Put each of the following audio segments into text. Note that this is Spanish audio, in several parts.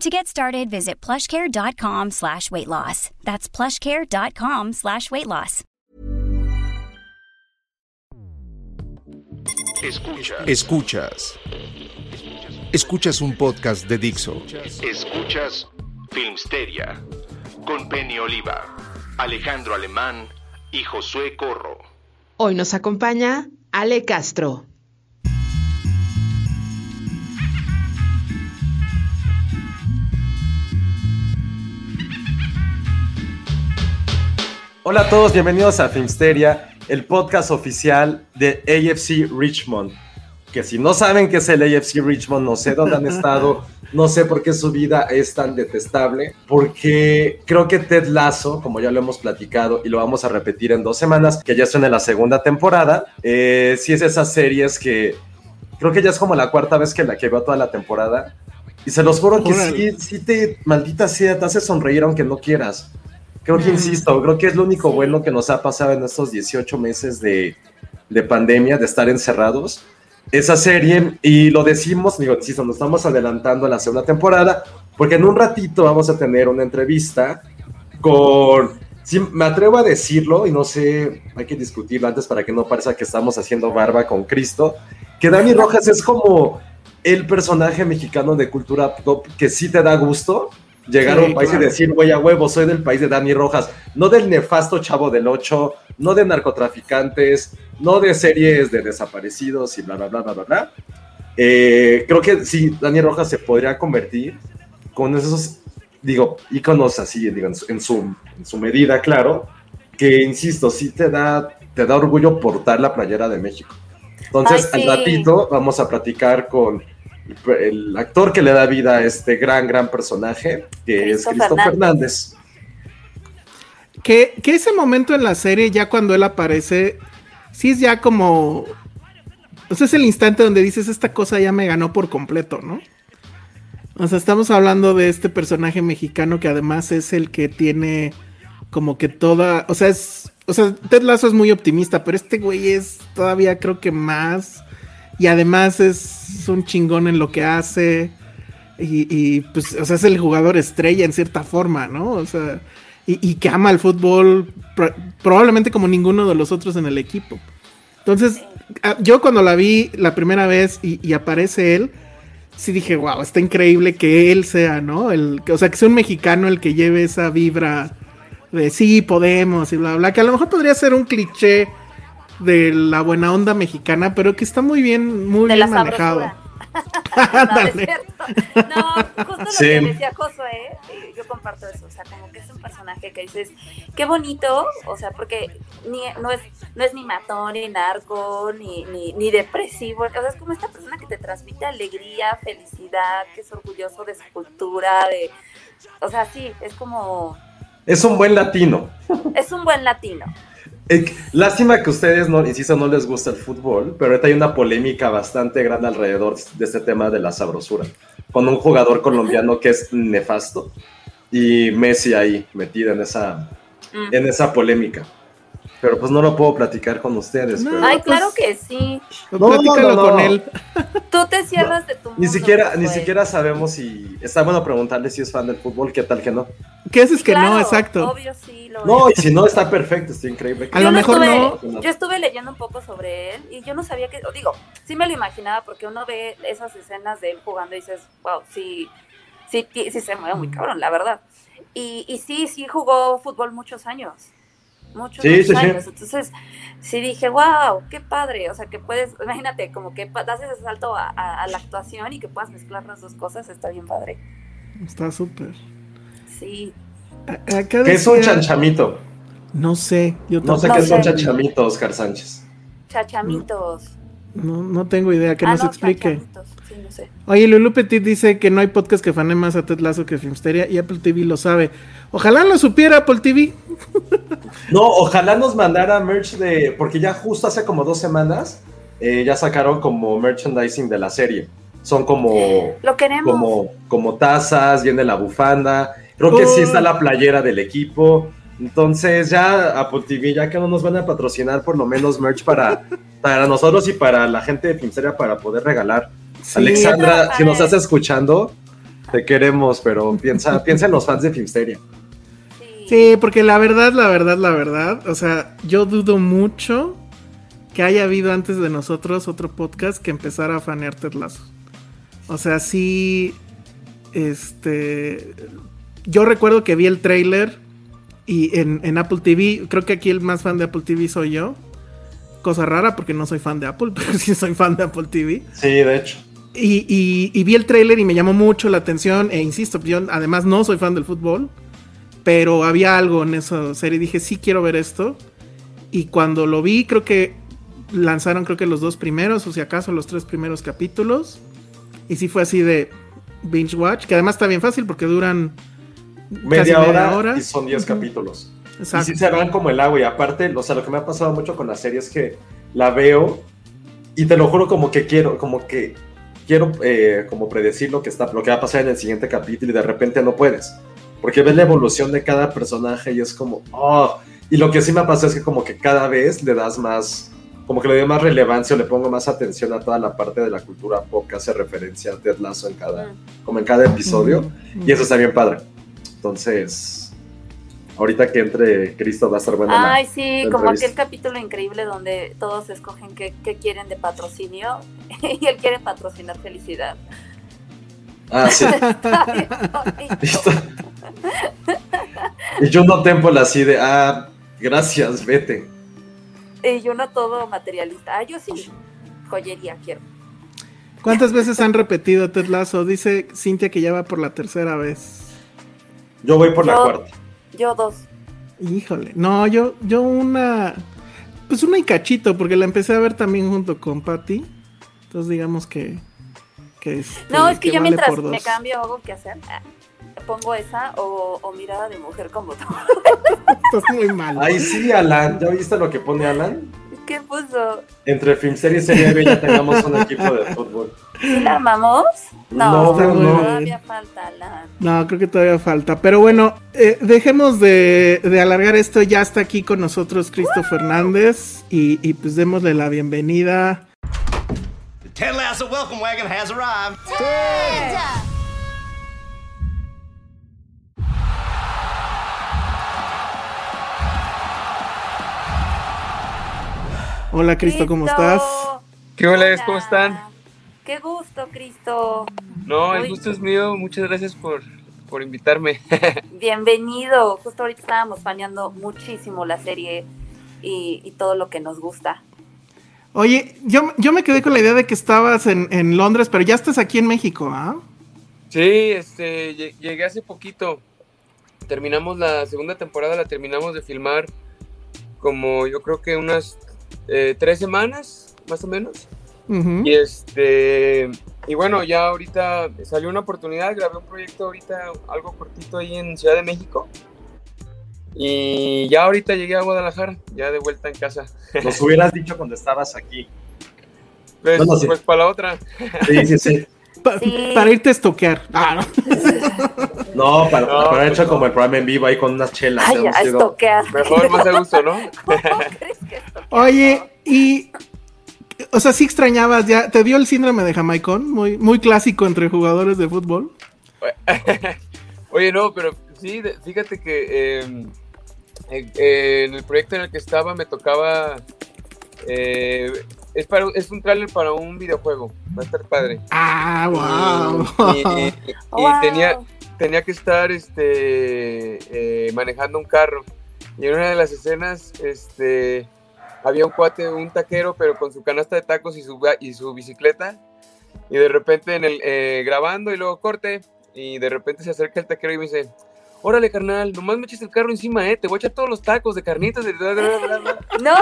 To get started, visit plushcare.com slash weight loss. That's plushcare.com slash weight loss. Escuchas. Escuchas. Escuchas un podcast de Dixo. Escuchas Filmsteria con Penny Oliva, Alejandro Alemán y Josué Corro. Hoy nos acompaña Ale Castro. Hola a todos, bienvenidos a Filmsteria, el podcast oficial de AFC Richmond. Que si no saben qué es el AFC Richmond, no sé dónde han estado, no sé por qué su vida es tan detestable, porque creo que Ted Lasso, como ya lo hemos platicado y lo vamos a repetir en dos semanas, que ya en la segunda temporada, eh, sí es esas series que creo que ya es como la cuarta vez que la que veo toda la temporada. Y se los juro que sí, sí te, maldita sea, te hace sonreír aunque no quieras. Creo que, insisto, creo que es lo único bueno que nos ha pasado en estos 18 meses de, de pandemia, de estar encerrados. Esa serie, y lo decimos, digo, insisto, nos estamos adelantando a la segunda temporada, porque en un ratito vamos a tener una entrevista con, sí, me atrevo a decirlo, y no sé, hay que discutirlo antes para que no parezca que estamos haciendo barba con Cristo, que Dani Rojas es como el personaje mexicano de cultura pop que sí te da gusto, llegar Sí, a un país claro. y decir, güey, a huevo, soy del país de Dani Rojas, no del nefasto chavo del 8, no de narcotraficantes, no de series de desaparecidos y bla, bla, bla, bla, bla, bla. Eh, creo que sí, Dani Rojas se podría convertir con esos, digo, íconos así, digo, en su, en su, en su medida, claro, que, insisto, sí te da, te da orgullo portar la playera de México. Entonces, Ay, sí. al ratito vamos a platicar con el actor que le da vida a este gran, gran personaje, que es Cristo Fernández. Fernández. Que, que ese momento en la serie, ya cuando él aparece, sí es ya como. O sea, es el instante donde dices, esta cosa ya me ganó por completo, ¿no? O sea, estamos hablando de este personaje mexicano que además es el que tiene como que toda. O sea, es. O sea, Ted Lasso es muy optimista, pero este güey es todavía creo que más. Y además es un chingón en lo que hace. Y, pues, o sea, es el jugador estrella en cierta forma, ¿no? O sea, y, que ama el fútbol pro- probablemente como ninguno de los otros en el equipo. Entonces, a- yo cuando la vi la primera vez y, aparece él, sí dije, wow, está increíble que él sea, ¿no? El, o sea, que sea un mexicano el que lleve esa vibra de sí, podemos y bla, bla, que a lo mejor podría ser un cliché de la buena onda mexicana, pero que está muy bien, muy de bien la manejado. No, no es Ándale. cierto. No, justo lo Sí. que decía Josué, yo comparto eso, o sea, como que es un personaje que dices, qué bonito, o sea, porque ni, no, es, no es ni matón, ni narco, ni, ni, ni depresivo, o sea, es como esta persona que te transmite alegría, felicidad, que es orgulloso de su cultura, de, o sea, sí, es como, Es un buen latino. es un buen latino. Eh, Lástima que ustedes, no, insisto, no les gusta el fútbol, pero ahorita hay una polémica bastante grande alrededor de este tema de la sabrosura. Con un jugador colombiano que es nefasto y Messi ahí metido en esa, Mm. en esa polémica. Pero pues no lo puedo platicar con ustedes. No. pero- Ay, pues- claro que sí. No, Platícalo no, no. con él. Tú te cierras de tu mundo. Ni siquiera, ni siquiera sabemos si. Está bueno preguntarle si es fan del fútbol, qué tal que no. ¿Qué haces que no? Exacto. Obvio sí, lo No, es. y si no, está perfecto, está increíble. A lo mejor no. Yo estuve leyendo un poco sobre él y yo no sabía que, digo, sí me lo imaginaba porque uno ve esas escenas de él jugando y dices, wow, sí, sí, sí, sí se mueve muy cabrón, la verdad. Y, y sí, sí jugó fútbol muchos años. Muchos, Sí, muchos sí, sí. años. Entonces, sí dije, wow, qué padre. O sea, que puedes, imagínate, como que das ese salto a, a- a la actuación y que puedas mezclar las dos cosas, está bien padre. Está súper. Sí. ¿Qué es un chanchamito? No sé, yo No sé No qué sé. chanchamito, Oscar Sánchez. Chachamitos. No, no tengo idea, que Ah, nos no, explique. chachamitos. Sí, no sé. Oye, Lulu Petit dice que no hay podcast que fane más a Ted Lasso que Filmsteria y Apple TV lo sabe. Ojalá lo supiera Apple TV. No, ojalá nos mandara merch de. Porque ya justo hace como dos semanas eh, ya sacaron como merchandising de la serie. Son como, Lo queremos. como, como tazas, viene la bufanda. Creo que sí Oh. está la playera del equipo. Entonces ya Apple TV, ya que no nos van a patrocinar por lo menos merch para, para nosotros y para la gente de Filmsteria para poder regalar. Sí. Alexandra, si nos estás escuchando, te queremos, pero piensa, piensa en los fans de Filmsteria. Sí. Sí, porque la verdad, la verdad, la verdad, o sea, yo dudo mucho que haya habido antes de nosotros otro podcast que empezara a fanear Ted Lasso. O sea, sí, este, yo recuerdo que vi el trailer y en, en Apple TV, creo que aquí el más fan de Apple TV soy yo. Cosa rara porque no soy fan de Apple, pero sí soy fan de Apple TV. Sí, de hecho. Y, y- y vi el tráiler y me llamó mucho la atención. E insisto, yo además no soy fan del fútbol. Pero había algo en esa serie. Dije, sí quiero ver esto. Y cuando lo vi, creo que lanzaron creo que los dos primeros, o si acaso los tres primeros capítulos. Y sí fue así de binge watch, que además está bien fácil porque duran Media, casi hora, y son 10 capítulos. Exacto. Y sí se van como el agua. Y aparte, o sea, lo que me ha pasado mucho con la serie es que la veo y te lo juro como que quiero, como que quiero eh, como predecir lo que está, lo que va a pasar en el siguiente capítulo y de repente no puedes. Porque ves la evolución de cada personaje y es como, oh. Y lo que sí me ha pasado es que como que cada vez le das más, como que le doy más relevancia o le pongo más atención a toda la parte de la cultura pop que hace referencia a Ted Lasso en cada, como en cada episodio. Y eso está bien padre. Entonces, ahorita que entre Cristo va a estar buena. la- Ay, sí, la como aquel capítulo increíble donde todos escogen qué, qué quieren de patrocinio y él quiere patrocinar felicidad. Ah, sí. Y yo no Temple así de, ah, gracias, vete. Y yo no todo materialista. Ah, yo sí. Joyería quiero. ¿Cuántas veces han repetido Ted Lasso? Dice Cintia que ya va por la tercera vez. Yo voy por la Yo- cuarta. Yo dos. Híjole, no, yo, yo una, pues una y cachito, porque la empecé a ver también junto con Patty. Entonces digamos que, que este, No, es que, yo vale mientras me cambio algo que hacer, pongo esa o, o mirada de mujer como tú. Estás muy mal. Ay, sí, Alan. ¿Ya viste lo que pone Alan? ¿Qué puso? Entre Filmserie y Serie B ya tengamos un equipo de fútbol. ¿Sí la amamos? No, no. Todavía falta la... No, creo que todavía falta. Pero bueno, eh, dejemos de, de alargar esto. Ya está aquí con nosotros Cristo Fernández y, y pues démosle la bienvenida. The Ted Lasso welcome wagon has arrived. Hola Cristo, ¿cómo Cristo. estás? ¿Qué hola, Hola. ¿cómo están? Qué gusto, Cristo. No, el gusto es mío. Muchas gracias por, por invitarme. Bienvenido. Justo ahorita estábamos bañando muchísimo la serie y, y todo lo que nos gusta. Oye, yo, yo me quedé con la idea de que estabas en, en Londres, pero ya estás aquí en México, ¿ah? Sí, este, lle- llegué hace poquito. Terminamos la segunda temporada, la terminamos de filmar como yo creo que unas eh, tres semanas, más o menos. Y este, y bueno, ya ahorita salió una oportunidad, grabé un proyecto ahorita, algo cortito ahí en Ciudad de México. Y ya ahorita llegué a Guadalajara, ya de vuelta en casa. Nos hubieras dicho cuando estabas aquí. Pues, sí. pues para la otra. Sí, sí, sí. Pa- Sí. Para irte a estoquear. Ah, no. No, para, No, para haber pues hecho no. como el programa en vivo ahí con unas chelas. Ay, a estoquear. Mejor, más a gusto, ¿no? ¿Cómo crees que estoquear? Oye, y. O sea, sí extrañabas ya. ¿Te dio el síndrome de Jamaicón? Muy, muy clásico entre jugadores de fútbol. Oye, no, pero sí, fíjate que eh, eh, eh, en el proyecto en el que estaba me tocaba. eh, es, para, es un tráiler para un videojuego. Va a estar padre. Ah, Y- wow. Y, y- y Wow. tenía, tenía que estar este, eh, manejando un carro. Y en una de las escenas, este, había un cuate, un taquero, pero con su canasta de tacos y su, y su bicicleta. Y de repente en el, eh, grabando y luego corte. Y de repente se acerca el taquero y me dice, órale carnal, nomás me eches el carro encima, eh, te voy a echar todos los tacos de carnitas. No.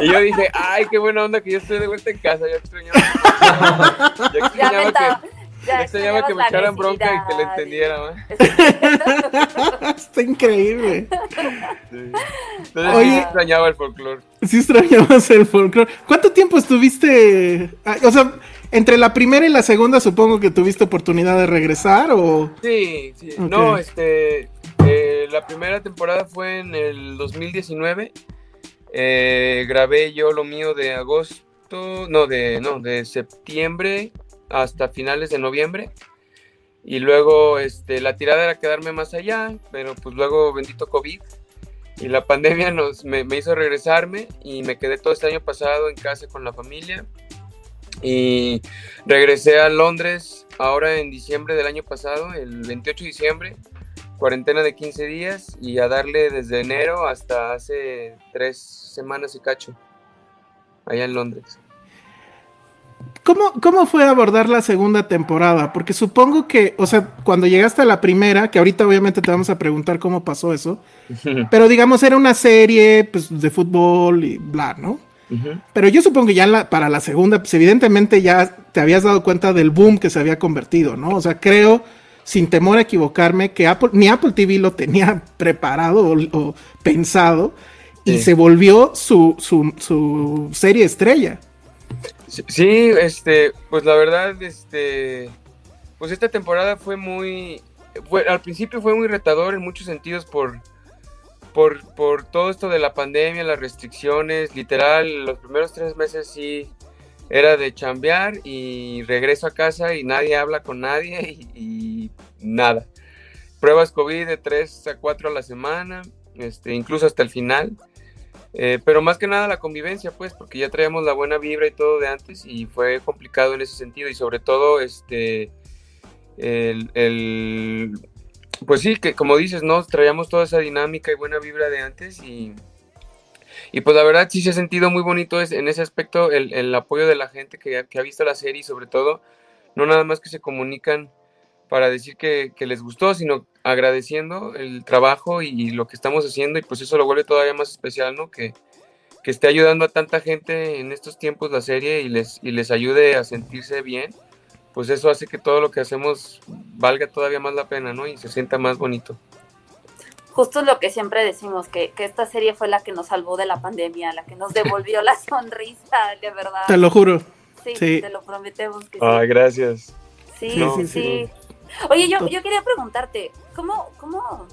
Y yo dije, ay, qué buena onda que yo estoy de vuelta en casa, ya extrañaba. ya extrañaba que... Ya extrañaba que me echaran bronca y que le entendiera, Está increíble. Entonces sí extrañaba el folclore. Sí extrañabas el folclore. ¿Cuánto tiempo estuviste? Ah, o sea, entre la primera y la segunda supongo que tuviste oportunidad de regresar o... Sí, sí. No, este... Eh, la primera temporada fue en el 2019. Eh, grabé yo lo mío de agosto, no, de, no, de septiembre hasta finales de noviembre. Y luego este, la tirada era quedarme más allá, pero pues luego bendito COVID y la pandemia nos, me, hizo regresarme y me quedé todo este año pasado en casa con la familia. Y regresé a Londres ahora en diciembre del año pasado, el 28 de diciembre, cuarentena de 15 días y a darle desde enero hasta hace tres semanas y cacho, allá en Londres. ¿Cómo, ¿Cómo fue abordar la segunda temporada? Porque supongo que, o sea, cuando llegaste a la primera, que ahorita obviamente te vamos a preguntar cómo pasó eso, pero digamos era una serie pues, de fútbol y bla, ¿no? Pero yo supongo que ya para la segunda, pues evidentemente ya te habías dado cuenta del boom que se había convertido, ¿no? O sea, creo, sin temor a equivocarme, que Apple, ni Apple TV lo tenía preparado o, pensado y se volvió su, su, su serie estrella. Sí, este, pues la verdad, este, pues esta temporada fue muy, al principio fue muy retador en muchos sentidos por, por, por todo esto de la pandemia, las restricciones, literal, los primeros tres meses sí era de chambear y regreso a casa y nadie habla con nadie y, nada. Pruebas COVID de tres a cuatro a la semana, este, incluso hasta el final. Eh, pero más que nada la convivencia, pues, porque ya traíamos la buena vibra y todo de antes y fue complicado en ese sentido y sobre todo, este, el, pues sí, que como dices, ¿no? Traíamos toda esa dinámica y buena vibra de antes y, y pues la verdad sí se ha sentido muy bonito en ese aspecto el, apoyo de la gente que, que, ha visto la serie y sobre todo, no nada más que se comunican para decir que, les gustó, sino agradeciendo el trabajo y, lo que estamos haciendo y pues eso lo vuelve todavía más especial, ¿no? Que, que esté ayudando a tanta gente en estos tiempos la serie y les, y les ayude a sentirse bien, pues eso hace que todo lo que hacemos valga todavía más la pena, ¿no? Y se sienta más bonito. Justo lo que siempre decimos, que, que esta serie fue la que nos salvó de la pandemia, la que nos devolvió la sonrisa, de verdad. Te lo juro. Sí, te lo prometemos que Ay, gracias. Sí, sí, sí. Oye, yo, yo quería preguntarte, ¿cómo, cómo,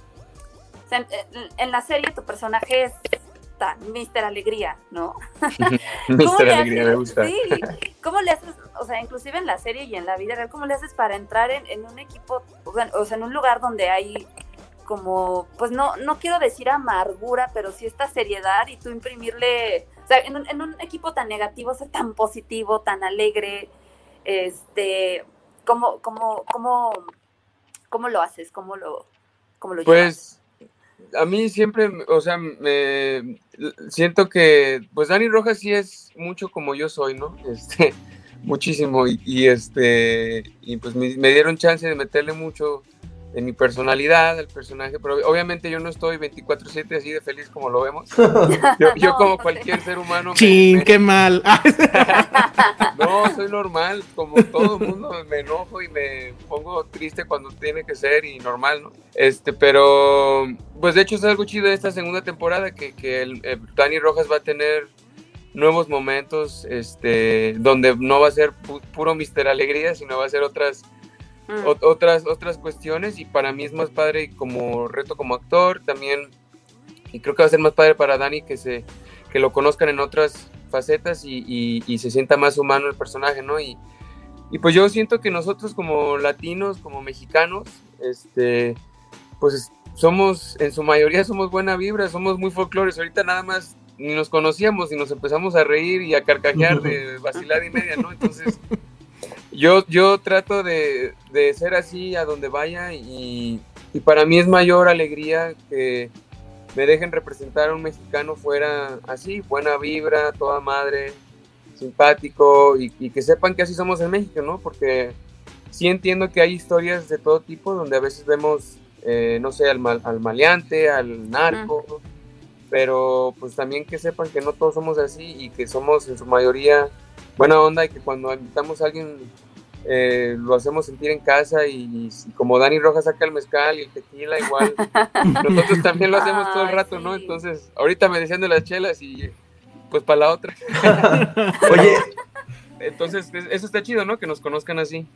en, la serie tu personaje es Mister Alegría, ¿no? Mister Alegría, me gusta. Sí, ¿cómo le haces, o sea, inclusive en la serie y en la vida real, cómo le haces para entrar en, un equipo, o sea, en un lugar donde hay como, pues no, no quiero decir amargura, pero sí esta seriedad y tú imprimirle, o sea, en un, en un equipo tan negativo, ser tan positivo, tan alegre, este, ¿Cómo, cómo, cómo, cómo lo haces? ¿Cómo lo, cómo lo Pues a mí siempre, o sea, me siento que, pues Dani Rojas sí es mucho como yo soy, ¿no? Este, muchísimo y, este, y pues me, me, dieron chance de meterle mucho de mi personalidad al personaje, pero obviamente yo no estoy 24/7 así de feliz como lo vemos. Yo, como cualquier ser humano... ¡Chin, qué mal! no, soy normal, como todo el mundo me enojo y me pongo triste cuando tiene que ser y normal, ¿no? Este, pero pues de hecho es algo chido de esta segunda temporada que, que el, Dani Rojas va a tener nuevos momentos, este, donde no va a ser puro Mister Alegría, sino va a ser otras Mm. otras, otras cuestiones y para mí es más padre como reto como actor también y creo que va a ser más padre para Dani que se que lo conozcan en otras facetas y, y, se sienta más humano el personaje, ¿no? Y, y, pues yo siento que nosotros como latinos, como mexicanos, este, pues somos, en su mayoría somos buena vibra, somos muy folclores, ahorita nada más ni nos conocíamos y nos empezamos a reír y a carcajear de vacilar y media, ¿no? Entonces yo, yo trato de, de ser así a donde vaya y, y para mí es mayor alegría que me dejen representar a un mexicano fuera así, buena vibra, toda madre, simpático y, y que sepan que así somos en México, ¿no? Porque sí entiendo que hay historias de todo tipo donde a veces vemos, eh, no sé, al, mal, al maleante, al narco, pero pues también que sepan que no todos somos así y que somos en su mayoría buena onda y que cuando invitamos a alguien eh, lo hacemos sentir en casa y, y como Dani Rojas saca el mezcal y el tequila igual, nosotros también lo hacemos todo el rato, ¿no? Entonces, ahorita me decían de las chelas y pues para la otra. Oye, Entonces, es- eso está chido, ¿no? Que nos conozcan así.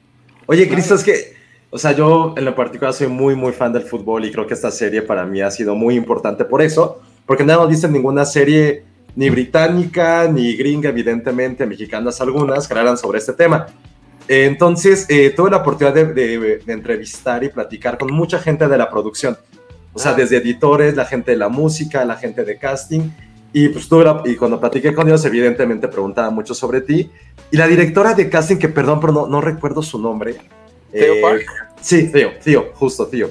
Oye, Cristo, es que, o sea, yo en lo particular soy muy, muy fan del fútbol y creo que esta serie para mí ha sido muy importante por eso, porque no hemos visto ninguna serie ni británica ni gringa, evidentemente, mexicanas algunas, que hablan sobre este tema. Eh, Entonces, eh, tuve la oportunidad de, de- de entrevistar y platicar con mucha gente de la producción. O sea, Ah. desde editores, la gente de la música, la gente de casting. Y, pues, tuve la- y cuando platiqué con ellos, evidentemente preguntaba mucho sobre ti. Y la directora de casting, que perdón, pero no, no recuerdo su nombre. ¿Theo eh, Park? Sí, Tío, Tío, justo Tío.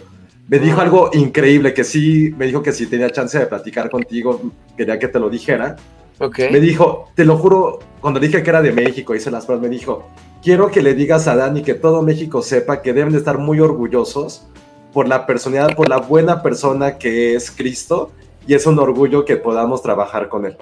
Me dijo Ah. algo increíble que sí, me dijo que si tenía chance de platicar contigo, quería que te lo dijera. Ok. Me dijo, te lo juro, cuando dije que era de México, hice las pruebas, me dijo, quiero que le digas a Dani que todo México sepa que deben de estar muy orgullosos por la personalidad, por la buena persona que es Cristo, y es un orgullo que podamos trabajar con él.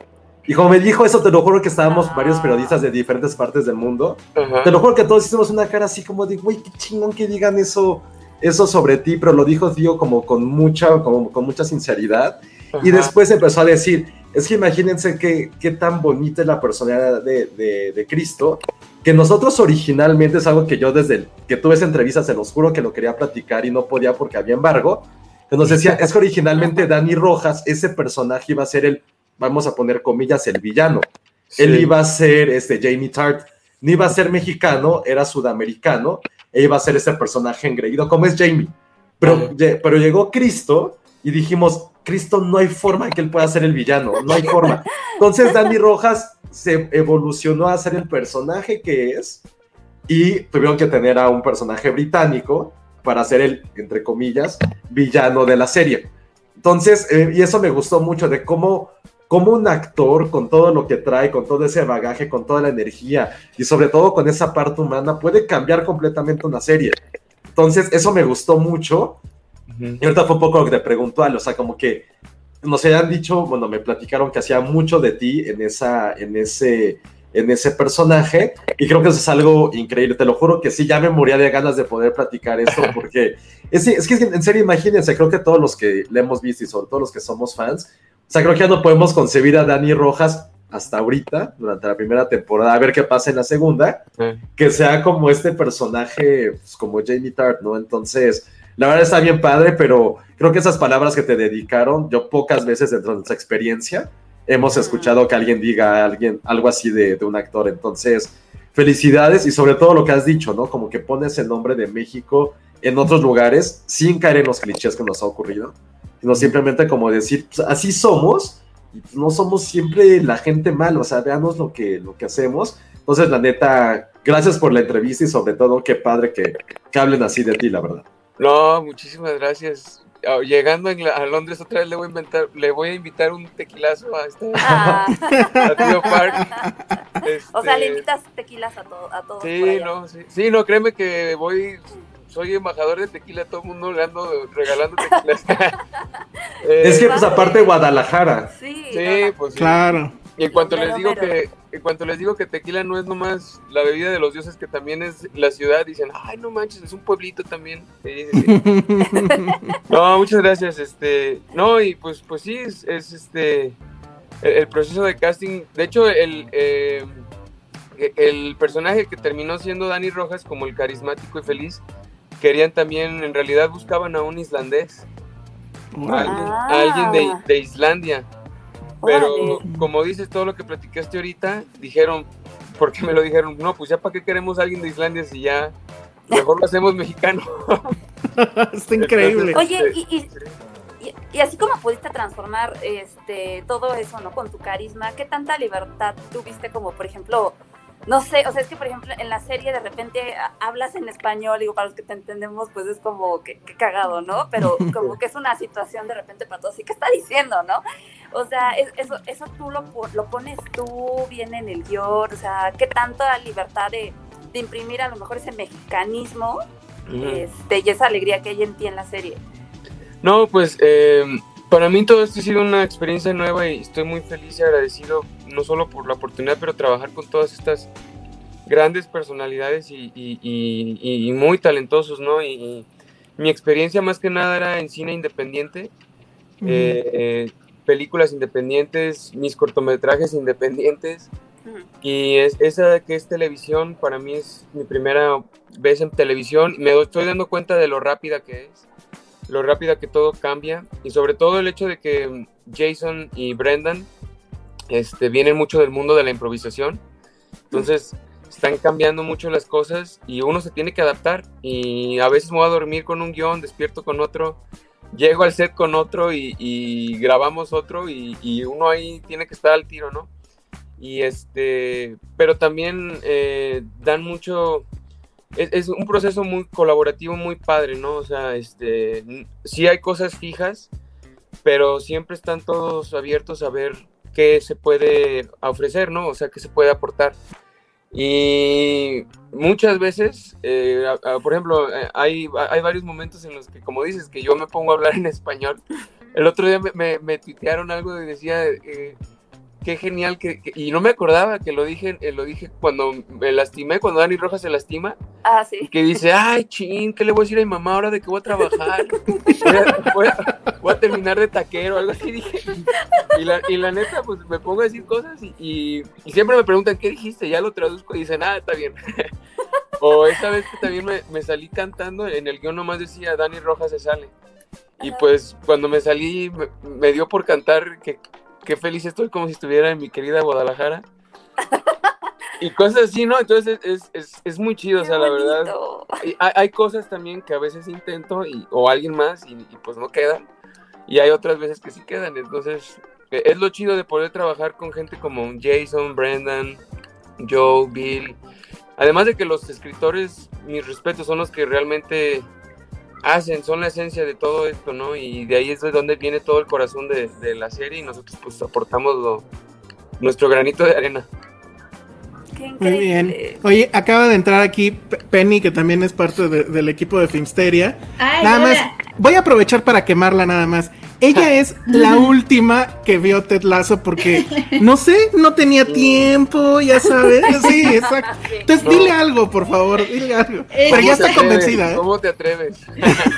Y como me dijo eso, te lo juro que estábamos varios periodistas de diferentes partes del mundo, Ajá. te lo juro que todos hicimos una cara así como de, güey, qué chingón que digan eso, eso sobre ti, pero lo dijo Tío como con mucha, como con mucha sinceridad. Y después empezó a decir, es que imagínense qué, qué tan bonita es la personalidad de, de- de Cristo, que nosotros originalmente es algo que yo desde el- que tuve esa entrevista, se los juro que lo quería platicar y no podía porque había embargo, que nos decía, es que originalmente Dani Rojas, ese personaje iba a ser el, vamos a poner comillas, el villano. Él iba a ser este Jamie Tart, no iba a ser mexicano, era sudamericano, e iba a ser ese personaje engreído, como es Jamie. Pero, pero llegó Cristo y dijimos, Cristo no hay forma que él pueda ser el villano, no hay forma. Entonces Danny Rojas se evolucionó a ser el personaje que es y tuvieron que tener a un personaje británico para ser el, entre comillas, villano de la serie. Entonces, eh, y eso me gustó mucho de cómo, cómo un actor con todo lo que trae, con todo ese bagaje, con toda la energía y sobre todo con esa parte humana puede cambiar completamente una serie. Entonces, eso me gustó mucho. Y ahorita fue un poco lo que te preguntó, Al, o sea, como que nos habían dicho, bueno, me platicaron que hacía mucho de ti en, esa, en, ese, en ese personaje, y creo que eso es algo increíble, te lo juro que sí, ya me moría de ganas de poder platicar esto, porque es, es que en serio, imagínense, creo que todos los que le hemos visto y sobre todo los que somos fans, o sea, creo que ya no podemos concebir a Dani Rojas hasta ahorita, durante la primera temporada, a ver qué pasa en la segunda, que sea como este personaje, pues, como Jamie Tart, ¿no? Entonces, la verdad está bien padre, pero creo que esas palabras que te dedicaron, yo pocas veces dentro de nuestra experiencia hemos escuchado que alguien diga a alguien algo así de, de un actor. Entonces, felicidades y sobre todo lo que has dicho, ¿no? Como que pones el nombre de México en otros lugares sin caer en los clichés que nos ha ocurrido, sino simplemente como decir, pues, así somos y pues, no somos siempre la gente mala, o sea, veamos lo que, lo que hacemos. Entonces, la neta, gracias por la entrevista y sobre todo, qué padre que, que hablen así de ti, la verdad. No, muchísimas gracias. Ah, Llegando a Londres otra vez le voy a inventar, le voy a invitar un tequilazo a este Ah. a Tío Park. O sea, le Este, invitas tequilas a, to- a todos. Sí, no, sí, sí, no, créeme que voy, soy embajador de tequila, todo el mundo le ando regalando tequilas. Eh, es que, pues, aparte Guadalajara. Sí, Sí, pues sí. Claro. Y en cuanto les digo que, en cuanto les digo que tequila no es nomás la bebida de los dioses, que también es la ciudad, dicen, ay no manches, es un pueblito también. Sí, sí, sí. No, muchas gracias. Este, no, y pues, pues sí, es, es, este el, el proceso de casting. De hecho, el, eh, el personaje que terminó siendo Dani Rojas como el carismático y feliz, querían también, en realidad buscaban a un islandés, a alguien, Ah. a alguien de, de Islandia. Pero Órale. como dices todo lo que platicaste ahorita, dijeron, ¿por qué me lo dijeron? No, pues ya para qué queremos a alguien de Islandia si ya mejor lo hacemos mexicano. Está increíble. Oye, y, y, y- y así como pudiste transformar este todo eso, ¿no? Con tu carisma, ¿qué tanta libertad tuviste como, por ejemplo, no sé, o sea, es que por ejemplo en la serie de repente hablas en español, digo, para los que te entendemos, pues es como que, cagado, ¿no? Pero como que es una situación de repente para todos, ¿y qué está diciendo, no? O sea, eso, eso tú lo, lo pones tú, viene en el guion, o sea, qué tanta libertad de, de imprimir a lo mejor ese mexicanismo este, y esa alegría que hay en ti en la serie. No, pues eh, para mí todo esto ha sido una experiencia nueva y estoy muy feliz y agradecido, no solo por la oportunidad, pero trabajar con todas estas grandes personalidades y, muy talentosos, ¿no? Y, mi experiencia más que nada era en cine independiente, eh, eh, películas independientes, mis cortometrajes independientes. Y es, esa que es televisión, para mí es mi primera vez en televisión. Me estoy dando cuenta de lo rápida que es lo rápida que todo cambia y sobre todo el hecho de que Jason y Brendan este, vienen mucho del mundo de la improvisación. Entonces están cambiando mucho las cosas y uno se tiene que adaptar y a veces me voy a dormir con un guion, despierto con otro, llego al set con otro y, grabamos otro y, uno ahí tiene que estar al tiro, ¿no? Y este, pero también eh, dan mucho, es, un proceso muy colaborativo, muy padre, ¿no? O sea, este, sí hay cosas fijas, pero siempre están todos abiertos a ver qué se puede ofrecer, ¿no? O sea, qué se puede aportar. Y muchas veces, eh, por ejemplo, eh, hay, hay varios momentos en los que, como dices, que yo me pongo a hablar en español. El otro día me, me, tuitearon algo y decía, eh, qué genial que, y no me acordaba que lo dije, eh, lo dije cuando me lastimé, cuando Dani Rojas se lastima. Ah, sí. que dice, ay, chin, ¿qué le voy a decir a mi mamá ahora de que voy a trabajar? voy, a, terminar de taquero, algo así dije. Y la, y la neta, pues me pongo a decir cosas y, y, siempre me preguntan, ¿qué dijiste? Ya lo traduzco y dicen, ah, está bien. o esta vez que también me, me salí cantando, en el guion nomás decía, Dani Rojas se sale. Y pues cuando me salí, me dio por cantar que qué feliz estoy como si estuviera en mi querida Guadalajara. y cosas así, ¿no? Entonces es, es, es muy chido, o sea, la verdad. Hay, hay, cosas también que a veces intento y, o alguien más y, pues no quedan. Y hay otras veces que sí quedan. Entonces e, es lo chido de poder trabajar con gente como Jason, Brendan, Joe, Bill. Además de que los escritores, mis respetos, son los que realmente hacen, son la esencia de todo esto, ¿no? Y de ahí es de donde viene todo el corazón de, la serie y nosotros pues aportamos nuestro granito de arena. Muy bien. Oye, acaba de entrar aquí Penny, que también es parte del equipo de Filmsteria. nada más, voy a aprovechar para quemarla nada más. Ella es la última que vio Ted Lasso porque, no sé, no tenía tiempo, ya sabes. Sí, exacto. Entonces, dile algo, por favor, dile algo. Eh, Pero ya está convencida. ¿eh? ¿Cómo te atreves?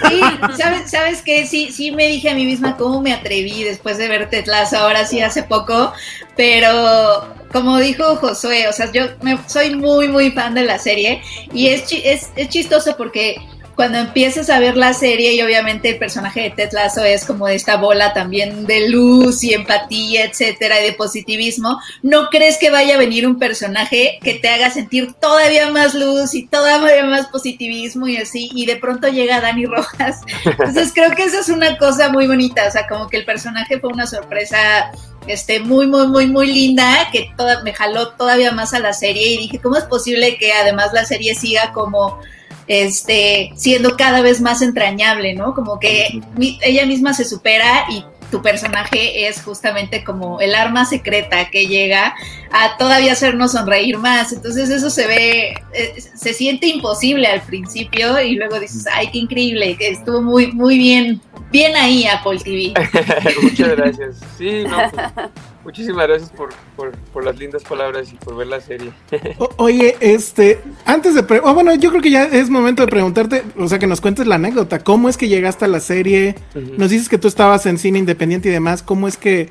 Sí, ¿sabes, ¿sabes qué? Sí, sí me dije a mí misma cómo me atreví después de ver Ted Lasso, ahora sí hace poco. Pero como dijo Josué, o sea, yo me, soy muy, muy fan de la serie y es, es, es chistoso porque cuando empiezas a ver la serie y obviamente el personaje de Ted Lasso es como esta bola también de luz y empatía, etcétera, y de positivismo, no crees que vaya a venir un personaje que te haga sentir todavía más luz y todavía más positivismo y así, y de pronto llega Dani Rojas. Entonces creo que eso es una cosa muy bonita, o sea, como que el personaje fue una sorpresa este, muy, muy, muy, muy linda, que toda, me jaló todavía más a la serie y dije, ¿cómo es posible que además la serie siga como este, siendo cada vez más entrañable, ¿no? Como que ella misma se supera y tu personaje es justamente como el arma secreta que llega a todavía hacernos sonreír más. Entonces eso se ve, eh, se siente imposible al principio y luego dices, ay, qué increíble, que estuvo muy, muy bien, bien ahí Apple TV. Muchas gracias. Sí, no, pues, Muchísimas gracias por, las lindas palabras y por ver la serie. oye, este, antes de, bueno, yo creo que ya es momento de preguntarte, o sea, que nos cuentes la anécdota, ¿cómo es que llegaste a la serie? Nos dices que tú estabas en cine independiente y demás, ¿cómo es que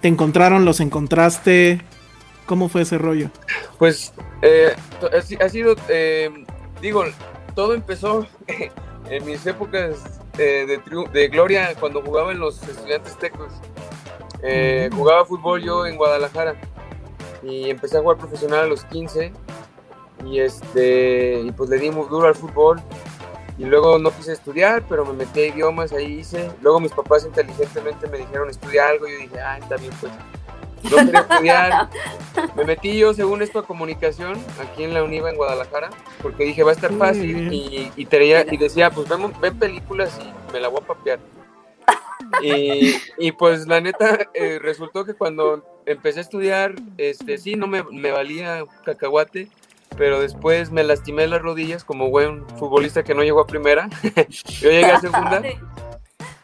te encontraron, los encontraste? ¿Cómo fue ese rollo? Pues, eh, ha sido, eh, digo, todo empezó en mis épocas eh, de, de gloria cuando jugaba en los estudiantes tecos. Eh, jugaba fútbol yo en Guadalajara y empecé a jugar profesional a los 15 y este y pues le di muy duro al fútbol y luego no quise estudiar pero me metí a idiomas ahí hice luego mis papás inteligentemente me dijeron estudiar algo y yo dije ah está bien pues no quería estudiar. Me metí yo, según esto, a comunicación aquí en la UNIVA en Guadalajara, porque dije, va a estar fácil. Y, y, y decía, pues vemos, ve películas y me la voy a papear. Y, y, pues la neta, eh, resultó que cuando empecé a estudiar, este sí, no me, me valía cacahuate, pero después me lastimé las rodillas como buen futbolista que no llegó a primera. Yo llegué a segunda.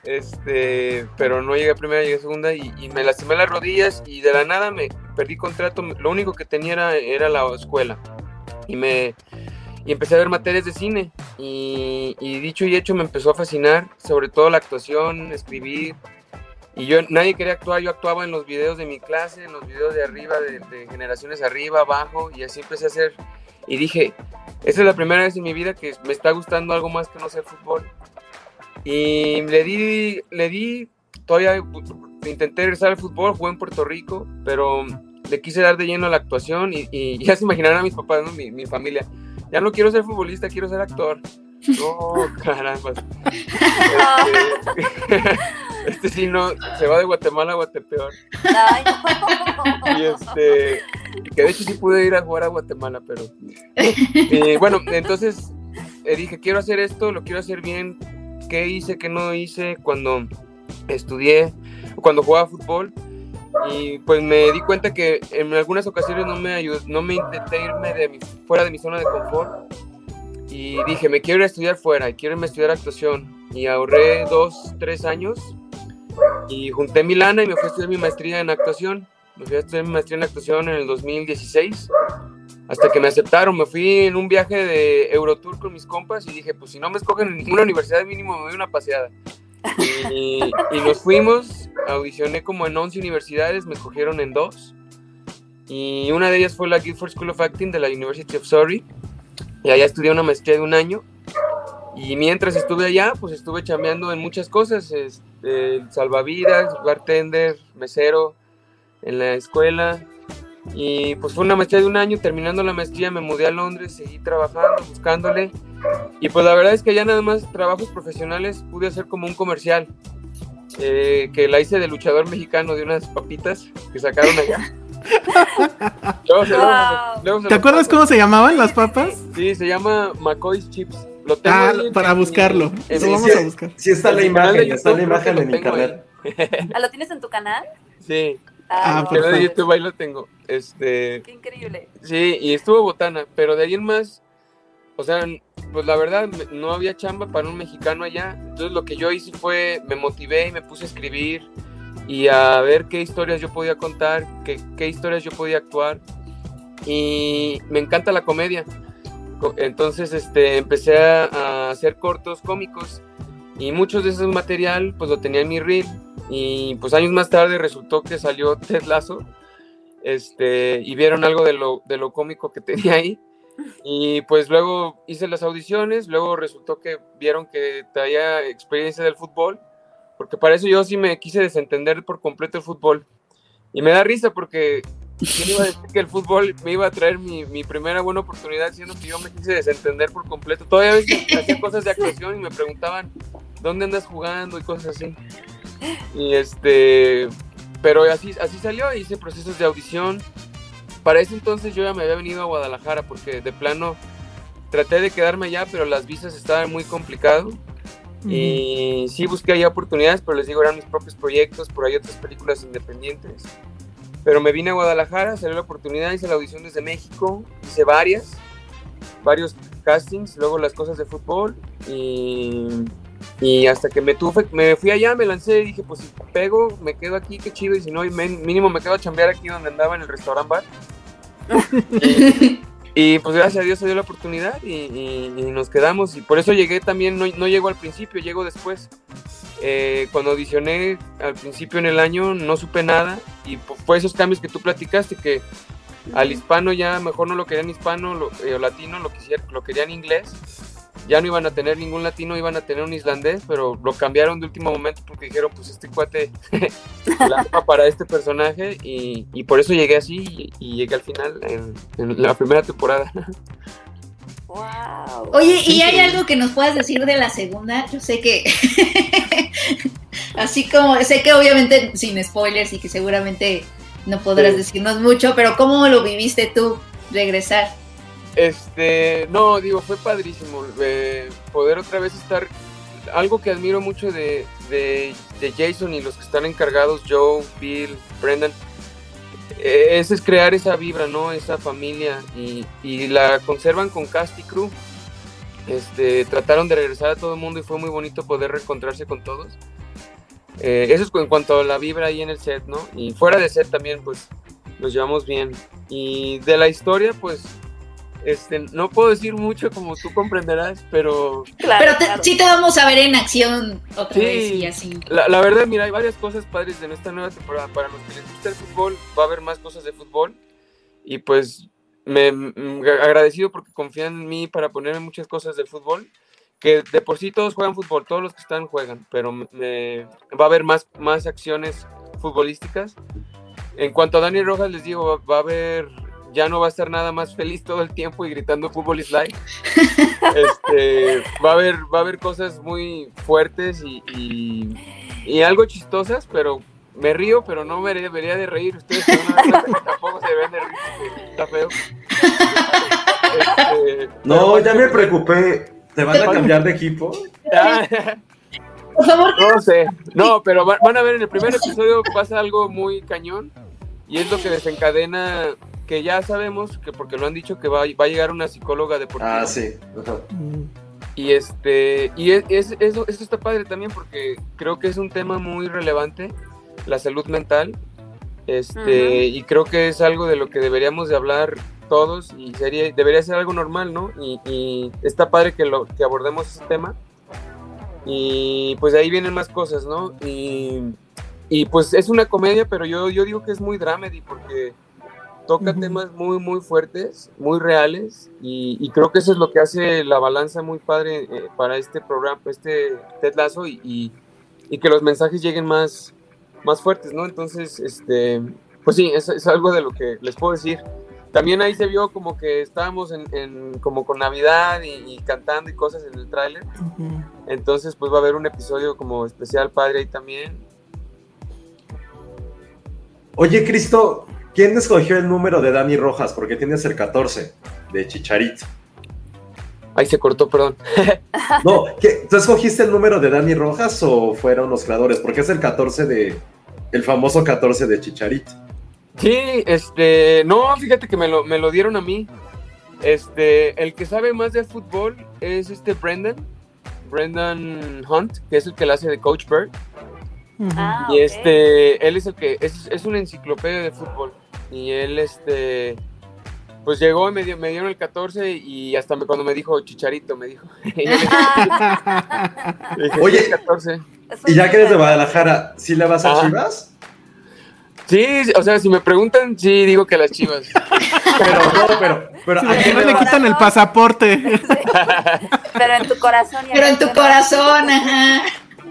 Este, pero no llegué a primera, llegué a segunda y, y me lastimé las rodillas y de la nada me perdí contrato. Lo único que tenía era, era la escuela y me y empecé a ver materias de cine y, y dicho y hecho me empezó a fascinar, sobre todo la actuación, escribir. Y yo nadie quería actuar, yo actuaba en los videos de mi clase, en los videos de arriba, de, de generaciones arriba, abajo, y así empecé a hacer. Y dije, esta es la primera vez en mi vida que me está gustando algo más que no ser fútbol. Y le di, le di, todavía intenté regresar al fútbol, jugué en Puerto Rico, pero le quise dar de lleno a la actuación y, y ya se imaginarán a mis papás, ¿no? mi, mi familia. Ya no quiero ser futbolista, quiero ser actor. No, caramba. Este, este sí no, se va de Guatemala a Guatepeor. Y este, que de hecho sí pude ir a jugar a Guatemala, pero. Y bueno, entonces eh, dije, quiero hacer esto, lo quiero hacer bien. ¿Qué hice, qué no hice cuando estudié, cuando jugaba fútbol? Y pues me di cuenta que en algunas ocasiones no me ayudó, no me intenté irme de mi, fuera de mi zona de confort. Y dije, me quiero ir a estudiar fuera, quiero irme a estudiar actuación. Y ahorré dos, tres años y junté mi lana y me fui a estudiar mi maestría en actuación. Me fui a estudiar mi maestría en actuación en el 2016. Hasta que me aceptaron, me fui en un viaje de Eurotour con mis compas y dije, pues si no me escogen en ninguna universidad mínimo me doy una paseada. Y, nos fuimos, audicioné como en 11 universidades, me escogieron en dos. Y una de ellas fue la Guilford School of Acting de la University of Surrey. Y allá estudié una maestría de un año. Y mientras estuve allá, pues estuve chambeando en muchas cosas, este, salvavidas, bartender, mesero, en la escuela. Y pues fue una maestría de un año, terminando la maestría me mudé a Londres, seguí trabajando, buscándole. Y pues la verdad es que ya nada más trabajos profesionales pude hacer como un comercial, eh, que la hice de luchador mexicano de unas papitas que sacaron allá. Luego se- luego se- luego se ¿Te acuerdas cómo se llamaban las papas? Sí, se llama McCoy's Chips. Lo tengo Ah, para en- buscarlo. en Lo vamos a buscar. Sí está en la imagen, está la imagen en internet. ¿Ah, ¿Lo tienes en tu canal? Sí. Ah, mi canal de. YouTube ahí lo tengo. Este, Qué increíble. sí, y estuvo botana, pero de ahí en más, o sea, pues la verdad no había chamba para un mexicano allá. Entonces lo que yo hice fue, me motivé y me puse a escribir y a ver qué historias yo podía contar, qué, qué historias yo podía actuar. Y me encanta la comedia. Co- Entonces este, empecé a, a hacer cortos cómicos y muchos de ese material pues lo tenía en mi reel y pues años más tarde resultó que salió Ted Lasso este, y vieron algo de lo, de lo cómico que tenía ahí y pues luego hice las audiciones, luego resultó que vieron que traía experiencia del fútbol, porque para eso yo sí me quise desentender por completo el fútbol. Y me da risa porque ¿quién iba a decir que el fútbol me iba a traer mi, mi primera buena oportunidad, siendo que yo me quise desentender por completo. Todavía a veces hacía cosas de actuación y me preguntaban, ¿dónde andas jugando? y cosas así. Y este, pero así, así salió, hice procesos de audición. Para ese entonces yo ya me había venido a Guadalajara porque de plano traté de quedarme allá, pero las visas estaban muy complicado. Y sí busqué ahí oportunidades, pero les digo, eran mis propios proyectos, por ahí otras películas independientes. Pero me vine a Guadalajara, salió la oportunidad, hice la audición desde México, hice varias, varios castings, luego las cosas de fútbol y, y hasta que me tuve, me fui allá, me lancé y dije, pues si pego, me quedo aquí, qué chido, y si no, men- mínimo me quedo a chambear aquí donde andaba en el restaurant bar. y, y, pues gracias a Dios se dio la oportunidad y, y- y nos quedamos y por eso llegué también, no, no llego al principio, llego después. Eh, cuando audicioné al principio en el año no supe nada y pues, fue esos cambios que tú platicaste que al hispano ya mejor no lo querían hispano lo- eh, o latino, lo, quisiera, lo querían inglés. Ya no iban a tener ningún latino, iban a tener un islandés, pero lo cambiaron de último momento porque dijeron, pues este cuate la arma para este personaje y, y por eso llegué así y, y llegué al final en, en la primera temporada. Wow. Oye, ¿y hay algo que nos puedas decir de la segunda? Yo sé que. Así como. Sé que obviamente sin spoilers y que seguramente no podrás Sí. decirnos mucho, pero ¿cómo lo viviste tú regresar? Este, no, digo, fue padrísimo eh, poder otra vez estar. Algo que admiro mucho de, de, de Jason y los que están encargados, Joe, Bill, Brendan, eh, es, es crear esa vibra, ¿no? Esa familia y, y la conservan con cast y crew. Este, trataron de regresar a todo el mundo y fue muy bonito poder reencontrarse con todos. Eh, eso es en cuanto a la vibra ahí en el set, ¿no? Y fuera de set también, pues, nos llevamos bien. Y de la historia, pues, este, no puedo decir mucho como tú comprenderás, pero pero te- sí te vamos a ver en acción otra Sí. vez y así. la, la verdad, mira, hay varias cosas padres en esta nueva temporada. Para los que les gusta el fútbol, va a haber más cosas de fútbol. Y pues me agradecido porque confían en mí para ponerme muchas cosas del fútbol. Que de por sí todos juegan fútbol, todos los que están juegan, pero me, va a haber más, más acciones futbolísticas. En cuanto a Dani Rojas, les digo, va, va a haber, ya no va a estar nada más feliz todo el tiempo y gritando fútbol is life. Este, va, a haber, va a haber cosas muy fuertes y, y, y algo chistosas, pero me río, pero no me debería de reír. Ustedes que tampoco se deben de reír, está feo. Este, No, ya me preocupé. ¿Te van a cambiar de equipo? Por favor, No sé, no, pero va- van a ver en el primer episodio pasa algo muy cañón y es lo que desencadena que ya sabemos que porque lo han dicho que va, va a llegar una psicóloga deportiva. Ah, sí. Ajá. Y este y es, es- eso, eso está padre también porque creo que es un tema muy relevante, la salud mental. Este, y creo que es algo de lo que deberíamos de hablar todos y sería, debería ser algo normal, ¿no? Y, y está padre que, lo, que abordemos ese tema. Y pues de ahí vienen más cosas, ¿no? Y, y pues es una comedia, pero yo, yo digo que es muy dramedy porque toca temas muy, muy fuertes, muy reales, y, y creo que eso es lo que hace la balanza muy padre eh, para este programa, este Ted Lasso, y, y- y que los mensajes lleguen más, más fuertes, ¿no? Entonces, este, pues sí, es, es algo de lo que les puedo decir. También ahí se vio como que estábamos en, en- como con Navidad y, y cantando y cosas en el tráiler. Entonces, pues va a haber un episodio como especial padre ahí también. Oye, Cristo, ¿quién escogió el número de Dani Rojas? Porque tienes el 14 de Chicharito. Ahí se cortó, perdón. No, ¿qué? ¿tú escogiste el número de Dani Rojas o fueron los creadores? Porque es el 14 de. El famoso 14 de Chicharito. Sí, este, no, fíjate que me lo, me lo dieron a mí. Este, el que sabe más de fútbol es este Brendan, Brendan Hunt, que es el que la hace de Coach Bird. Ah, y este, él es el que, es, es una enciclopedia de fútbol. Y él, este, pues llegó y me, dio- me dieron el 14 y hasta me- cuando me dijo Chicharito, me dijo. Dije, Oye. "Sí, el 14. Y ya que eres de Guadalajara, ¿sí le vas a. Chivas? Sí, o sea, si me preguntan, sí, digo que las chivas. Pero no, pero. pero Sí, ¿a quién no le quitan el pasaporte. Pero en tu corazón. pero en tu corazón, ajá.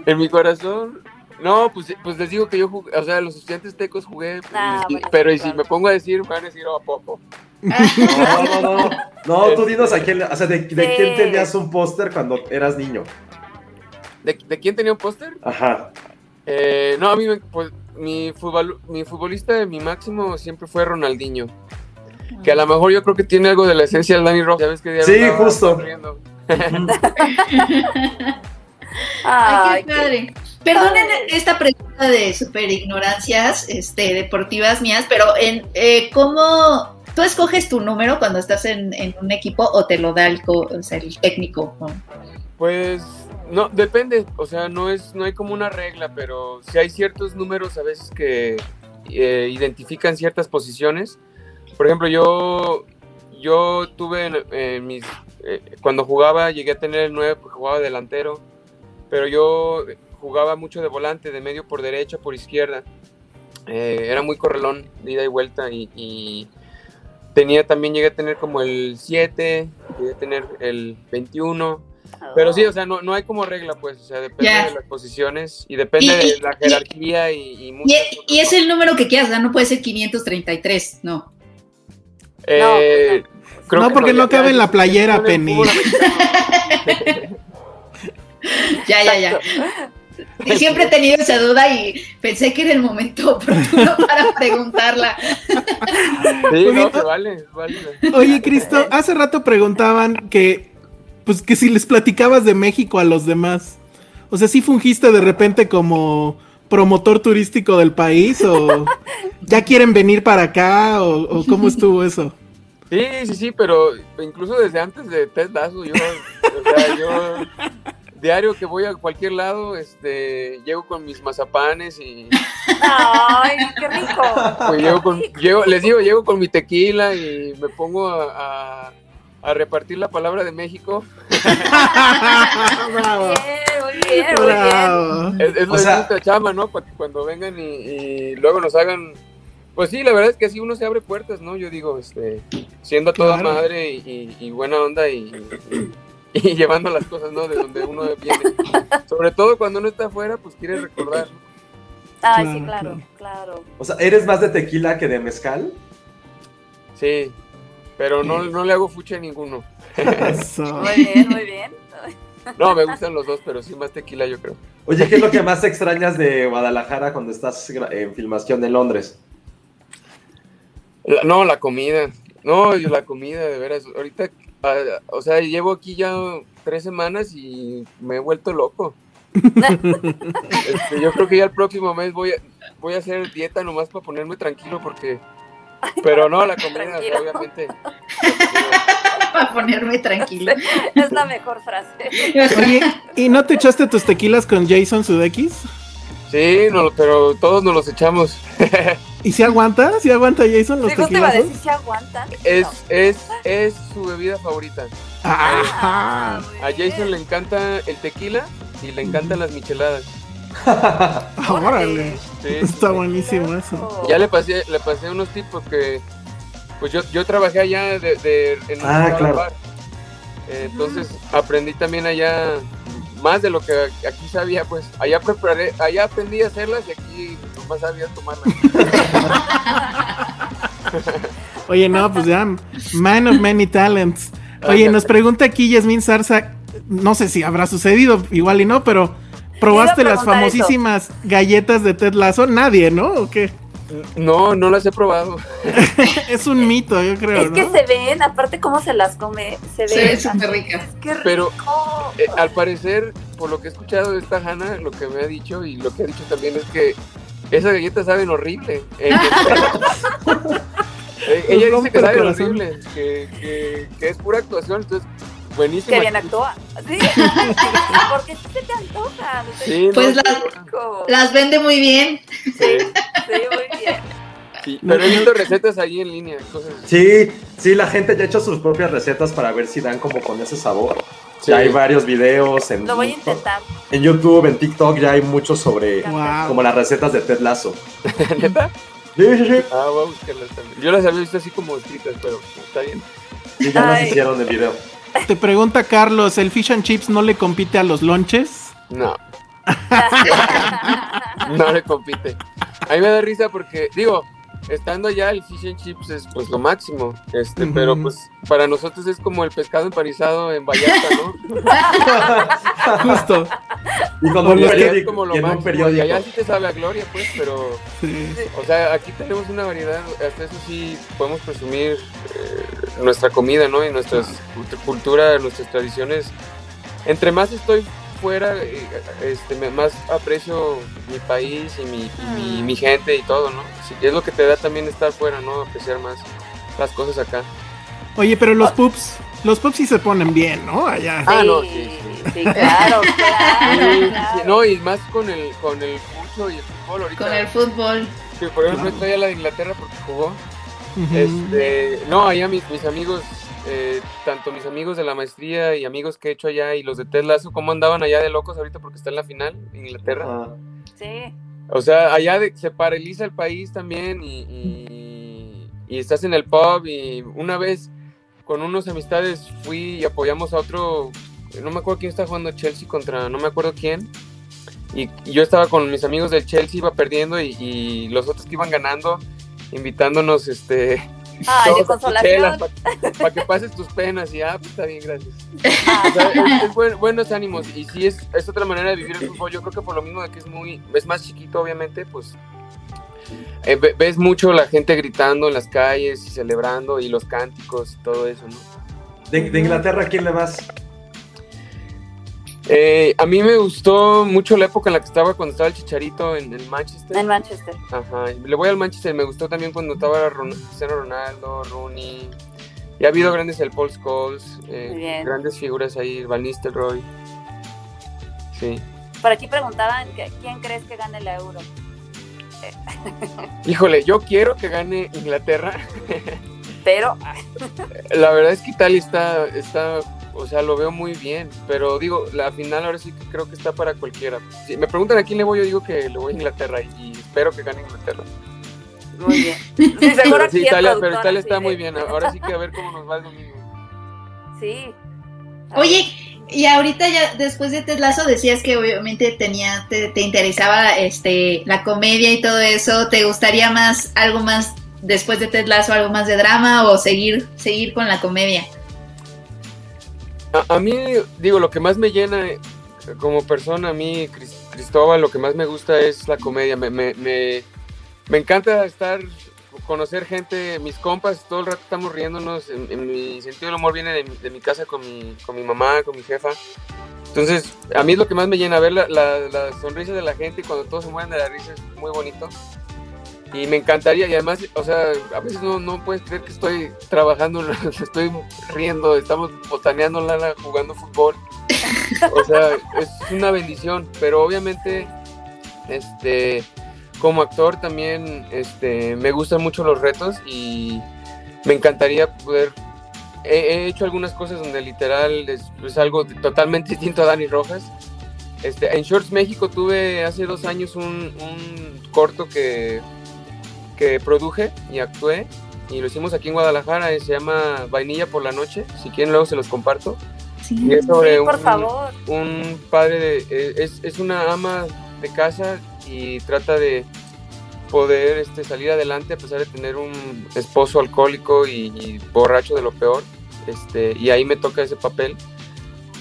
En mi corazón, no, pues, pues les digo que yo jugué, o sea, los estudiantes tecos jugué, pues, Ah, y- bueno, pero y claro. si me pongo a decir, me van a decir, oh, ¿a poco? No, no, no. No, tú dinos a quién. O sea, ¿de, de Sí. quién tenías un póster cuando eras niño? ¿De, de quién tenía un póster? Ajá. Eh, no, a mí, me- pues, mi, futbol, mi futbolista de mi máximo siempre fue Ronaldinho. Que a lo mejor yo creo que tiene algo de la esencia del Dani Rojas. ¿Sabes qué Sí, justo. Ay, qué padre. Perdonen esta pregunta de super ignorancias este, deportivas mías, pero en eh, ¿cómo tú escoges tu número cuando estás en, en un equipo o te lo da el, co- o sea, el técnico? ¿no? Pues no, depende, o sea, no es, no hay como una regla, pero sí hay ciertos números a veces que eh, identifican ciertas posiciones. Por ejemplo, yo, yo tuve en, en mis, eh, cuando jugaba llegué a tener el 9 porque jugaba delantero, pero yo jugaba mucho de volante, de medio por derecha, por izquierda. Eh, era muy correlón, de ida y vuelta y, y tenía también llegué a tener como el 7, llegué a tener el 21. Pero sí, o sea, no, no hay como regla, pues, o sea, depende de las posiciones y depende Y- de la jerarquía y, y Y, es el número que quieras, ¿verdad? no puede ser 533, no. Eh, creo No, que porque no cabe en la playera, Penny. Ya, ya, ya. Y siempre he tenido esa duda y pensé que era el momento oportuno para preguntarla. Sí, no, que vale, vale. Oye, Cristo, hace rato preguntaban que, pues, que si les platicabas de México a los demás. O sea, si fungiste de repente como promotor turístico del país o ya quieren venir para acá o, o cómo estuvo eso? Sí, sí, sí, pero incluso desde antes de Ted Lasso, yo, o sea, yo diario que voy a cualquier lado, este, llego con mis mazapanes y Ay, qué rico. pues, llego con, llego- les digo, llego con mi tequila y me pongo a, a- a repartir la palabra de México. Bravo. Bien, muy bien, muy bien. Bravo. Es, es lo sea- de nuestra chama, ¿no? Cu- Cuando vengan y, y luego nos hagan. Pues sí, la verdad es que así uno se abre puertas, ¿no? Yo digo, este, siendo a toda Claro. madre y, y- y buena onda y, y- llevando las cosas, ¿no? De donde uno viene. Sobre todo cuando uno está afuera, pues quiere recordar. Ay, sí, Claro, claro, claro. O sea, ¿eres más de tequila que de mezcal? Sí, pero no, no le hago fucha a ninguno. Eso. Muy bien, muy bien. No, me gustan los dos, pero sí más tequila, yo creo. Oye, ¿qué es lo que más extrañas de Guadalajara cuando estás en filmación en Londres? La- no, la comida. No, y la comida, de veras. Ahorita, o sea, llevo aquí ya tres semanas y me he vuelto loco. Este, yo creo que ya el próximo mes voy a, voy a hacer dieta nomás para ponerme tranquilo porque... Pero no, la comida, Tranquilo. obviamente. Para ponerme tranquila. Es la mejor frase. Oye, ¿y no te echaste tus tequilas con Jason Sudeikis? Sí, no, pero todos nos los echamos. ¿Y si aguanta? ¿Si aguanta Jason los Sí, justo iba a decir si aguantan. Es, No. es, es su bebida favorita. Ajá. A Jason le encanta el tequila y le encantan las micheladas. Órale. Sí. Está buenísimo eso. Ya le pasé, le pasé unos tips porque pues yo, yo trabajé allá de, de- en un Ah, claro. bar. Eh, entonces aprendí también allá más de lo que aquí sabía, pues allá preparé, allá aprendí a hacerlas y aquí nomás sabía tomarlas. Oye, no, pues ya, man of many talents. Oye, nos pregunta aquí Yasmin Zarza, no sé si habrá sucedido, igual y no, pero ¿probaste las famosísimas galletas de Ted Lasso? Nadie, ¿no? ¿O qué? No, no las he probado. es un mito, yo creo, Es que se ven, aparte cómo se las come, se Se ve ve súper rica. Qué rico. Pero eh, al parecer, por lo que he escuchado de esta Hanna, lo que me ha dicho y lo que ha dicho también es que esas galletas saben horrible. Eh, eh, ella dice que saben horrible, que, que, que es pura actuación, entonces buenísimo. que bien actúa. Sí, porque sí se te antoja. Sí, no, Pues sí, la- Rico. Las vende muy bien. sí, Sí, muy bien. sí, pero he visto recetas ahí en línea, entonces Sí, sí, la gente ya ha hecho sus propias recetas para ver si dan como con ese sabor. Sí. Ya hay varios videos en, Lo voy a intentar. en YouTube, en TikTok, ya hay muchos sobre Wow. como las recetas de Ted Lasso. ¿Neta? Sí, sí, sí. Ah, voy a buscarlas también. Yo las había visto así como escritas, pero está bien. Sí, ya las Ay. hicieron el video. Te pregunta Carlos, ¿el fish and chips no le compite a los lonches? No. no le compite. A mí me da risa porque, digo, estando allá el fish and chips es pues lo máximo. Este, pero pues para nosotros es como el pescado empanizado en Vallarta, ¿no? Justo. Y con Oye, un periódico. como lo y en un máximo. Y periódico. allá sí te sabe a gloria, pues, pero, Sí. o sea, aquí tenemos una variedad, hasta eso sí podemos presumir eh, nuestra comida, ¿no? Y nuestras cultu- cultura, nuestras tradiciones. Entre más estoy fuera, eh, este, me- más aprecio mi país y, mi, y mi, mi gente y todo, ¿no? Es lo que te da también estar fuera, ¿no? Apreciar más las cosas acá. Oye, pero los pups, los pups sí se ponen bien, ¿no? Allá. Ah, no, Sí, sí, sí, claro, Sí, claro. sí, sí. claro. No, y más con el, con el fucho y el fútbol ahorita. Con el fútbol. que, por ejemplo, Claro. estoy a la de Inglaterra porque jugó. Este, no, allá mis, mis amigos, eh, tanto mis amigos de la maestría y amigos que he hecho allá y los de Ted Lasso, cómo andaban allá de locos ahorita porque está en la final, Inglaterra. Ah, Sí. O sea, allá de- se paraliza el país también y, y- y estás en el pub y una vez con unos amistades fui y apoyamos a otro, no me acuerdo quién está jugando Chelsea contra, no me acuerdo quién. Y, y yo estaba con mis amigos del Chelsea, iba perdiendo y, y los otros que iban ganando, invitándonos este Ay, de consolación. Para que pases tus penas y ah, pues está bien, gracias. O sea, es, es buen- buenos ánimos y sí es, es otra manera de vivir el fútbol. Yo creo que por lo mismo de que es muy, es más chiquito, obviamente, pues eh, ve- ves mucho la gente gritando en las calles y celebrando y los cánticos y todo eso, ¿no? De, de Inglaterra, ¿a quién le vas? Eh, a mí me gustó mucho la época en la que estaba cuando estaba el Chicharito en, Manchester. En Manchester. Ajá, le voy al Manchester, me gustó también cuando estaba Ron- Cristiano Ronaldo, Rooney. Y ha habido grandes el Paul Scholes, eh, grandes figuras ahí, Van Nistelrooy. Sí. Por aquí preguntaban quién crees que gane la euro. Híjole, yo quiero que gane Inglaterra. Pero La verdad es que Italia está, está, o sea, lo veo muy bien. Pero digo, la final ahora sí que creo que está para cualquiera. Si me preguntan a quién le voy, yo digo que le voy a Inglaterra y, espero que gane Inglaterra. muy bien. Sí, Pero sí, Italia, pero Italia está muy bien. Ahora sí que a ver cómo nos va el domingo. Sí. Oye, y ahorita ya después de Ted Lasso decías que obviamente tenía, te, te interesaba este la comedia y todo eso. ¿Te gustaría más algo más después de Ted Lasso, algo más de drama o seguir, seguir con la comedia? A, mí, digo, lo que más me llena eh, como persona, a mí, Cris- Cristóbal, lo que más me gusta es la comedia. Me, me, me, me encanta estar, conocer gente, mis compas, todo el rato estamos riéndonos. En, mi sentido del humor viene de, mi- casa con mi, con mi mamá, con mi jefa. Entonces, a mí es lo que más me llena, ver la, la, la sonrisa de la gente y cuando todos se mueven de la risa es muy bonito. Y me encantaría, y además, o sea, a veces no, no puedes creer que estoy trabajando, estoy riendo, estamos botaneando lana, jugando fútbol. O sea, es una bendición, pero obviamente, este, como actor también, este, me gustan mucho los retos y me encantaría poder. He, he hecho algunas cosas donde literal es, algo totalmente distinto a Dani Rojas. Este, en Shorts México tuve hace dos años un corto que, que produje y actué y lo hicimos aquí en Guadalajara, eh, se llama Vainilla por la Noche, si quieren luego se los comparto. Y es sobre Sí, por un, favor. un padre, de, eh, es, es una ama de casa y trata de poder este, salir adelante a pesar de tener un esposo alcohólico y, y borracho de lo peor. Este, y ahí me toca ese papel.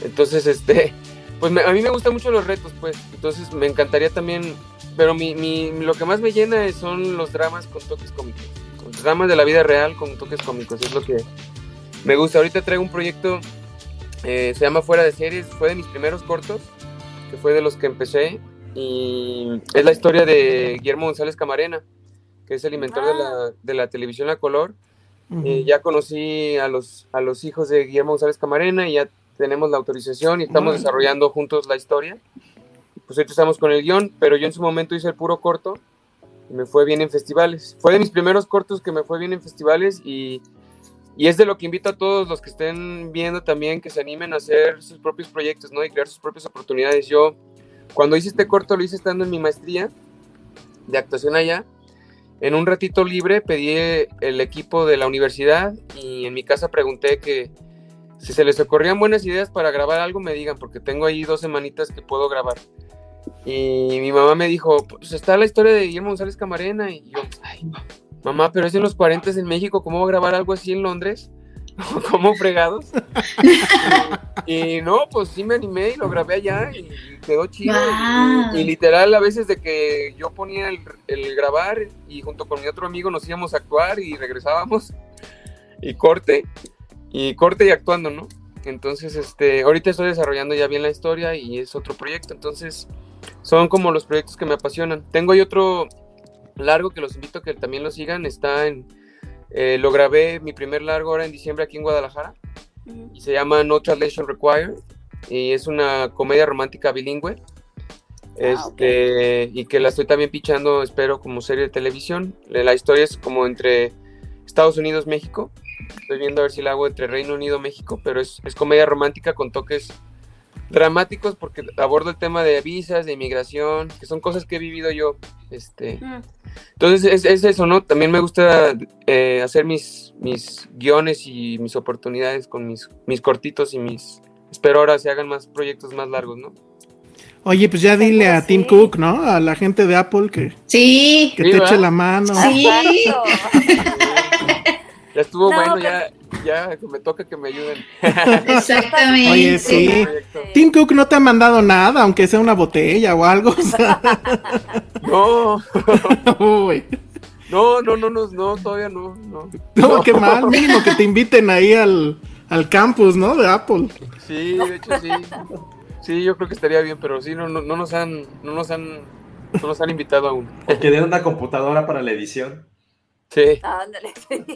Entonces, este, pues me- a mí me gustan mucho los retos, pues. Entonces me encantaría también, pero mi, mi- lo que más me llena son los dramas con toques cómicos. Los dramas de la vida real con toques cómicos, es lo que me gusta. Ahorita traigo un proyecto, eh, se llama Fuera de Series, fue de mis primeros cortos, que fue de los que empecé, y es la historia de Guillermo González Camarena, que es el inventor de, la, de la televisión a color. Eh, ya conocí a los, a los hijos de Guillermo González Camarena y ya tenemos la autorización y estamos Órale. desarrollando juntos la historia. Pues ahorita estamos con el guion, pero yo en su momento hice el puro corto y me fue bien en festivales. Fue de mis primeros cortos que me fue bien en festivales y, y es de lo que invito a todos los que estén viendo también que se animen a hacer sus propios proyectos, ¿no? Y crear sus propias oportunidades. Yo, cuando hice este corto, lo hice estando en mi maestría de actuación allá. En un ratito libre pedí el equipo de la universidad y en mi casa pregunté que si se les ocurrían buenas ideas para grabar algo, me digan, porque tengo ahí dos semanitas que puedo grabar. Y mi mamá me dijo, pues está la historia de Guillermo González Camarena. Y yo, ay, mamá, pero es en los 40 en México, ¿cómo voy a grabar algo así en Londres? ¿Cómo fregados? y, y no, pues sí me animé y lo grabé allá y quedó chido. Wow. Y, y literal, a veces de que yo ponía el, el grabar y junto con mi otro amigo nos íbamos a actuar y regresábamos y corte, y corte y actuando, ¿no? Entonces, este, ahorita estoy desarrollando ya bien la historia y es otro proyecto, entonces son como los proyectos que me apasionan. Tengo ahí otro largo que los invito a que también lo sigan, está en, eh, lo grabé mi primer largo ahora en diciembre aquí en Guadalajara y se llama No Translation Required y es una comedia romántica bilingüe. Este, y que la estoy también pichando, espero, como serie de televisión. La historia es como entre Estados Unidos, México. Estoy viendo a ver si la hago entre Reino Unido, México, pero es, es comedia romántica con toques dramáticos porque abordo el tema de visas, de inmigración, que son cosas que he vivido yo. Este, entonces es, es eso, ¿no? También me gusta eh, hacer mis, mis guiones y mis oportunidades con mis, mis cortitos y mis... Espero ahora se hagan más proyectos más largos, ¿no? Oye, pues ya dile a Tim Cook, ¿no? A la gente de Apple que, Sí. que Sí, te ¿verdad? eche la mano. Sí. Ya estuvo No, bueno, pero- ya, ya me toca que me ayuden. Exactamente. Oye, sí. Tim Cook no te ha mandado nada, aunque sea una botella o algo. o sea, No, uy. no, no, no, no, no, todavía no, no. No, qué mal, mínimo que te inviten ahí al, al campus, ¿no? De Apple. Sí, de hecho sí. Sí, yo creo que estaría bien, pero sí, no, no, no nos han, no nos han, no nos han invitado aún. Que den una computadora para la edición. Sí. Ándale.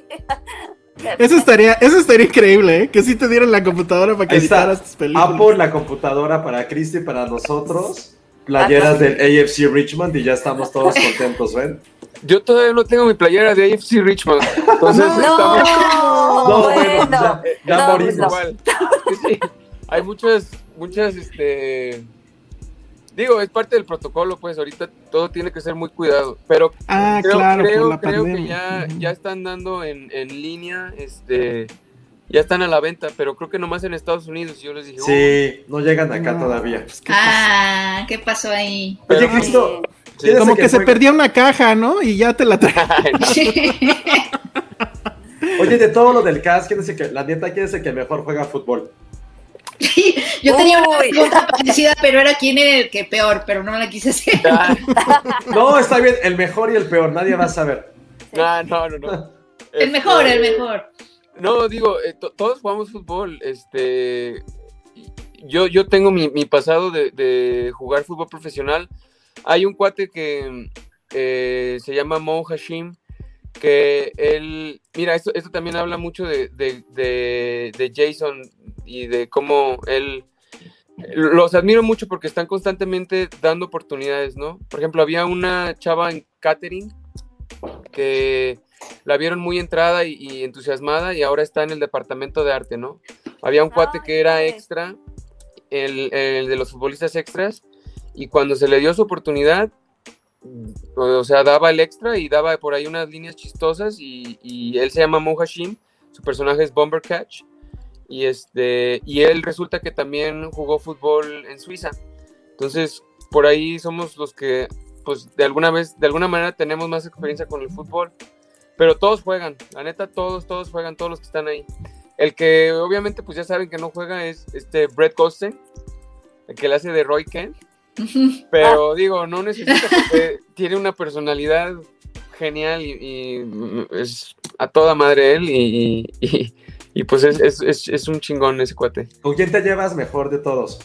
Eso estaría, eso estaría increíble, ¿eh? Que sí te dieran la computadora para que editaras tus películas. Apple, la computadora para Cristi y para nosotros. Playeras del AFC Richmond y ya estamos todos contentos, ¿ven? Yo todavía no tengo mi playera de AFC Richmond. Entonces No, estamos No, bueno. bueno, ya, ya No, pues morimos. igual. Sí, hay muchas, muchas, este. Digo, es parte del protocolo, pues ahorita todo tiene que ser muy cuidado. Pero Ah, creo, claro, creo, por la creo que ya, ya están dando en, en línea, este, ya están a la venta, pero creo que nomás en Estados Unidos. Yo les dije, "Uh, Sí, no llegan acá No, todavía. pues. Ah, ¿qué pasó ahí? Oye, Cristo, Sí. ¿tienes Como que, se perdía una caja, ¿no? Y ya te la trae. Oye, de todo lo del cast, ¿quién es el que, la neta, quién es el que mejor juega fútbol? Yo tenía una pregunta parecida, pero era quién era el que peor, pero no la quise hacer. Ah, No, está bien, el mejor y el peor, nadie va a saber. no, no, no, no. El mejor, el Este, mejor. No, digo, eh, to- todos jugamos fútbol. Este, yo, yo tengo mi, mi pasado de, de jugar fútbol profesional. Hay un cuate que eh, se llama Mo Hashim, que él, mira, esto, esto también habla mucho de, de- de- de Jason y de cómo él, los admiro mucho porque están constantemente dando oportunidades, ¿no? Por ejemplo, había una chava en catering que la vieron muy entrada y, y entusiasmada y ahora está en el departamento de arte, ¿no? Había un cuate que era extra, el, el de los futbolistas extras, y cuando se le dio su oportunidad, o sea, daba el extra y daba por ahí unas líneas chistosas y, y él se llama Mo Hashim, su personaje es Bomber Catch, y, este, y él resulta que también jugó fútbol en Suiza. Entonces, por ahí somos los que, pues, de alguna vez, de alguna manera tenemos más experiencia con el fútbol. Pero todos juegan, la neta, todos, todos juegan, todos los que están ahí. El que obviamente, pues ya saben que no juega es este Brett Gosten, el que le hace de Roy Kent. Pero digo, no necesita porque tiene una personalidad genial y, y es a toda madre él y, y- y, pues es, es- es- es un chingón ese cuate. ¿Con quién te llevas mejor de todos?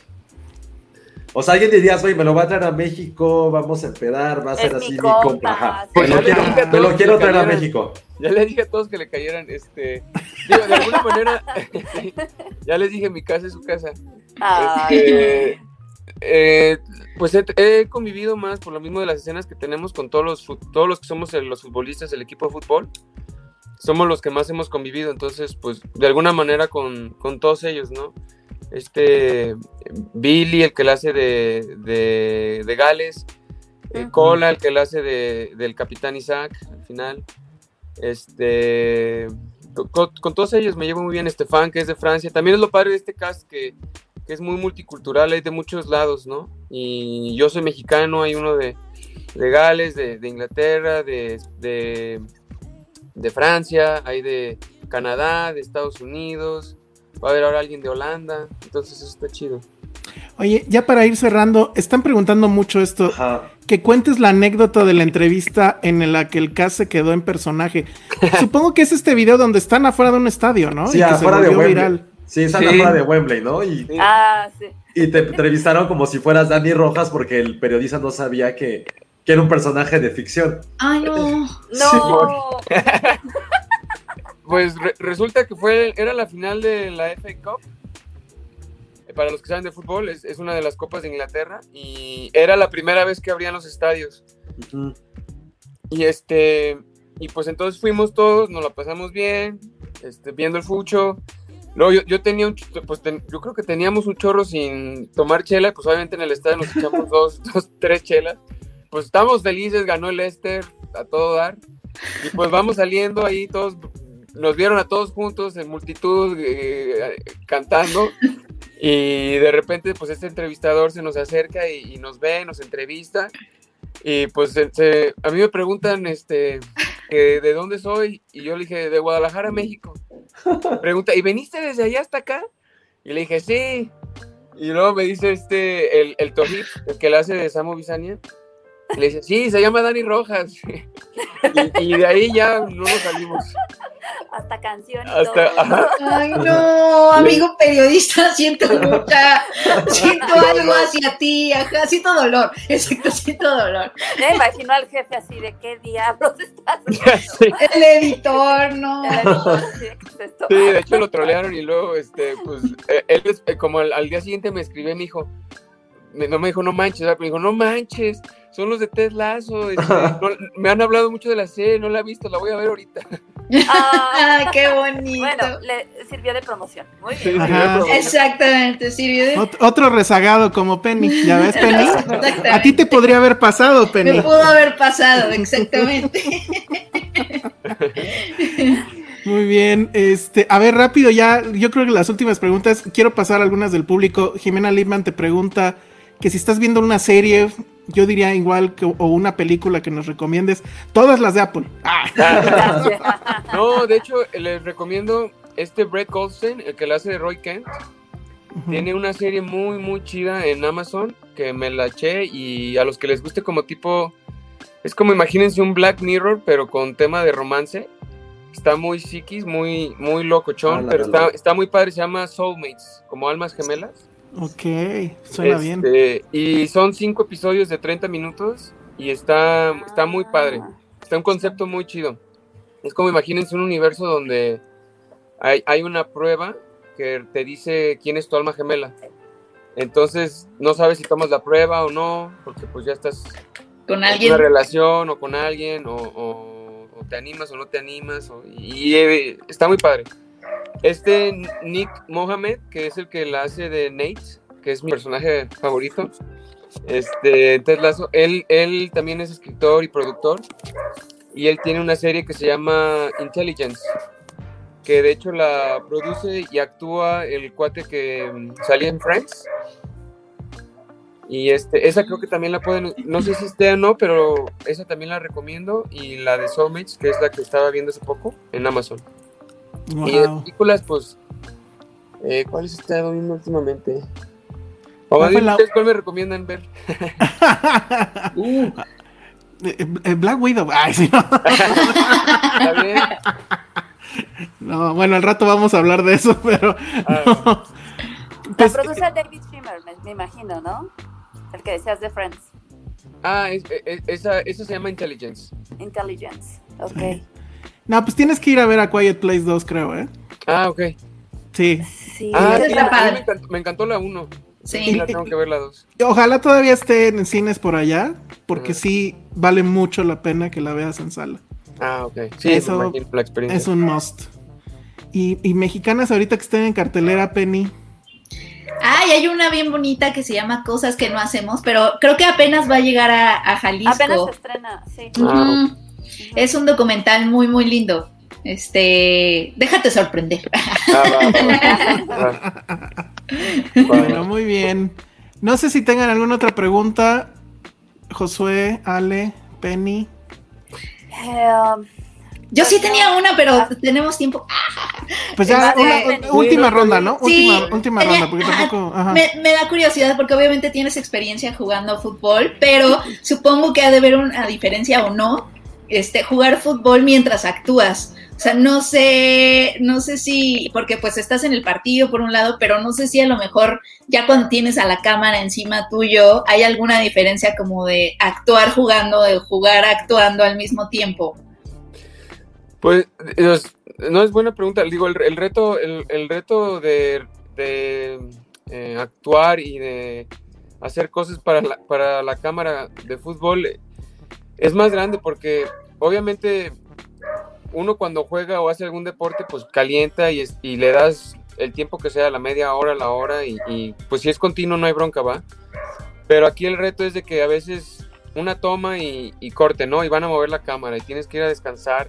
O sea, alguien dirías, güey, me lo va a traer a México, vamos a empedar, va a ser así mi compa, compa. Ajá. Me lo Pues quiero, le me lo quiero traer a. México. Ya les dije a todos que le cayeran, este, digo, de alguna manera, ya les dije, mi casa es su casa. Ay, Este, eh, pues he, he convivido más por lo mismo de las escenas que tenemos con todos los, todos los que somos el- los futbolistas, el equipo de fútbol. Somos los que más hemos convivido, entonces, pues, de alguna manera con, con todos ellos, ¿no? Este, Billy, el que le hace de, de, de Gales, eh. Cola, el que le hace de, del Capitán Isaac, al final. Este, con, con todos ellos me llevo muy bien. Estefan, que es de Francia. También es lo padre de este cast que, que es muy multicultural, hay de muchos lados, ¿no? Y yo soy mexicano, hay uno de, de Gales, de, de Inglaterra, de, de, de Francia, hay de Canadá, de Estados Unidos, va a haber ahora alguien de Holanda, entonces eso está chido. Oye, ya para ir cerrando, están preguntando mucho esto. Ajá. Que cuentes la anécdota de la entrevista en la que el Cas se quedó en personaje. Supongo que es este video donde están afuera de un estadio, ¿no? Sí, y que se afuera de Wembley. viral. Sí, están Sí. afuera de Wembley, ¿no? Y, Ah, sí. y te entrevistaron como si fueras Dani Rojas porque el periodista no sabía que, que era un personaje de ficción. Ay, no. No. Pues re- resulta que fue, era la final de la FA Cup. Eh, Para los que saben de fútbol, es, es una de las copas de Inglaterra y era la primera vez que abrían los estadios. Y este, y pues entonces fuimos todos, nos la pasamos bien, este, viendo el fucho. Luego yo, yo tenía un, pues ten- yo creo que teníamos un chorro sin tomar chela, pues obviamente en el estadio nos echamos dos, dos, tres chelas. Pues estamos felices, ganó el Leicester a todo dar. Y pues vamos saliendo ahí todos, nos vieron a todos juntos en multitud eh, cantando. Y de repente pues este entrevistador se nos acerca y, nos ve, nos entrevista. Y pues se- a mí me preguntan, este, que de dónde soy, y yo le dije, de Guadalajara, México. Pregunta, ¿y veniste desde allá hasta acá? Y le dije, sí. Y luego me dice este, el, el el que le hace de Samo Bisania. Le dice, sí, se llama Dani Rojas. y, y de ahí ya no nos salimos. Hasta canción y Hasta- todo. ajá. Ay, no, amigo periodista, siento mucha, siento algo hacia ti, ajá, siento dolor, exacto, siento dolor. Me imagino al jefe así de qué diablos estás El editor, no. El editor, así de, ¿qué es esto? Sí, de hecho lo trolearon y luego, este, pues, eh, él, es- eh, como al, al día siguiente me escribió y me dijo, no me dijo no manches, ¿verdad? me dijo, no manches, son los de Ted Lasso, este, no- me han hablado mucho de la serie, no la he visto, la voy a ver ahorita. Ay, qué bonito. Bueno, le sirvió de promoción. Muy bien. sí. Exactamente, sirvió de... Ot- otro rezagado como Penny. ¿Ya ves, Penny? A ti te podría haber pasado, Penny. Me pudo haber pasado, exactamente. Muy bien, este, a ver, rápido ya, yo creo que las últimas preguntas, quiero pasar algunas del público. Jimena Lipman te pregunta que si estás viendo una serie, yo diría igual que o una película que nos recomiendes, todas las de Apple. Ah, No, de hecho, les recomiendo este Brett Goldstein, el que la hace de Roy Kent. Tiene una serie muy, muy chida en Amazon que me la eché y a los que les guste como tipo... Es como imagínense un Black Mirror, pero con tema de romance. Está muy psiquis, muy, muy locochón, Ah, la pero está, está muy padre. Se llama Soulmates, como almas gemelas. Ok, suena bien. Este, Y son cinco episodios de 30 minutos y está, está muy padre. Está un concepto muy chido. Es como imagínense un universo donde hay, hay una prueba que te dice quién es tu alma gemela. Entonces no sabes si tomas la prueba o no, porque pues ya estás Con en alguien. una relación o con alguien, o, o- o te animas o no te animas, o- y, eh, está muy padre. Este Nick Mohamed, que es el que la hace de Nate, que es mi personaje favorito, este, Ted él, él también es escritor y productor, y él tiene una serie que se llama Intelligence, que de hecho la produce y actúa el cuate que mm, salía en Friends. Y este, esa creo que también la pueden, no sé si esté o no, pero esa también la recomiendo. Y la de Soulmates, que es la que estaba viendo hace poco en Amazon. Y de Wow. películas, pues, eh, ¿cuáles he estado viendo últimamente? O ¿Cuál la- ustedes cuál me recomiendan ver? Eh, eh, Black Widow. Ay, sí, no. ¿Está? No, bueno, al rato vamos a hablar de eso, pero Ah, no. La Pues, produce David Schwimmer, me, me imagino, ¿no? El que decías de Friends. Ah, es- es- esa, esa se llama Intelligence. Intelligence. Ok. No, pues tienes que ir a ver a Quiet Place 2, creo, ¿eh? Ah, ok. Sí. Sí. Ah, sí, a mí me encantó, me encantó la 1. Sí. la tengo que ver la 2. Ojalá todavía esté en cines por allá, porque sí vale mucho la pena que la veas en sala. Ah, ok. Sí, Eso la experiencia. Es un must. Y, y mexicanas ahorita que estén en cartelera, Penny. Ay, hay una bien bonita que se llama Cosas que no hacemos, pero creo que apenas va a llegar a, a Jalisco. Apenas se estrena, sí. Ah. Es un documental muy, muy lindo. Este, déjate sorprender. Ah, va, va, va. Bueno, muy bien. No sé si tengan alguna otra pregunta. Josué, Ale, Penny. Eh, um, Yo sí tenía una, pero tenemos tiempo. Pues ya, Este, una, última ronda, ¿no? Sí, última última tenía- ronda, porque tampoco. Ajá. Me, me da curiosidad porque obviamente tienes experiencia jugando fútbol, pero supongo que ha de haber una diferencia o no, este, jugar fútbol mientras actúas. O sea, no sé, no sé si, porque pues estás en el partido por un lado, pero no sé si a lo mejor ya cuando tienes a la cámara encima tuyo, hay alguna diferencia como de actuar jugando, de jugar actuando al mismo tiempo. Pues es- no es buena pregunta. Digo, el, reto, el, reto de, eh, actuar y de hacer cosas para la, para la cámara de fútbol eh, es más grande porque obviamente uno cuando juega o hace algún deporte pues calienta y, es- y le das el tiempo que sea, la media hora, la hora y, y, pues si es continuo no hay bronca, va. Pero aquí el reto es de que a veces una toma y, y corte, ¿no? Y van a mover la cámara y tienes que ir a descansar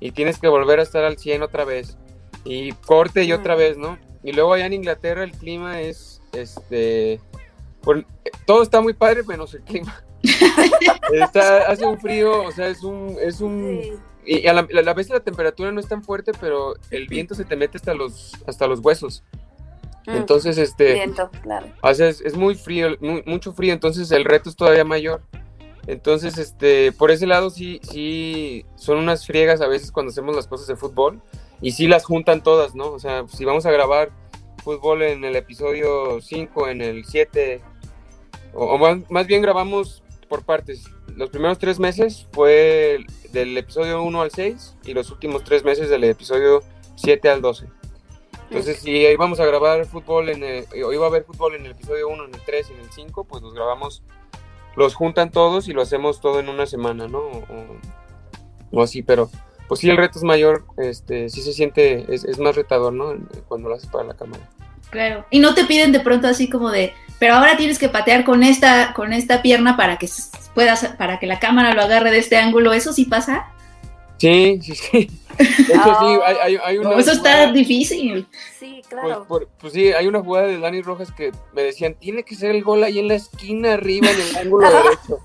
y tienes que volver a estar al 100 otra vez y corte y otra vez, ¿no? Y luego allá en Inglaterra el clima es, este, por- todo está muy padre menos el clima. Está- hace un frío, o sea, es un, es un, sí. y a la, a la vez la temperatura no es tan fuerte, pero el viento se te mete hasta los, hasta los huesos. Mm, Entonces, este, Viento, claro. o sea, es, es muy frío, mu- mucho frío, entonces el reto es todavía mayor. Entonces, este, por ese lado sí, sí, son unas friegas a veces cuando hacemos las cosas de fútbol y sí las juntan todas, ¿no? O sea, si vamos a grabar fútbol en el episodio 5, en el 7, o, o más, más bien grabamos por partes. Los primeros tres meses fue del episodio 1 al 6 y los últimos tres meses del episodio 7 al 12. Entonces, si íbamos a grabar fútbol en el, o iba a haber fútbol en el episodio 1, en el 3 y en el 5, pues los grabamos, los juntan todos y lo hacemos todo en una semana, ¿no? O, o así, pero pues sí, el reto es mayor, este, sí se siente, es, es más retador, ¿no? Cuando lo haces para la cámara. Claro. Y no te piden de pronto así como de, pero ahora tienes que patear con esta, con esta pierna para que puedas, para que la cámara lo agarre de este ángulo. ¿Eso sí pasa? Sí, sí, sí. De hecho, sí, hay, hay, hay una No, eso está difícil. Sí, Pues, claro. por- pues sí, hay una jugada de Dani Rojas que me decían, tiene que ser el gol ahí en la esquina arriba, en el ángulo derecho.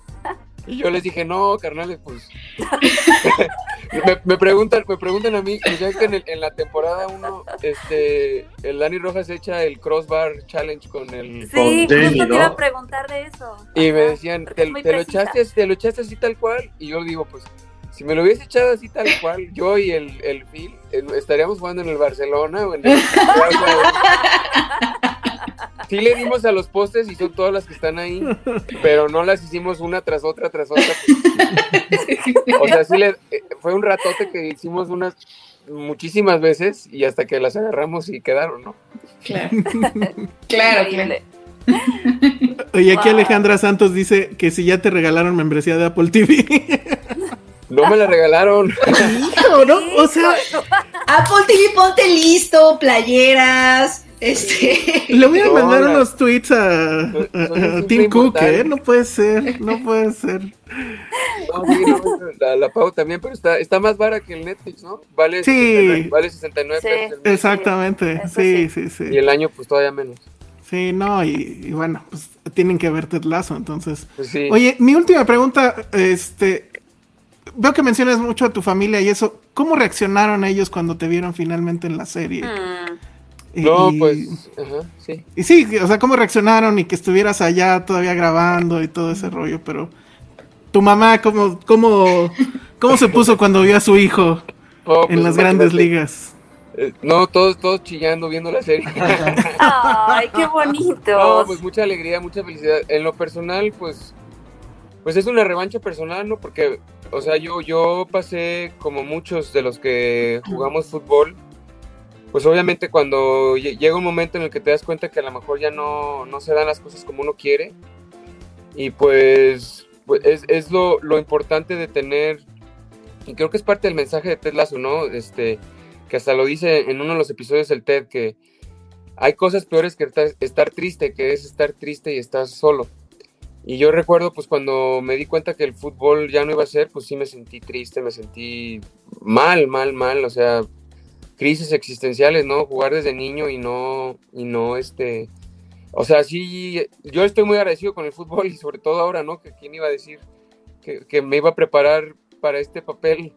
Y yo les dije, no, carnales, pues. me, me preguntan, me preguntan a mí, pues ya que en, el- en la temporada 1, este, el Dani Rojas echa el crossbar challenge con el. Sí, con justo te iba a preguntar de eso. Y me decían, ¿te, lo echaste, te lo echaste así tal cual? Y yo digo, pues, si me lo hubiese echado así tal cual, yo y el, el Phil, eh, estaríamos jugando en el Barcelona o en el... Sí le dimos a los postes y son todas las que están ahí, pero no las hicimos una tras otra, tras otra. O sea, sí le, fue un ratote que hicimos unas muchísimas veces y hasta que las agarramos y quedaron, ¿no? Claro. claro, Increíble. Oye, aquí. Alejandra Santos dice que si ya te regalaron membresía de Apple TV. No me la regalaron. Hijo, ¿no? O sea, Apple TV, ponte listo, playeras. Este. le voy a No, mandar unos tweets a, Tim Cook. ¿eh? No puede ser, no puede ser. No, sí, no, la, la pago también, pero está, está más vara que el Netflix, ¿no? Vale, Sí. 69, vale 69 Sí. pesos. Exactamente, sí, sí. sí, Y el año, pues todavía menos. Sí, no, y, y bueno, pues tienen que ver Ted Lasso, entonces. Pues sí. Oye, mi última pregunta, este, veo que mencionas mucho a tu familia y eso, ¿cómo reaccionaron ellos cuando te vieron finalmente en la serie? Mm, no, y- pues, ajá, sí. Y sí, o sea, ¿cómo reaccionaron y que estuvieras allá todavía grabando y todo ese rollo? Pero tu mamá, ¿cómo, cómo, cómo se puso cuando vio a su hijo No, en pues, las grandes ligas? Eh, no, todos, todos chillando viendo la serie. Ay, qué bonito. no, pues mucha alegría, mucha felicidad. En lo personal, pues, pues es una revancha personal, ¿no? Porque, o sea, yo, yo pasé como muchos de los que jugamos fútbol, pues obviamente cuando lle- llega un momento en el que te das cuenta que a lo mejor ya no, no se dan las cosas como uno quiere, y pues, pues es, es lo, lo importante de tener, y creo que es parte del mensaje de Ted Lasso, ¿no? Este, que hasta lo dice en uno de los episodios del TED, que hay cosas peores que estar triste, que es estar triste y estar solo. Y yo recuerdo, pues cuando me di cuenta que el fútbol ya no iba a ser, pues sí me sentí triste, me sentí mal, mal, mal, o sea, crisis existenciales, ¿no? Jugar desde niño y no, y no, este, o sea, sí, yo estoy muy agradecido con el fútbol y sobre todo ahora, ¿no? Que quién iba a decir que, que me iba a preparar para este papel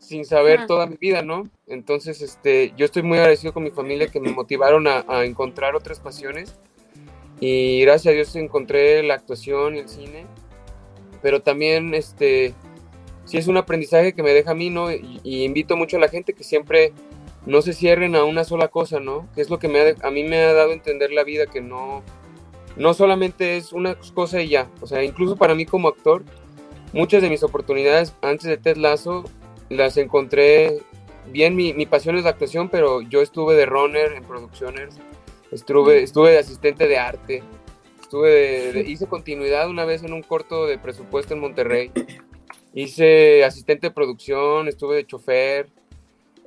sin saber toda mi vida, ¿no? Entonces, este, yo estoy muy agradecido con mi familia que me motivaron a, a encontrar otras pasiones y gracias a Dios encontré la actuación y el cine, pero también, este, sí es un aprendizaje que me deja a mí, ¿no? Y, y invito mucho a la gente que siempre no se cierren a una sola cosa, ¿no? Que es lo que me ha de- a mí me ha dado a entender la vida, que no, no solamente es una cosa y ya, o sea, incluso para mí como actor, muchas de mis oportunidades antes de Ted Lasso las encontré bien, mi, mi pasión es la actuación, pero yo estuve de runner en producciones, estuve, estuve de asistente de arte, estuve de- de- hice continuidad una vez en un corto de presupuesto en Monterrey, hice asistente de producción, estuve de chofer,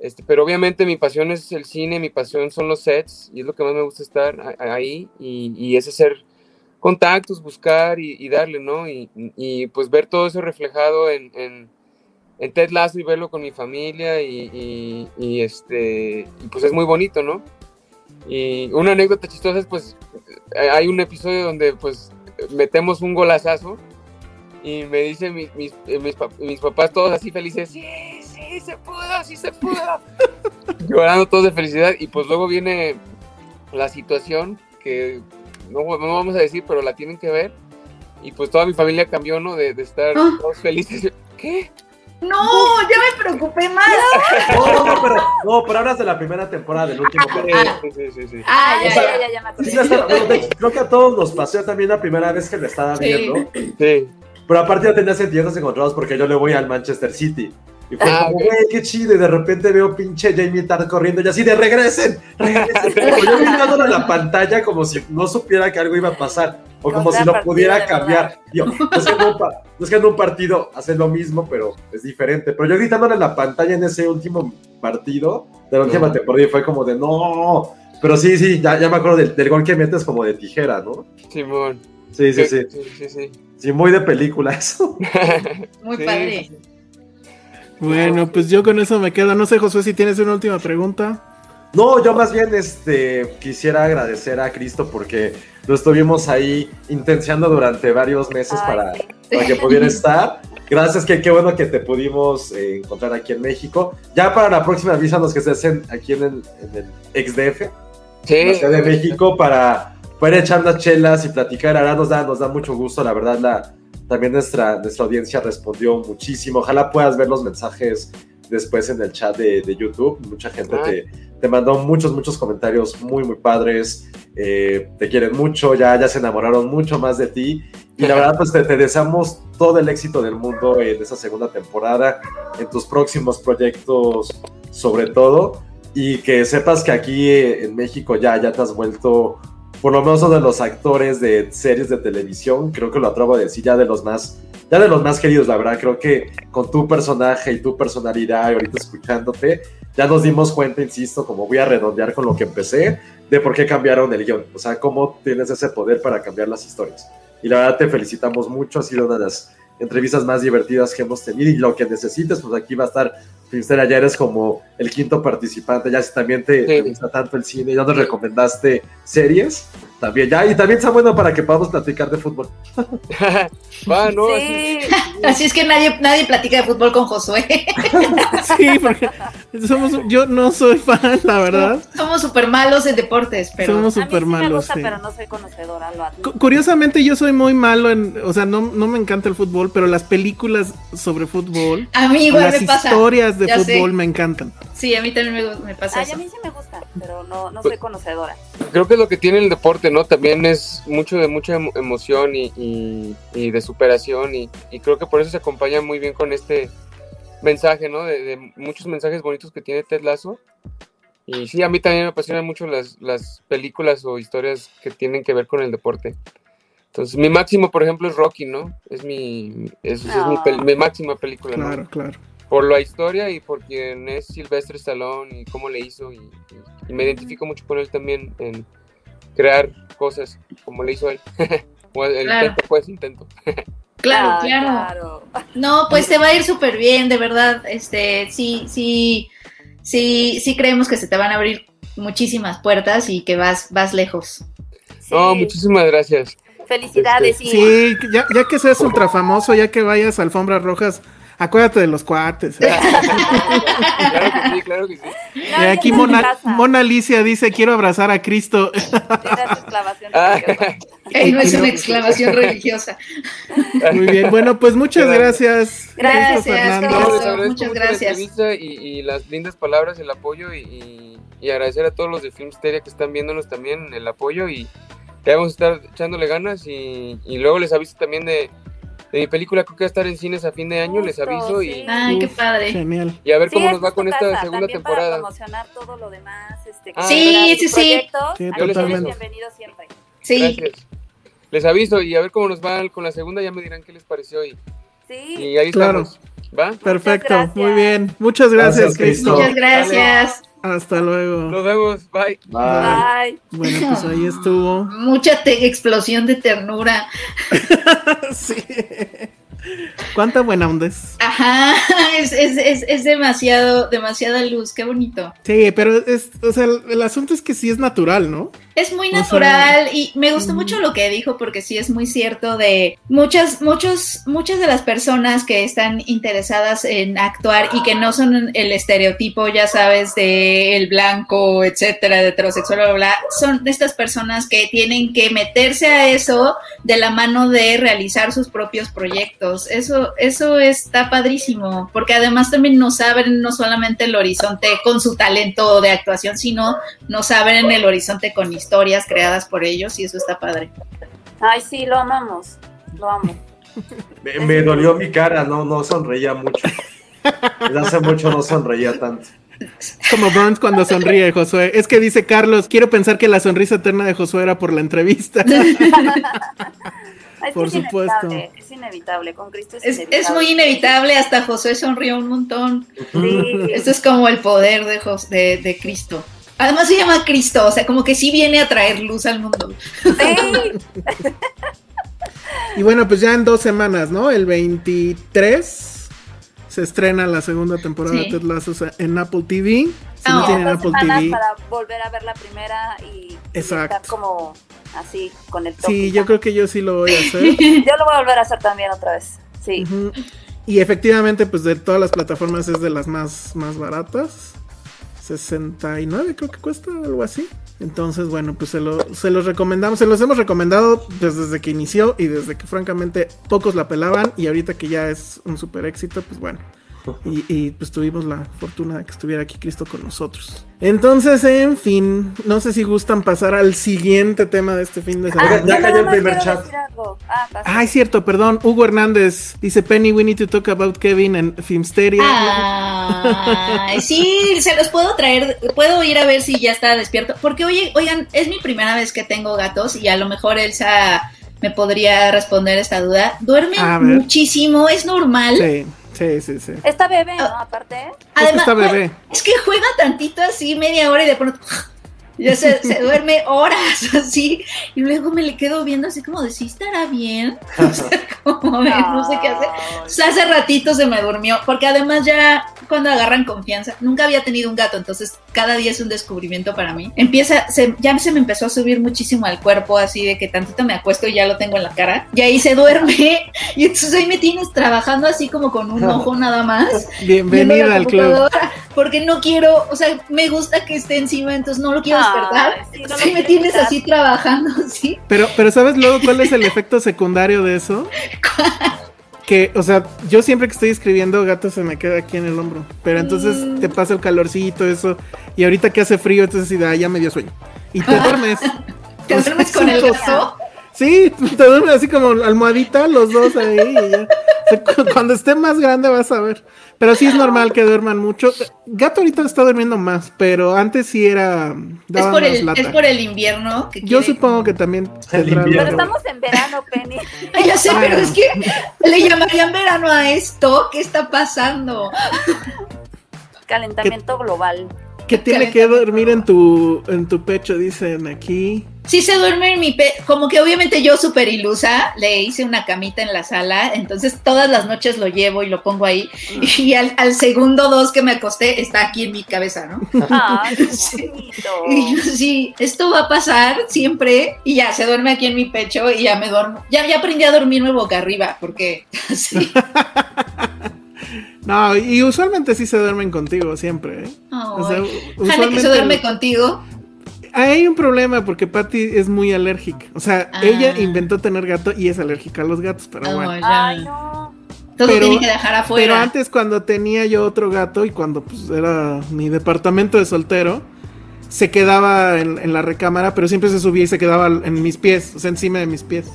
este, pero obviamente mi pasión es el cine, mi pasión son los sets y es lo que más me gusta estar ahí y, y es hacer contactos, buscar y, darle, ¿no? Y, pues ver todo eso reflejado en, en, Ted Lasso y verlo con mi familia y, este, pues es muy bonito, ¿no? Y una anécdota chistosa es pues eh, hay un episodio donde pues metemos un golazazo y me dicen mis, mis, mis, mis papás todos así felices, sí, sí, sí se pudo, sí se pudo. Llorando todos de felicidad y pues luego viene la situación que no, no vamos a decir, pero la tienen que ver. Y pues toda mi familia cambió, ¿no? De, de estar Ah. todos felices. ¿Qué? No, ya me preocupé más. No, no, no, pero, no, pero hablas de la primera temporada, del último capítulo. Sí, sí, sí, sí. Ah, ya, O sea, ya, ya, ya me acordé. Sí, ya está- bueno, de hecho, creo que a todos nos pasó también la primera vez que lo estaba Sí. viendo. Sí. Pero aparte ya tenía sentimientos encontrados porque yo le voy al Manchester City. Y fue Ah, como, güey, qué chido. Y de repente veo pinche Jamie Tart corriendo y así de regresen, regresen. Como yo gritándole a la pantalla como si no supiera que algo iba a pasar. O como si lo partida, pudiera cambiar. Yo, no, es que en un pa- no es que en un partido hacen lo mismo, pero es diferente. Pero yo gritándole a la pantalla en ese último partido de la última temporada y fue como de no. Pero sí, sí, ya, ya me acuerdo del, del gol que metes como de tijera, ¿no? Simón. Sí, sí, sí. Sí, sí, sí. Sí, muy de película eso. Muy Sí, padre. Bueno, pues yo con eso me quedo. No sé, Josué, si tienes una última pregunta. No, yo más bien este, quisiera agradecer a Cristo porque lo estuvimos ahí intenciando durante varios meses Ay, para, sí. para que pudiera estar. Gracias, que qué bueno que te pudimos eh, encontrar aquí en México. Ya para la próxima avísanos que estés en- aquí en el, en el XDF, en la. Ciudad de México, para poder echar unas chelas y platicar. Ahora nos da, nos da mucho gusto, la verdad, la, también nuestra, nuestra audiencia respondió muchísimo. Ojalá puedas ver los mensajes después en el chat de, de YouTube. Mucha gente Ah. te, te mandó muchos, muchos comentarios muy, muy padres. Eh, te quieren mucho, ya, ya se enamoraron mucho más de ti. Y la verdad, pues te, te deseamos todo el éxito del mundo en esa segunda temporada, en tus próximos proyectos, sobre todo. Y que sepas que aquí eh, en México ya, ya te has vuelto, por lo menos de los actores de series de televisión, creo que lo atrevo a decir, ya de los más, ya de los más queridos, la verdad. Creo que con tu personaje y tu personalidad, y ahorita escuchándote, ya nos dimos cuenta, insisto, como voy a redondear con lo que empecé, de por qué cambiaron el guion. O sea, cómo tienes ese poder para cambiar las historias. Y la verdad te felicitamos mucho, ha sido una de las entrevistas más divertidas que hemos tenido y lo que necesites, pues aquí va a estar Filmsteria, ya eres como el quinto participante, ya si también te, Sí. te gusta tanto el cine, ya nos recomendaste series, también ya, y también está bueno para que podamos platicar de fútbol. Va, no, Sí. Así es que nadie, nadie platica de fútbol con Josué. Sí, porque somos, yo no soy fan, la verdad. Somos súper malos en deportes, pero Somos súper sí me malos. gusta, sí. pero no soy conocedora, lo Curiosamente, yo soy muy malo en. O sea, no, no me encanta el fútbol, pero las películas sobre fútbol, a mí igual las me pasa. De ya sé. fútbol me encantan. Sí, a mí también me, me pasa Ay, a mí sí me gusta, pero no, no Pues- soy conocedora. creo que es lo que tiene el deporte, ¿no? También es mucho de mucha emo- emoción y, y- y de superación y, y creo que por eso se acompaña muy bien con este mensaje, ¿no? De, de muchos mensajes bonitos que tiene Ted Lasso. Y sí, a mí también me apasionan mucho las, las películas o historias que tienen que ver con el deporte. Entonces, mi máximo, por ejemplo, es Rocky, ¿no? Es mi, es, es mi, Ah. mi máxima película, ¿no? Claro, claro. Por la historia y por quien es Silvestre Stallone y cómo le hizo y, y- y me identifico mucho con él también en crear cosas como le hizo él. el Claro. intento, pues, intento. Claro, Ay, claro. No, pues te va a ir súper bien, de verdad. Este, sí, sí, sí, sí creemos que se te van a abrir muchísimas puertas y que vas, vas lejos. Sí. No, muchísimas gracias. Felicidades, y Sí, ya, ya que seas ultra famoso, ya que vayas a alfombras rojas, acuérdate de los cuates. ¿eh? Claro que sí, claro que sí. No, Y aquí ya Mona, Alicia dice, quiero abrazar a Cristo. Ah, no es una exclamación religiosa. Muy bien, bueno, pues muchas gracias. Gracias, Fernando. muchas gracias. La y, y las lindas palabras, el apoyo y, y- y agradecer a todos los de Filmsteria que están viéndonos también el apoyo y que vamos a estar echándole ganas y, y luego les aviso también de, de mi película, creo que va a estar en cines a fin de año, les Justo, aviso sí. y, Ay, qué padre. Genial. y a ver Sí, cómo nos va con esta casa, segunda también Para temporada. promocionar todo lo demás. Este, Ah, Sí, para sí, sí. Sí, totalmente. bienvenido siempre. Sí, Gracias. Les aviso y a ver cómo nos va con la segunda, ya me dirán qué les pareció y, Sí. y ahí Claro. estamos. ¿Va? Perfecto, muy bien. Muchas gracias, Gracias, Cristo. muchas gracias. Hasta luego. Nos vemos, bye. Bye. Bye. Bueno, pues ahí estuvo. Mucha te- explosión de ternura. sí. Cuánta buena onda es. Ajá, es, es, es, es demasiado, demasiada luz, qué bonito. Sí, pero es, o sea, el, el asunto es que sí es natural, ¿no? Es muy O sea, natural y me gustó mucho lo que dijo porque sí es muy cierto de muchas, muchos, muchas de las personas que están interesadas en actuar y que no son el estereotipo, ya sabes, de el blanco, etcétera, de heterosexual, bla, bla, son estas personas que tienen que meterse a eso de la mano de realizar sus propios proyectos. Eso, eso está padrísimo, porque además también nos abren no solamente el horizonte con su talento de actuación, sino nos abren el horizonte con historias creadas por ellos y eso está padre. Ay, sí, lo amamos. Lo amo. Me, me dolió mi cara, no, no sonreía mucho. Desde hace mucho no sonreía tanto. Como Burns cuando sonríe, Josué. Es que dice Carlos, quiero pensar que la sonrisa eterna de Josué era por la entrevista. Es Por es supuesto. inevitable, Es inevitable, con Cristo es, Es, inevitable. es muy inevitable, hasta Josué sonrió un montón. Sí. Esto es como el poder de, de, de Cristo. Además se llama Cristo, o sea, como que sí viene a traer luz al mundo. Sí. Y bueno, pues ya en dos semanas, ¿no? El 23 se estrena la segunda temporada Sí. de Ted Lasso en Apple TV. Si Ah, no tienen Dos Apple semanas TV. para volver a ver la primera y, y Exacto. estar como así con el Sí, yo creo que yo sí lo voy a hacer. Yo lo voy a volver a hacer también otra vez. Sí. Y efectivamente, pues de todas las plataformas es de las más, más baratas. 69 creo que cuesta, algo así. Entonces, bueno, pues se, lo, se los recomendamos, se los hemos recomendado pues, desde que inició y desde que francamente pocos la pelaban y ahorita que ya es un super éxito, pues bueno. Y, y, pues tuvimos la fortuna de que estuviera aquí Cristo con nosotros. Entonces, en fin, no sé si gustan pasar al siguiente tema de este fin de semana. Ah, ya yo cayó el primer chat. Ah, cierto, perdón. Hugo Hernández dice Penny, we need to talk about Kevin en Filmsteria. Ay, sí, se los puedo traer, puedo ir a ver si ya está despierto, porque oye, oigan, es mi primera vez que tengo gatos y a lo mejor Elsa me podría responder esta duda. Duermen ver. muchísimo, es normal. Sí, sí, sí, sí. Está bebé, ¿no? Aparte. Es que está bebé. Es que juega tantito así media hora y de pronto ya se, se duerme horas así y luego me le quedo viendo así como de sí estará bien, o sea, como ven, no sé qué hacer. O sea, hace ratito se me durmió, porque además ya cuando agarran confianza, nunca había tenido un gato, entonces cada día es un descubrimiento para mí. Empieza, se- ya se me empezó a subir muchísimo al cuerpo, así de que tantito me acuesto y ya lo tengo en la cara, y ahí se duerme, y entonces ahí me tienes trabajando así como con un ojo nada más. la al club. Porque no quiero, o sea, me gusta que esté encima, entonces no lo quiero Despertar. sí, no me tienes quitar. así trabajando, ¿sí? Pero, pero ¿sabes luego cuál es el efecto secundario de eso? Que, o sea, yo siempre que estoy escribiendo, gato se me queda aquí en el hombro. Pero entonces Mm. te pasa el calorcito, eso. Y ahorita que hace frío, entonces sí, ah, ya me dio sueño. Y te duermes. ¿Te O sea, duermes con sí, el gato? Sí, te duermes así como almohadita, los dos ahí. y ya. O sea, cu- cuando esté más grande vas a ver. Pero sí es normal que duerman mucho. Gato ahorita está durmiendo más, pero antes sí era. Es Daba por, más el, es por el invierno. Que Yo quiere- supongo que también invierno. Pero estamos en verano, Penny. Ay, ya sé, Ah. pero es que le llamarían verano a esto. ¿Qué está pasando? Calentamiento global. Que tiene que dormir en tu, en tu pecho, dicen aquí. Sí se duerme en mi pe como que obviamente yo súper ilusa, le hice una camita en la sala, entonces todas las noches lo llevo y lo pongo ahí, y al, al segundo dos que me acosté está aquí en mi cabeza, ¿no? Ay, qué bonito. Y yo sí, esto va a pasar siempre, y ya se duerme aquí en mi pecho y ya me duermo. Ya, ya aprendí a dormirme boca arriba, porque sí. No, y usualmente sí se duermen contigo, siempre, ¿eh? O sea. Jale que usualmente se duerme contigo. Hay un problema porque Patty es muy alérgica. O sea, Ah. ella inventó tener gato y es alérgica a los gatos, pero Oh, bueno. ya. Ay, no. Todo Pero- tiene que dejar afuera. Pero antes cuando tenía yo otro gato y cuando pues era mi departamento de soltero, se quedaba en, en la recámara, pero siempre se subía y se quedaba en mis pies, o sea, encima de mis pies.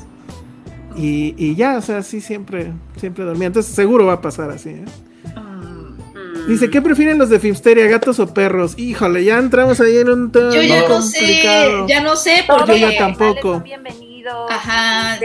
Y, y ya, o sea, sí siempre, siempre dormía. Entonces seguro va a pasar así, ¿eh? Dice, ¿qué prefieren los de Filmsteria, gatos o perros? Híjole, ya entramos ahí en un tema Yo ya no complicado. sé, ya no sé, porque Yo ya tampoco. bienvenidos. Ajá,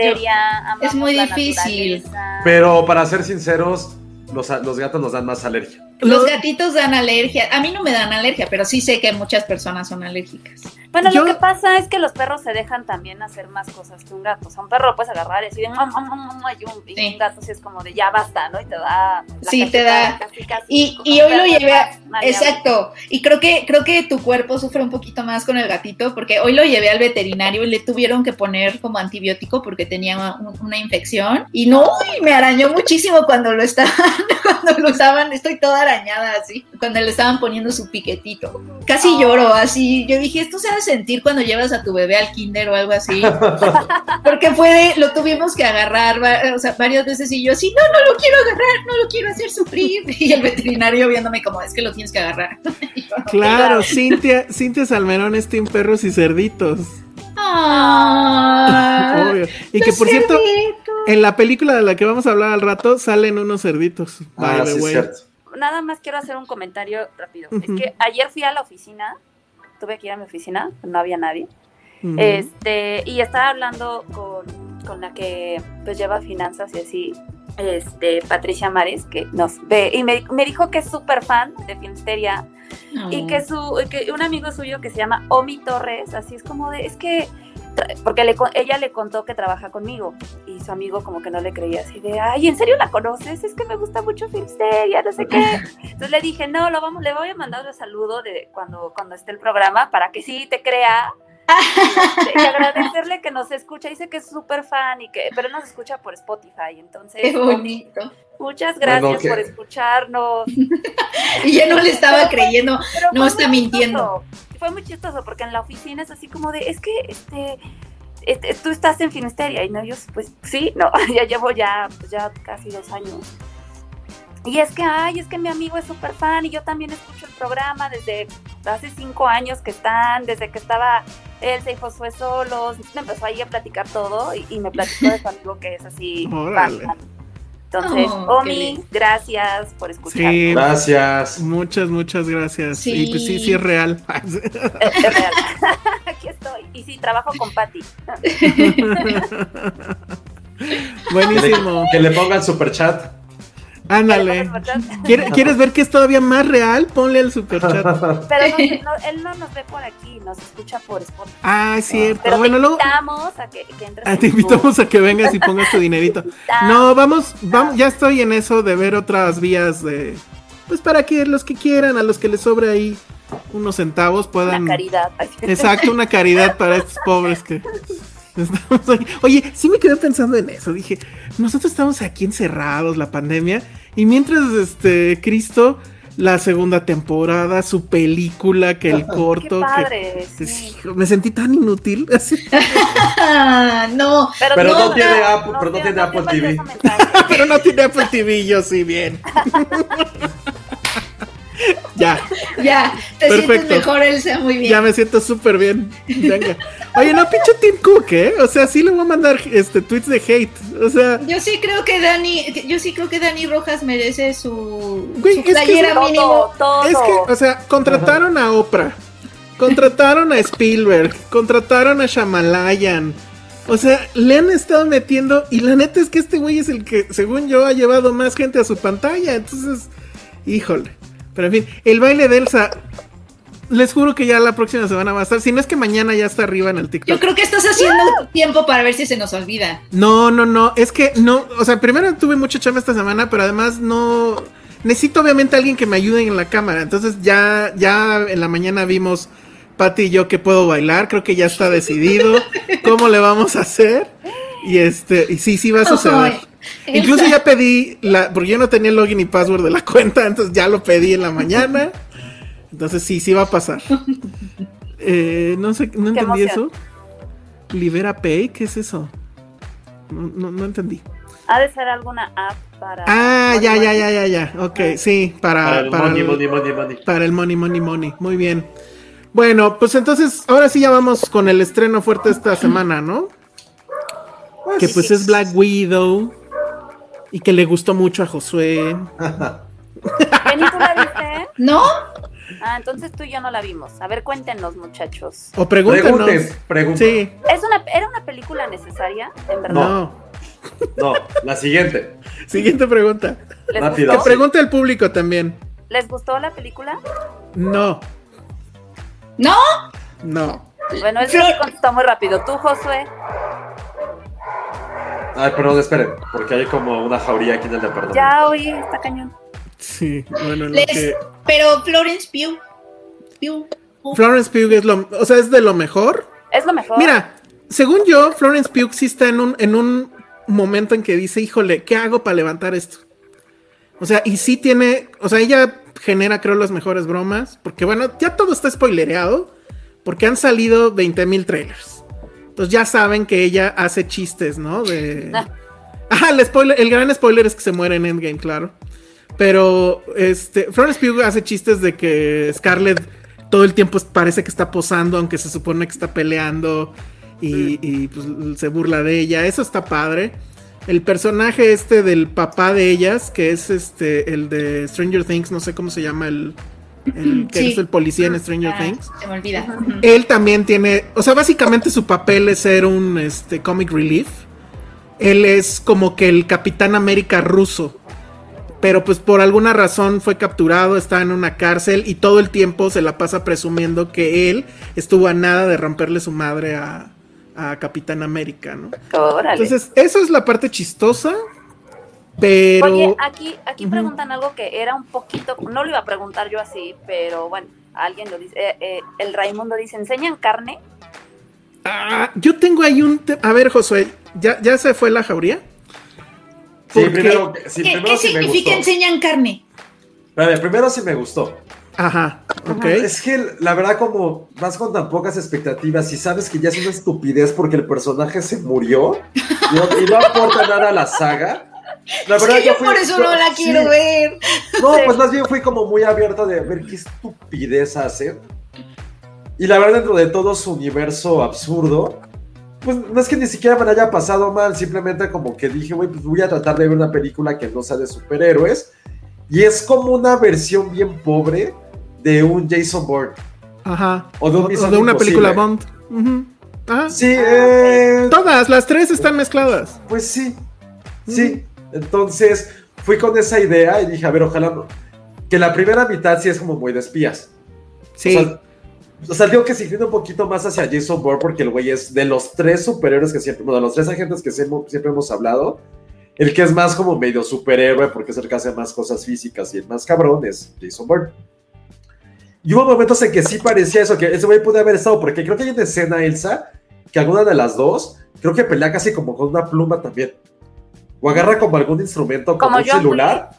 es muy difícil. naturaleza. Pero para ser sinceros, los, los gatos nos dan más alergia. Los Lo- gatitos dan alergia. A mí no me dan alergia, pero sí sé que muchas personas son alérgicas. Bueno, Yo- lo que pasa es que los perros se dejan también hacer más cosas que un gato. O sea, un perro lo puedes agarrar y así de "Mua, mua, mua, mua, mua", y un, y Sí. un gato sí es como de ya basta, ¿no? Y te da. la Sí, te da. casi, casi, Y, y hoy lo llevé a... Exacto. Y creo que, creo que tu cuerpo sufre un poquito más con el gatito, porque hoy lo llevé al veterinario y le tuvieron que poner como antibiótico porque tenía un- una infección. Y no, y me arañó muchísimo cuando lo estaban, cuando lo usaban, estoy toda arañada así, cuando le estaban poniendo su piquetito. Casi lloro así. Yo dije, esto se ha de sentir cuando llevas a tu bebé al kinder o algo así. Porque fue de, lo tuvimos que agarrar o sea, varias veces y yo así, no, no lo quiero agarrar, no lo quiero hacer sufrir. Y el veterinario viéndome como, es que lo tienes que agarrar. Claro, Cintia, Cintia Salmerón es Team Perros y Cerditos. Ah, Obvio. Y que por cierto, en la película de la que vamos a hablar al rato salen unos cerditos. Ah, sí, es way. cierto. Nada más quiero hacer un comentario rápido. Es que ayer fui a la oficina, tuve que ir a mi oficina, no había nadie. Este, y estaba hablando con, con la que pues lleva finanzas y así, este, Patricia Mares, que nos ve, y me, me dijo que es súper fan de Filmsteria, y que su, que un amigo suyo que se llama Omi Torres, así es como de, es que, porque le, ella le contó que trabaja conmigo, y su amigo como que no le creía, así de, ay, ¿en serio la conoces? Es que me gusta mucho Filmsteria, no sé qué. Entonces le dije, no, lo vamos, le voy a mandar un saludo de cuando, cuando esté el programa para que sí te crea. Y, y agradecerle que nos escucha, dice que es súper fan y que, pero nos escucha por Spotify, entonces Qué bonito. Muchas gracias Bueno, por escucharnos. Y ya no le estaba creyendo. Pero No fue está mintiendo. chistoso. Fue muy chistoso porque en la oficina es así como de, es que este, este, tú estás en Finisteria y no, yo pues sí, no, ya llevo ya, pues, ya casi dos años. Y es que, ay, es que mi amigo es súper fan y yo también escucho el programa desde hace cinco años que están, desde que estaba Elsa y Josué solos. Me empezó ahí a platicar todo y, y me platicó de su amigo que es así. fan, fan. Entonces, Oh, Omi, gracias por escuchar. Sí, Gracias. muchas, muchas gracias. Sí. Y pues sí, sí es real. Es, es real. Aquí estoy. Y sí, trabajo con Patty. Buenísimo. Que le pongan super chat. Ándale. ¿Quiere- ¿Quieres ver que es todavía más real? Ponle el superchat. Pero no, no, él no nos ve por aquí, nos escucha por Spotify. Ah, es cierto. Pero bueno, te luego invitamos a que, que entres ah, en te invitamos a que vengas y pongas tu dinerito. No, vamos, vamos, ya estoy en eso de ver otras vías de, pues para que los que quieran, a los que les sobre ahí unos centavos puedan, Una caridad. exacto, una caridad para estos pobres que estamos ahí. Oye, sí me quedé pensando en eso. Dije, nosotros estamos aquí encerrados, la pandemia, y mientras este Cristo la segunda temporada, su película, que el Qué corto, que sí. Sí, me sentí tan inútil. así. No. Pero no tiene no, Apple- pero no tiene Apple TV. Pero no tiene Apple TV, yo sí, bien. Ya, Ya, te Perfecto. sientes mejor, Elsa, muy bien. ya me siento súper bien. Venga. Oye, no, pinche Tim Cook, ¿eh? O sea, sí le voy a mandar este tweets de hate. O sea, Yo sí creo que Dani, yo sí creo que Dani Rojas merece su, Güey, su es que playera Todo, mínimo. todo. es que, o sea, contrataron a Oprah, contrataron a Spielberg, contrataron a Shamalayan. O sea, le han estado metiendo y la neta es que este güey es el que, según yo, ha llevado más gente a su pantalla. Entonces, híjole. Pero en fin, el baile de Elsa, les juro que ya la próxima semana va a estar. Si no es que mañana ya está arriba en el TikTok. Yo creo que estás haciendo tiempo para ver si se nos olvida. No, no, no, es que no, o sea, primero tuve mucha chamba esta semana, pero además no necesito obviamente alguien que me ayude en la cámara. Entonces ya ya en la mañana vimos Pati y yo que puedo bailar, creo que ya está decidido cómo le vamos a hacer. Y este, y sí, sí va a suceder. Incluso ya pedí la porque yo no tenía el login y password de la cuenta, entonces ya lo pedí en la mañana. Entonces sí, sí va a pasar. Eh, no sé, no Qué entendí emoción. eso. Libera Pay, ¿qué es eso? No, no, no entendí. Ha de ser alguna app para. Ah, ya, ya, ya, ya, ya. Ok, sí, para, Para el para money, el- money, money, money. para el money, money, money. Muy bien. Bueno, pues entonces, ahora sí ya vamos con el estreno fuerte esta semana, ¿no? Que pues es Black Widow. Y que le gustó mucho a Josué. Jenny, ¿tú la viste? ¿No? Ah, entonces tú y yo no la vimos. A ver, cuéntenos, muchachos. O pregúntenos. Pregunte, pregunte. Sí, ¿Es una, ¿Era una película necesaria? En verdad. no. No, la siguiente. Siguiente pregunta. ¿Les, Rápido. Que gustó? pregunte el público también. ¿Les gustó la película? No, ¿No? no. Bueno, él Flor- contestó muy rápido. ¿Tú, Josué? Ay, perdón, esperen, porque hay como una jauría aquí en el departamento. Ya oí, está cañón. Sí, bueno, lo Les- que... Pero Florence Pugh. Pugh. Florence Pugh es lo, o sea, es de lo mejor. Es lo mejor. Mira, según yo, Florence Pugh sí está en un, en un momento en que dice, híjole, ¿qué hago para levantar esto? O sea, y sí tiene, o sea, ella genera, creo, las mejores bromas, porque bueno, ya todo está spoilereado, porque han salido 20 mil trailers. Entonces ya saben que ella hace chistes, ¿no? De... Ah. Ah, el, spoiler, el gran spoiler es que se muere en Endgame, claro. Pero, este, Florence Pugh hace chistes de que Scarlett todo el tiempo parece que está posando, aunque se supone que está peleando. Y, y, pues se burla de ella. Eso está padre. El personaje este del papá de ellas, que es este, el de Stranger Things, no sé cómo se llama el, el que Sí. es el policía en Stranger Ah, Things. Se me olvida. Él también tiene, o sea, básicamente su papel es ser un este, comic relief. Él es como que el Capitán América ruso. Pero pues por alguna razón fue capturado, está en una cárcel y todo el tiempo se la pasa presumiendo que él estuvo a nada de romperle su madre a, a Capitán América, ¿no? Órale. Entonces, eso es la parte chistosa. Pero. Oye, aquí, aquí preguntan algo que era un poquito, no lo iba a preguntar yo así, pero bueno, alguien lo dice. eh, eh, el Raimundo dice, ¿enseñan carne? Ah, yo tengo ahí un. te- A ver, Josué, ¿ya, ¿ya se fue la jauría? Sí, primero, sí, ¿Qué, primero qué sí me significa gustó. enseñan carne? Espérame, primero sí me gustó. Ajá, ok. Es que la verdad, como vas con tan pocas expectativas y sabes que ya es una estupidez porque el personaje se murió y no, y no aporta nada a la saga. La Es verdad, que yo fui- por eso yo- no la sí. quiero ver. No, pues más bien fui como muy abierto de ver qué estupidez hace. Y la verdad, dentro de todo su universo absurdo, pues no es que ni siquiera me la haya pasado mal, simplemente como que dije, güey, pues voy a tratar de ver una película que no sea de superhéroes. Y es como una versión bien pobre de un Jason Bourne. Ajá. O de un O de una Imposible. película Bond. Ajá. Sí, eh, Todas, las tres están mezcladas. pues sí, sí. Entonces fui con esa idea y dije, a ver, ojalá no- que la primera mitad sí es como muy de espías. Sí. O sea, o sea, digo que se inclina un poquito más hacia Jason Bourne porque el güey es de los tres superhéroes que siempre, bueno, de los tres agentes que siempre, siempre hemos hablado, el que es más como medio superhéroe porque es el que hace más cosas físicas y el más cabrón es Jason Bourne. Y hubo momentos en que sí parecía eso, que ese güey puede haber estado, porque creo que hay una escena, Elsa, que alguna de las dos, creo que pelea casi como con una pluma también. O agarra como algún instrumento, como, Como un celular.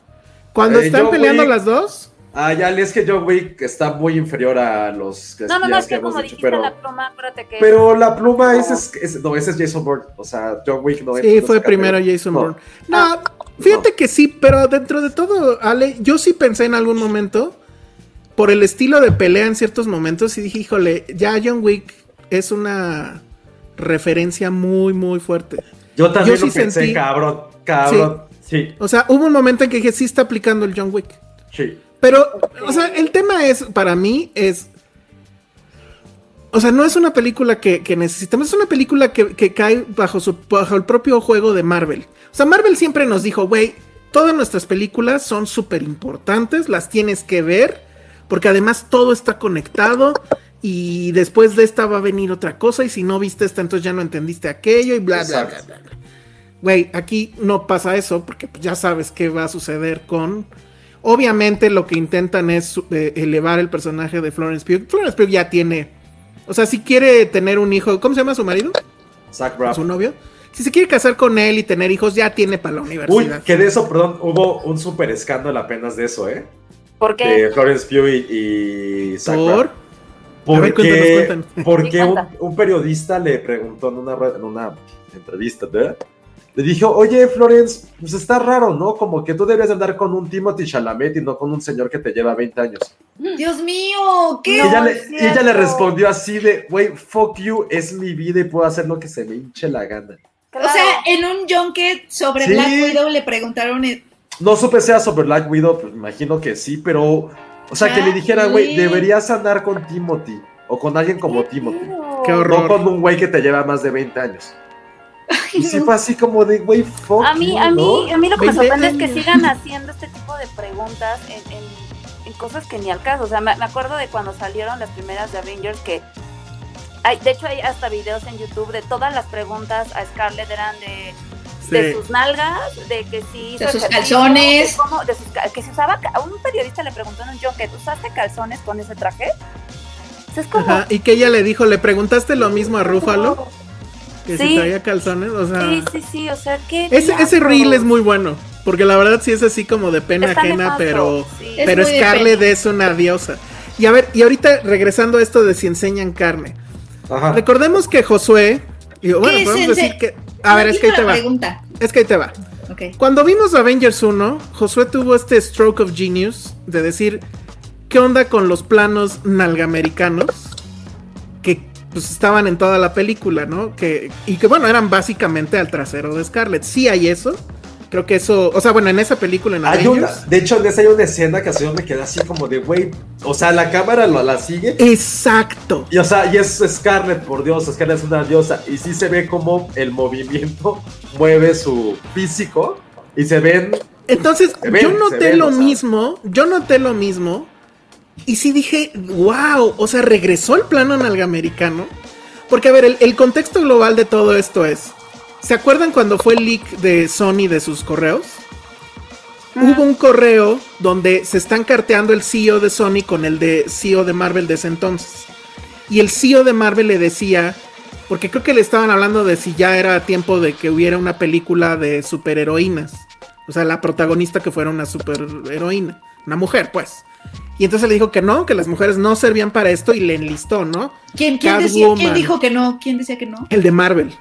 Cuando Eh, están John peleando Wick- las dos. Ah, ya, es que John Wick está muy inferior a los No, no, no, espías es que como dicho, dijiste pero, la pluma, acuérdate que... pero la pluma, ese es, es- no, ese es Jason Bourne, o sea, John Wick no es. Sí, no fue primero. Jason No. Bourne. No, fíjate que sí, pero dentro de todo, Ale, yo sí pensé en algún momento, por el estilo de pelea en ciertos momentos, y dije, híjole, ya John Wick es una referencia muy, muy fuerte. Yo también Yo lo sí pensé, sentí- cabrón, cabrón. Sí, O sea, hubo un momento en que dije, sí está aplicando el John Wick. sí. Pero, o sea, el tema es, para mí, es. O sea, no es una película que, que necesitamos, es una película que, que cae bajo, su, bajo el propio juego de Marvel. O sea, Marvel siempre nos dijo, güey, todas nuestras películas son súper importantes, las tienes que ver, porque además todo está conectado y después de esta va a venir otra cosa y si no viste esta, entonces ya no entendiste aquello y bla, bla, bla, bla, bla. Güey, aquí no pasa eso porque pues, ya sabes qué va a suceder con... Obviamente lo que intentan es eh, elevar el personaje de Florence Pugh. Florence Pugh ya tiene... O sea, si quiere tener un hijo... ¿Cómo se llama su marido? Zach Braff. ¿Su novio? Si se quiere casar con él y tener hijos, ya tiene para la Uy, universidad. que de eso, perdón, hubo un súper escándalo apenas de eso, ¿eh? ¿Por qué? De Florence Pugh y, y Zach ¿Por? Braff. Porque, cuéntanos, cuéntanos. porque Sí, un, periodista le preguntó en una, red- en una entrevista, ¿verdad? Le dijo, oye, Florence, pues está raro, ¿no? Como que tú deberías andar con un Timothy Chalamet y no con un señor que te lleva 20 años. Dios mío, Y ¿qué? ella, No, le, y ella le respondió así de, güey, fuck you, es mi vida y puedo hacer lo que se me hinche la gana. Claro. O sea, en un junket sobre Sí. Black Widow le preguntaron eh, No supe sea sobre Black Widow, pues imagino que sí, pero, o sea, que le dijera, güey, deberías andar con Timothy o con alguien como Timothy. Qué No horror. con un güey que te lleva más de 20 años. Y sí fue así como de, güey, fuck A mí, you, a mí, ¿no? a mí lo que me 20 sorprende es que sigan haciendo este tipo de preguntas en, en- en cosas que ni al caso. O sea, me, me acuerdo de cuando salieron las primeras de Avengers que hay, de hecho, hay hasta videos en YouTube de todas las preguntas a Scarlett eran de, de sus nalgas, de que sí. De sus calzones. de sus que se usaba. ca- Un periodista le preguntó en un junket, ¿usaste calzones con ese traje? Es como. Ajá, y que ella le dijo, ¿le preguntaste lo mismo a Rúfalo? Que si Sí. traía calzones, o sea... Sí, sí, sí, o sea, que. Ese, ese reel es muy bueno, porque la verdad sí es así como de pena Está ajena, nefasto, pero, sí. pero Es Scarlett es una diosa. Y a ver, y ahorita regresando a esto de si enseñan carne. Ajá. Recordemos que Josué, bueno, ¿Qué es podemos decir que... A ver, es que ahí te va. pregunta. Es que ahí te va. Cuando vimos Avengers 1, Josué tuvo este stroke of genius de decir, ¿qué onda con los planos nalgamericanos? Que pues estaban en toda la película, ¿no? Que, y que bueno, eran básicamente al trasero de Scarlett. Sí hay eso. Creo que eso, o sea, bueno, en esa película en Hay una, de hecho, en esa hay una escena que así me quedé así como de, güey, o sea, la cámara la, la sigue. Exacto. Y o sea, y es Scarlett, por Dios, Scarlett es una diosa. Y sí se ve como el movimiento mueve su físico. Y se ven. Entonces, Se ven, yo noté ven, lo o sea. mismo, yo noté lo mismo, y sí dije, wow, o sea, regresó el plano nalgamericano. Porque, a ver, el, el contexto global de todo esto es, ¿se acuerdan cuando fue el leak de Sony de sus correos? Hubo un correo donde se están carteando el CEO de Sony con el de CEO de Marvel de ese entonces. Y el CEO de Marvel le decía, porque creo que le estaban hablando de si ya era tiempo de que hubiera una película de superheroínas. O sea, la protagonista que fuera una superheroína. Una mujer, pues. Y entonces le dijo que no, que las mujeres no servían para esto y le enlistó, ¿no? ¿Quién, quién, decía. ¿Quién dijo que no? ¿Quién decía que no? El de Marvel.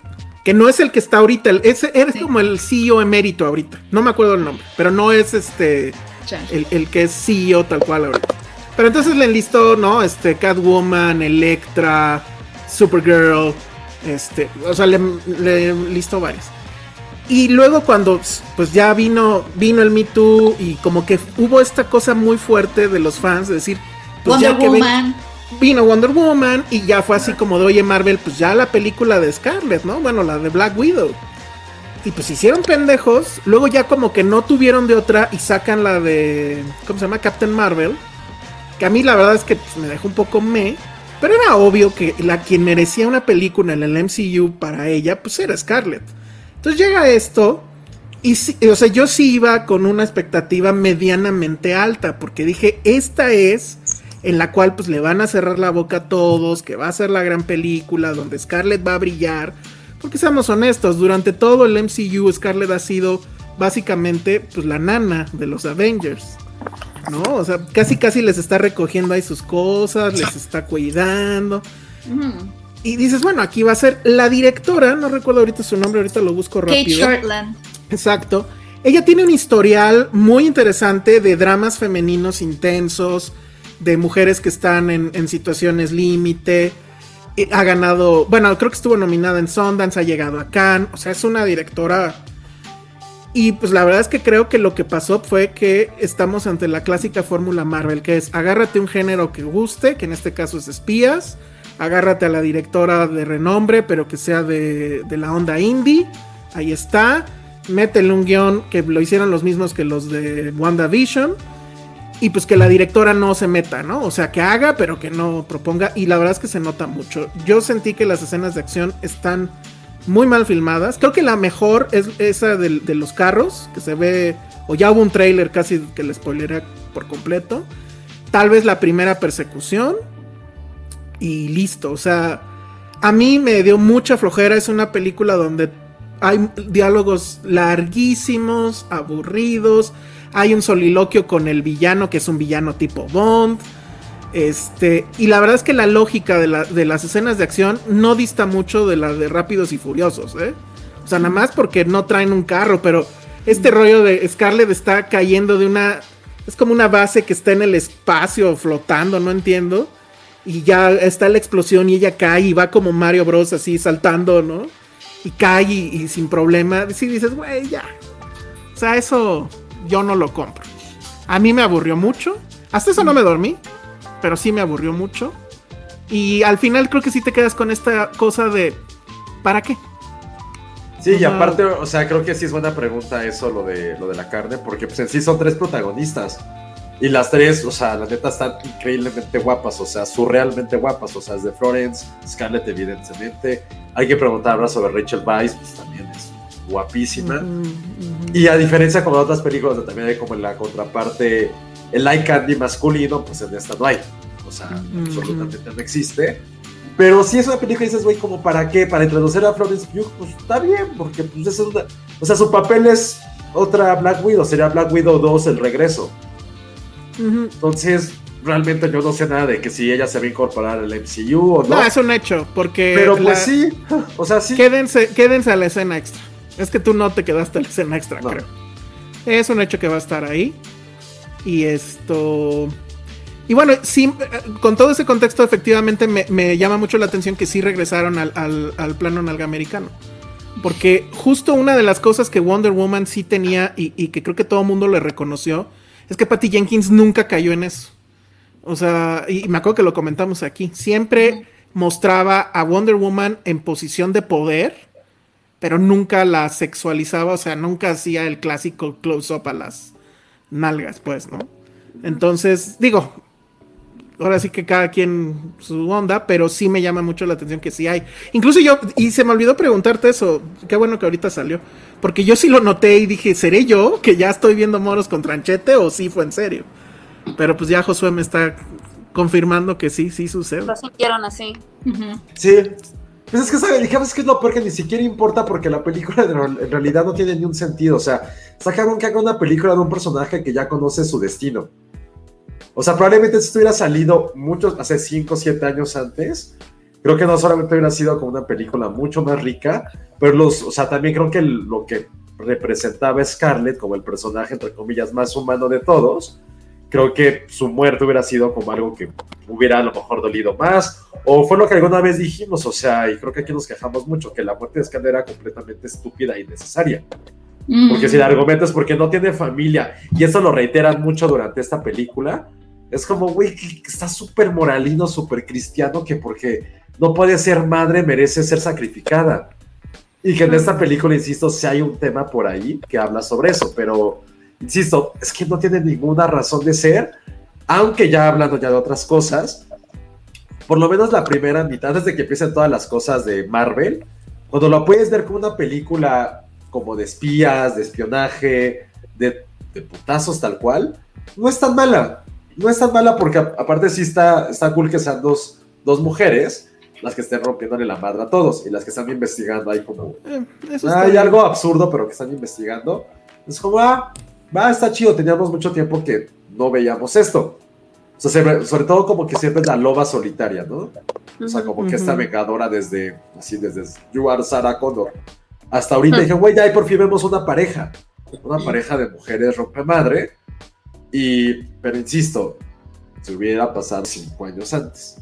Que no es el que está ahorita. es como el CEO emérito ahorita. No me acuerdo el nombre. Pero no es este. El, el que es CEO tal cual ahorita. Pero entonces le enlistó, ¿no? Este, Catwoman, Electra, Supergirl. Este. O sea, le, le listó varios. Y luego cuando pues ya vino, vino el Me Too y como que hubo esta cosa muy fuerte de los fans de decir, pues Wonder ya que ven-. Vino Wonder Woman y ya fue así como de, oye Marvel, pues ya la película de Scarlett, ¿no? Bueno, la de Black Widow. Y pues hicieron pendejos, luego ya como que no tuvieron de otra y sacan la de, ¿cómo se llama? Captain Marvel. Que a mí la verdad es que pues, me dejó un poco me. Pero era obvio que la quien merecía una película en el MCU para ella, pues era Scarlett. Entonces llega esto y, o sea, yo sí iba con una expectativa medianamente alta, porque dije, esta es en la cual pues le van a cerrar la boca a todos, que va a ser la gran película, donde Scarlett va a brillar. Porque seamos honestos, durante todo el MCU Scarlett ha sido básicamente pues la nana de los Avengers. ¿No? O sea, casi casi les está recogiendo ahí sus cosas, les está cuidando. Y dices, bueno, aquí va a ser la directora, no recuerdo ahorita su nombre, ahorita lo busco Kate rápido. Shortland. Exacto. Ella tiene un historial muy interesante de dramas femeninos intensos, de mujeres que están en, situaciones límite. Eh, Ha ganado, bueno, creo que estuvo nominada en Sundance, ha llegado a Cannes, o sea, es una directora. Y pues la verdad es que creo que lo que pasó fue que estamos ante la clásica fórmula Marvel, que es agárrate un género que guste, que en este caso es espías, agárrate a la directora de renombre, pero que sea de, de la onda indie, ahí está, métele un guion que lo hicieron los mismos que los de WandaVision, y pues que la directora no se meta, ¿no? O sea, que haga, pero que no proponga, y la verdad es que se nota mucho. Yo sentí que las escenas de acción están muy mal filmadas. Creo que la mejor es esa de, los carros, que se ve, o ya hubo un trailer casi que le spoilera por completo. Tal vez la primera persecución. Y listo, o sea, a mí me dio mucha flojera. Es una película donde hay diálogos larguísimos, aburridos. Hay un soliloquio con el villano, que es un villano tipo Bond. Este, y la verdad es que la lógica de, la- de las escenas de acción no dista mucho de la de Rápidos y Furiosos, ¿eh? O sea, nada más porque no traen un carro, pero este rollo de Scarlett está cayendo de una. Es como una base que está en el espacio flotando, no entiendo. Y ya está la explosión y ella cae y va como Mario Bros. así saltando, ¿no? Y cae y, y sin problema. Sí dices, güey, ya. O sea, eso yo no lo compro. A mí me aburrió mucho. Hasta eso no me dormí, pero sí me aburrió mucho. Y al final creo que sí te quedas con esta cosa de ¿para qué? Sí, y aparte, o sea, creo que sí es buena pregunta eso, lo de, lo de la carne, porque pues en sí son tres protagonistas. Y las tres, o sea, la neta están increíblemente guapas, o sea, surrealmente guapas. O sea, es de Florence, Scarlett, evidentemente. Hay que preguntar ahora sobre Rachel Weisz, pues también es guapísima. Y a diferencia como de otras películas, donde también hay como en la contraparte el eye candy masculino, pues en esta no hay. O sea, absolutamente no existe. Pero si es una película y dices, güey, como para qué? Para introducir a Florence Pugh, pues está bien, porque pues, es una... O sea, su papel es otra Black Widow, sería Black Widow 2, el regreso. Entonces, realmente yo no sé nada de que si ella se va a incorporar al MCU o no. No, es un hecho, porque... Pero pues sí, o sea, sí. Quédense, quédense a la escena extra. Es que tú no te quedaste la escena extra, creo. Es un hecho que va a estar ahí. Y esto... Y bueno, sí, con todo ese contexto, efectivamente me, llama mucho la atención que sí regresaron al, al, plano nalgamericano. Porque justo una de las cosas que Wonder Woman sí tenía y, y que creo que todo el mundo le reconoció es que Patty Jenkins nunca cayó en eso. O sea, y, me acuerdo que lo comentamos aquí. Siempre mostraba a Wonder Woman en posición de poder, pero nunca la sexualizaba, o sea, nunca hacía el clásico close-up a las nalgas, pues, ¿no? Entonces, digo, ahora sí que cada quien su onda, pero sí me llama mucho la atención que sí hay. Incluso yo, y se me olvidó preguntarte eso, qué bueno que ahorita salió. Porque yo sí lo noté y dije, ¿seré yo que ya estoy viendo moros con tranchete o sí fue en serio? Pero pues ya Josué me está confirmando que sí, sí sucede. Lo sintieron así. Sí. Pues es que, ¿sabes? Dijimos que es lo peor que ni siquiera importa porque la película en realidad no tiene ni un sentido. O sea, sacaron que haga una película de un personaje que ya conoce su destino. O sea, probablemente si esto hubiera salido muchos, hace 5 o 7 años antes, creo que no solamente hubiera sido como una película mucho más rica, pero los, o sea, también creo que lo que representaba Scarlett como el personaje, entre comillas, más humano de todos, creo que su muerte hubiera sido como algo que hubiera a lo mejor dolido más, o fue lo que alguna vez dijimos, o sea, y creo que aquí nos quejamos mucho, que la muerte de Scarlett era completamente estúpida y innecesaria. Porque si el argumento es porque no tiene familia, y eso lo reiteran mucho durante esta película, es como, güey, que está súper moralino, súper cristiano, que porque no puede ser madre, merece ser sacrificada. Y que en esta película, insisto, si hay un tema por ahí que habla sobre eso, pero, insisto, es que no tiene ninguna razón de ser, aunque ya hablando ya de otras cosas, por lo menos la primera mitad, antes de que empiecen todas las cosas de Marvel, cuando lo puedes ver como una película como de espías, de espionaje, de, de putazos tal cual, no es tan mala. No es tan mala porque aparte sí está, está cool que sean dos, dos mujeres, las que estén rompiéndole la madre a todos y las que están investigando ahí como eh, hay algo absurdo pero que están investigando es como ah va está chido teníamos mucho tiempo que no veíamos esto. O sea, sobre todo como que siempre es la loba solitaria no o sea como que esta vengadora desde así desde You Are Sarah Connor. Hasta ahorita dije güey ya por fin vemos una pareja una pareja de mujeres rompe madre y pero insisto se hubiera pasado cinco años antes.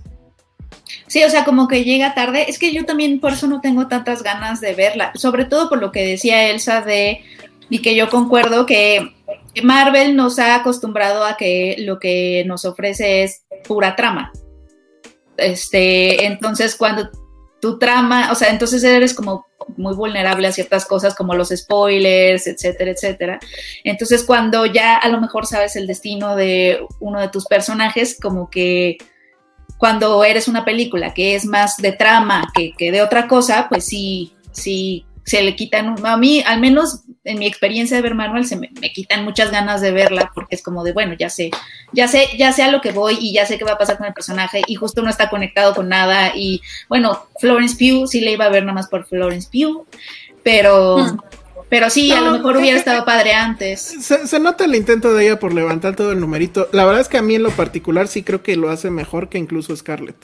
Sí, o sea, como que llega tarde. Es que yo también por eso no tengo tantas ganas de verla, sobre todo por lo que decía Elsa de, y que yo concuerdo que Marvel nos ha acostumbrado a que lo que nos ofrece es pura trama. Este, entonces cuando tu trama, o sea, entonces eres como muy vulnerable a ciertas cosas como los spoilers, etcétera, etcétera. Entonces cuando ya a lo mejor sabes el destino de uno de tus personajes, como que cuando eres una película que es más de trama que, de otra cosa, pues sí, sí, se le quitan, a mí, al menos en mi experiencia de ver Manuel, se me, quitan muchas ganas de verla porque es como de, bueno, ya sé, ya sé, ya sé a lo que voy y ya sé qué va a pasar con el personaje y justo no está conectado con nada y bueno, Florence Pugh sí le iba a ver nada más por Florence Pugh, pero... Hmm. Pero sí, a lo mejor hubiera estado padre antes. Se, nota el intento de ella por levantar todo el numerito. La verdad es que a mí en lo particular sí creo que lo hace mejor que incluso Scarlett.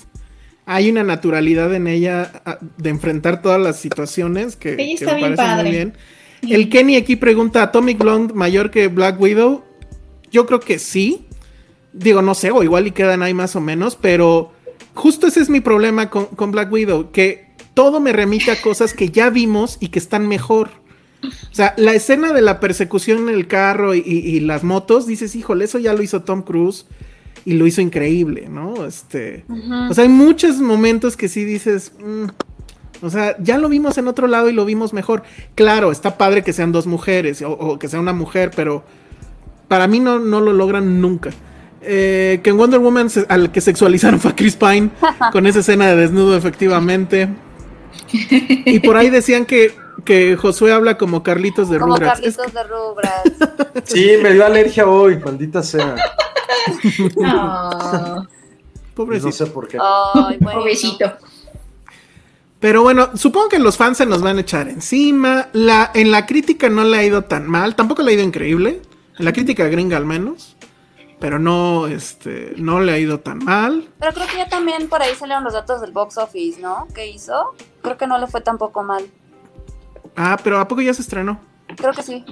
Hay una naturalidad en ella de enfrentar todas las situaciones que, me parece muy bien. El Kenny aquí pregunta, ¿Atomic Blonde mayor que Black Widow? Yo creo que sí. Digo, no sé, o igual y quedan ahí más o menos, pero justo ese es mi problema con, con Black Widow, que todo me remite a cosas que ya vimos y que están mejor. O sea, la escena de la persecución en el carro y, las motos, dices, híjole, eso ya lo hizo Tom Cruise y lo hizo increíble, ¿no? Este, o sea, hay muchos momentos que sí dices, mm", o sea, ya lo vimos en otro lado y lo vimos mejor. Claro, está padre que sean dos mujeres o, que sea una mujer, pero para mí no, no lo logran nunca. Eh, que en Wonder Woman se- al que sexualizaron fue a Chris Pine con esa escena de desnudo efectivamente. Y por ahí decían que, que Josué habla como Carlitos de Como Rugrats. Es- Carlitos de Rugrats. Sí, me dio alergia hoy, maldita sea. No, pobrecito. No sé por qué. Ay, bueno. pobrecito. Pero bueno, supongo que los fans se nos van a echar encima. La, en la crítica no le ha ido tan mal, tampoco le ha ido increíble. En la crítica gringa al menos. Pero no, este, no le ha ido tan mal. Pero creo que ya también por ahí salieron los datos del box office, ¿no? ¿Qué hizo? Creo que no le fue tampoco mal. Ah, pero ¿a poco ya se estrenó? Creo que sí.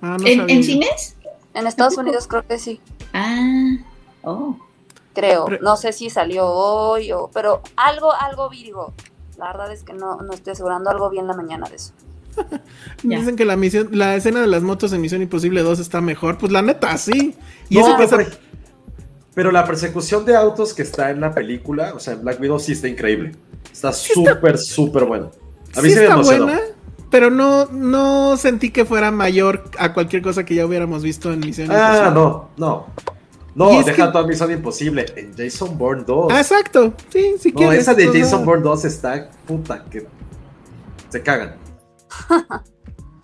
Ah, no ¿En, en cines? En Estados Unidos creo que sí. Ah, oh. Creo. Pero- No sé si salió hoy o... Pero algo, algo Virgo. La verdad es que no, no estoy asegurando algo bien la mañana de eso. Dicen que la misión, la escena de las motos en Misión Imposible 2 está mejor. Pues la neta, sí. Y No, eso que pero, la persecución de autos que está en la película, o sea, en Black Widow sí está increíble. Está Sí súper, súper bueno. A mí sí sí, me está emocionó. buena, pero no, no sentí que fuera mayor a cualquier cosa que ya hubiéramos visto en Misión Ah, no, no. No, deja que- toda Misión Imposible. En Jason Bourne 2. Ah, exacto. Sí, si no, quieres. esa de Jason. Bourne 2 está puta que se cagan.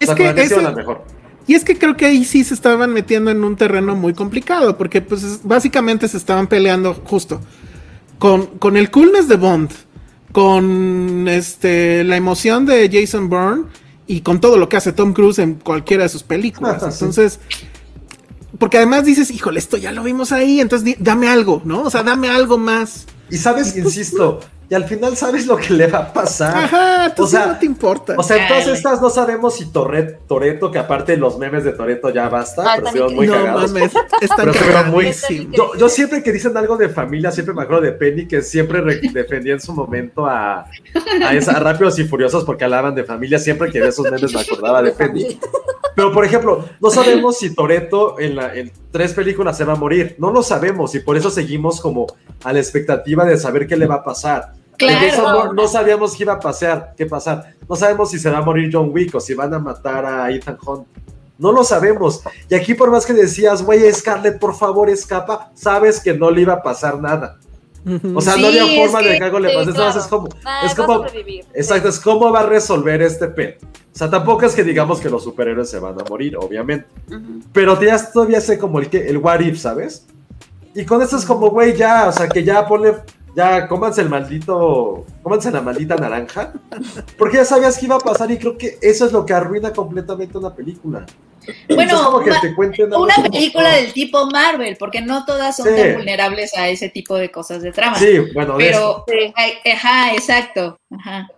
Es O sea, que ese- la mejor. Y es que creo que ahí sí se estaban metiendo en un terreno muy complicado, porque pues es- básicamente se estaban peleando justo con, con el coolness de Bond, con este la emoción de Jason Bourne y con todo lo que hace Tom Cruise en cualquiera de sus películas. Entonces, porque además dices, híjole, esto ya lo vimos ahí, entonces dame algo, ¿no? O sea, dame algo más. Y sabes, insisto, y al final sabes lo que le va a pasar. Ajá, entonces O sea, no te importa. O sea, en todas estas no sabemos si Torre- Toreto, que aparte de los memes de Toreto ya basta, Ah, pero estuvieron muy no cagados. mames, están Pero muy- cagadísimos. Yo, yo siempre que dicen algo de familia, siempre me acuerdo de Penny, que siempre re- defendía en su momento a, a, esa- a Rápidos y Furiosos porque hablaban de familia. Siempre que veía esos memes me acordaba de Penny. Pero, por ejemplo, no sabemos si Toreto en, la- en tres películas se va a morir. No lo sabemos y por eso seguimos como a la expectativa de saber qué le va a pasar. Claro. Bourne no sabíamos qué iba a pasar, qué pasar. No sabemos si se va a morir John Wick o si van a matar a Ethan Hunt. No lo sabemos. Y aquí por más que decías, güey, Scarlett, por favor, escapa, sabes que no le iba a pasar nada. O sea, no Sí, había forma de que- algo le pase. Claro. es como, es como, exacto, es cómo va a resolver este pet. O sea, tampoco es que digamos que los superhéroes se van a morir, obviamente. Ujú. Pero ya todavía sé como el que el what if, ¿sabes? Y con esto es como, güey, ya, o sea, que ya ponle, ya cómanse el maldito, cómanse la maldita naranja. Porque ya sabías que iba a pasar y creo que eso es lo que arruina completamente una película. Bueno, Una película del tipo Marvel, porque no todas son Sí. tan vulnerables a ese tipo de cosas de trama. Sí, bueno, de eso. Pero, Sí. ajá, exacto. Ajá.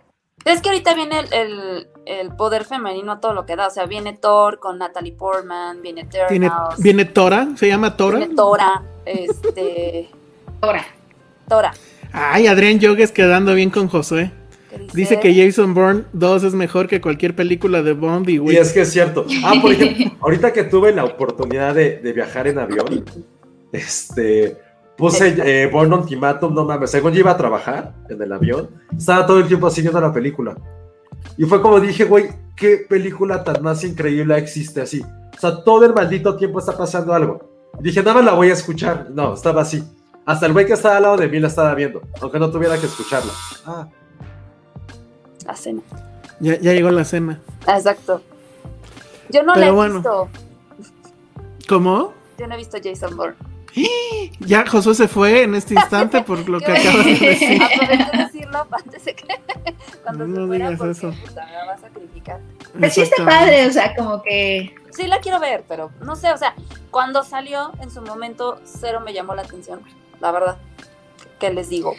Es que ahorita viene el, el, el poder femenino a todo lo que da. O sea, viene Thor con Natalie Portman, viene Tiene, Eternals, viene Tora, se llama Tora. viene Tora, este, Ahora, Tora. Ay, Adrián Yogues quedando bien con Josué. Dice, que Jason Bourne 2 es mejor que cualquier película de Bond y Y güey. es que es cierto. Ah, por ejemplo, ahorita que tuve la oportunidad de, de viajar en avión, este, puse eh, Born Ultimatum, no mames, según yo iba a trabajar en el avión, estaba todo el tiempo siguiendo la película. Y fue como dije, güey, qué película tan más increíble existe así. O sea, todo el maldito tiempo está pasando algo. Y dije, nada más la voy a escuchar. No, estaba así. Hasta el güey que estaba al lado de mí la estaba viendo, aunque no tuviera que escucharla. Ah, La cena. Ya, ya llegó la cena. Exacto. Yo no Pero la he bueno. visto. ¿Cómo? Yo no he visto Jason Bourne. Ya Josué se fue en este instante por lo que acabas de decir. Aproveché de decirlo antes de que cuando No se fuera digas porque eso. puta, me va a sacrificar. pues sí está padre, o sea, como que. Sí la quiero ver, pero no sé, o sea, cuando salió en su momento cero me llamó la atención, la verdad. ¿Qué les digo?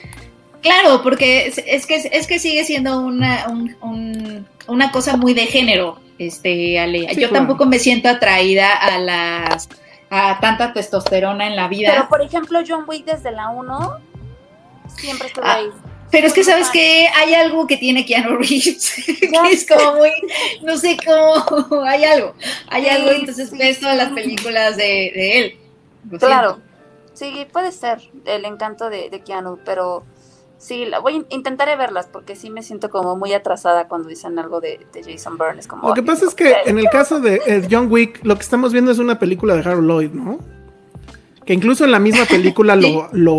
Claro, porque es, es que es que sigue siendo una, un- un- una cosa muy de género, este, Ale. Sí, Yo claro. tampoco me siento atraída a las a tanta testosterona en la vida. Pero por ejemplo, John Wick desde la 1 siempre estuvo Ah, ahí. Pero es que sabes que hay algo que tiene Keanu Reeves, que es como muy, no sé cómo, hay algo, hay Sí, algo, entonces sí, ves todas las películas de, de él. Lo Claro. siento. Sí, puede ser el encanto de, de Keanu, pero Sí, la voy a intentaré verlas porque sí me siento como muy atrasada cuando dicen algo de, de Jason Bourne. Es como, Lo que pasa es que en el caso de eh, John Wick, lo que estamos viendo es una película de Harold Lloyd, ¿no? Que incluso en la misma película lo, lo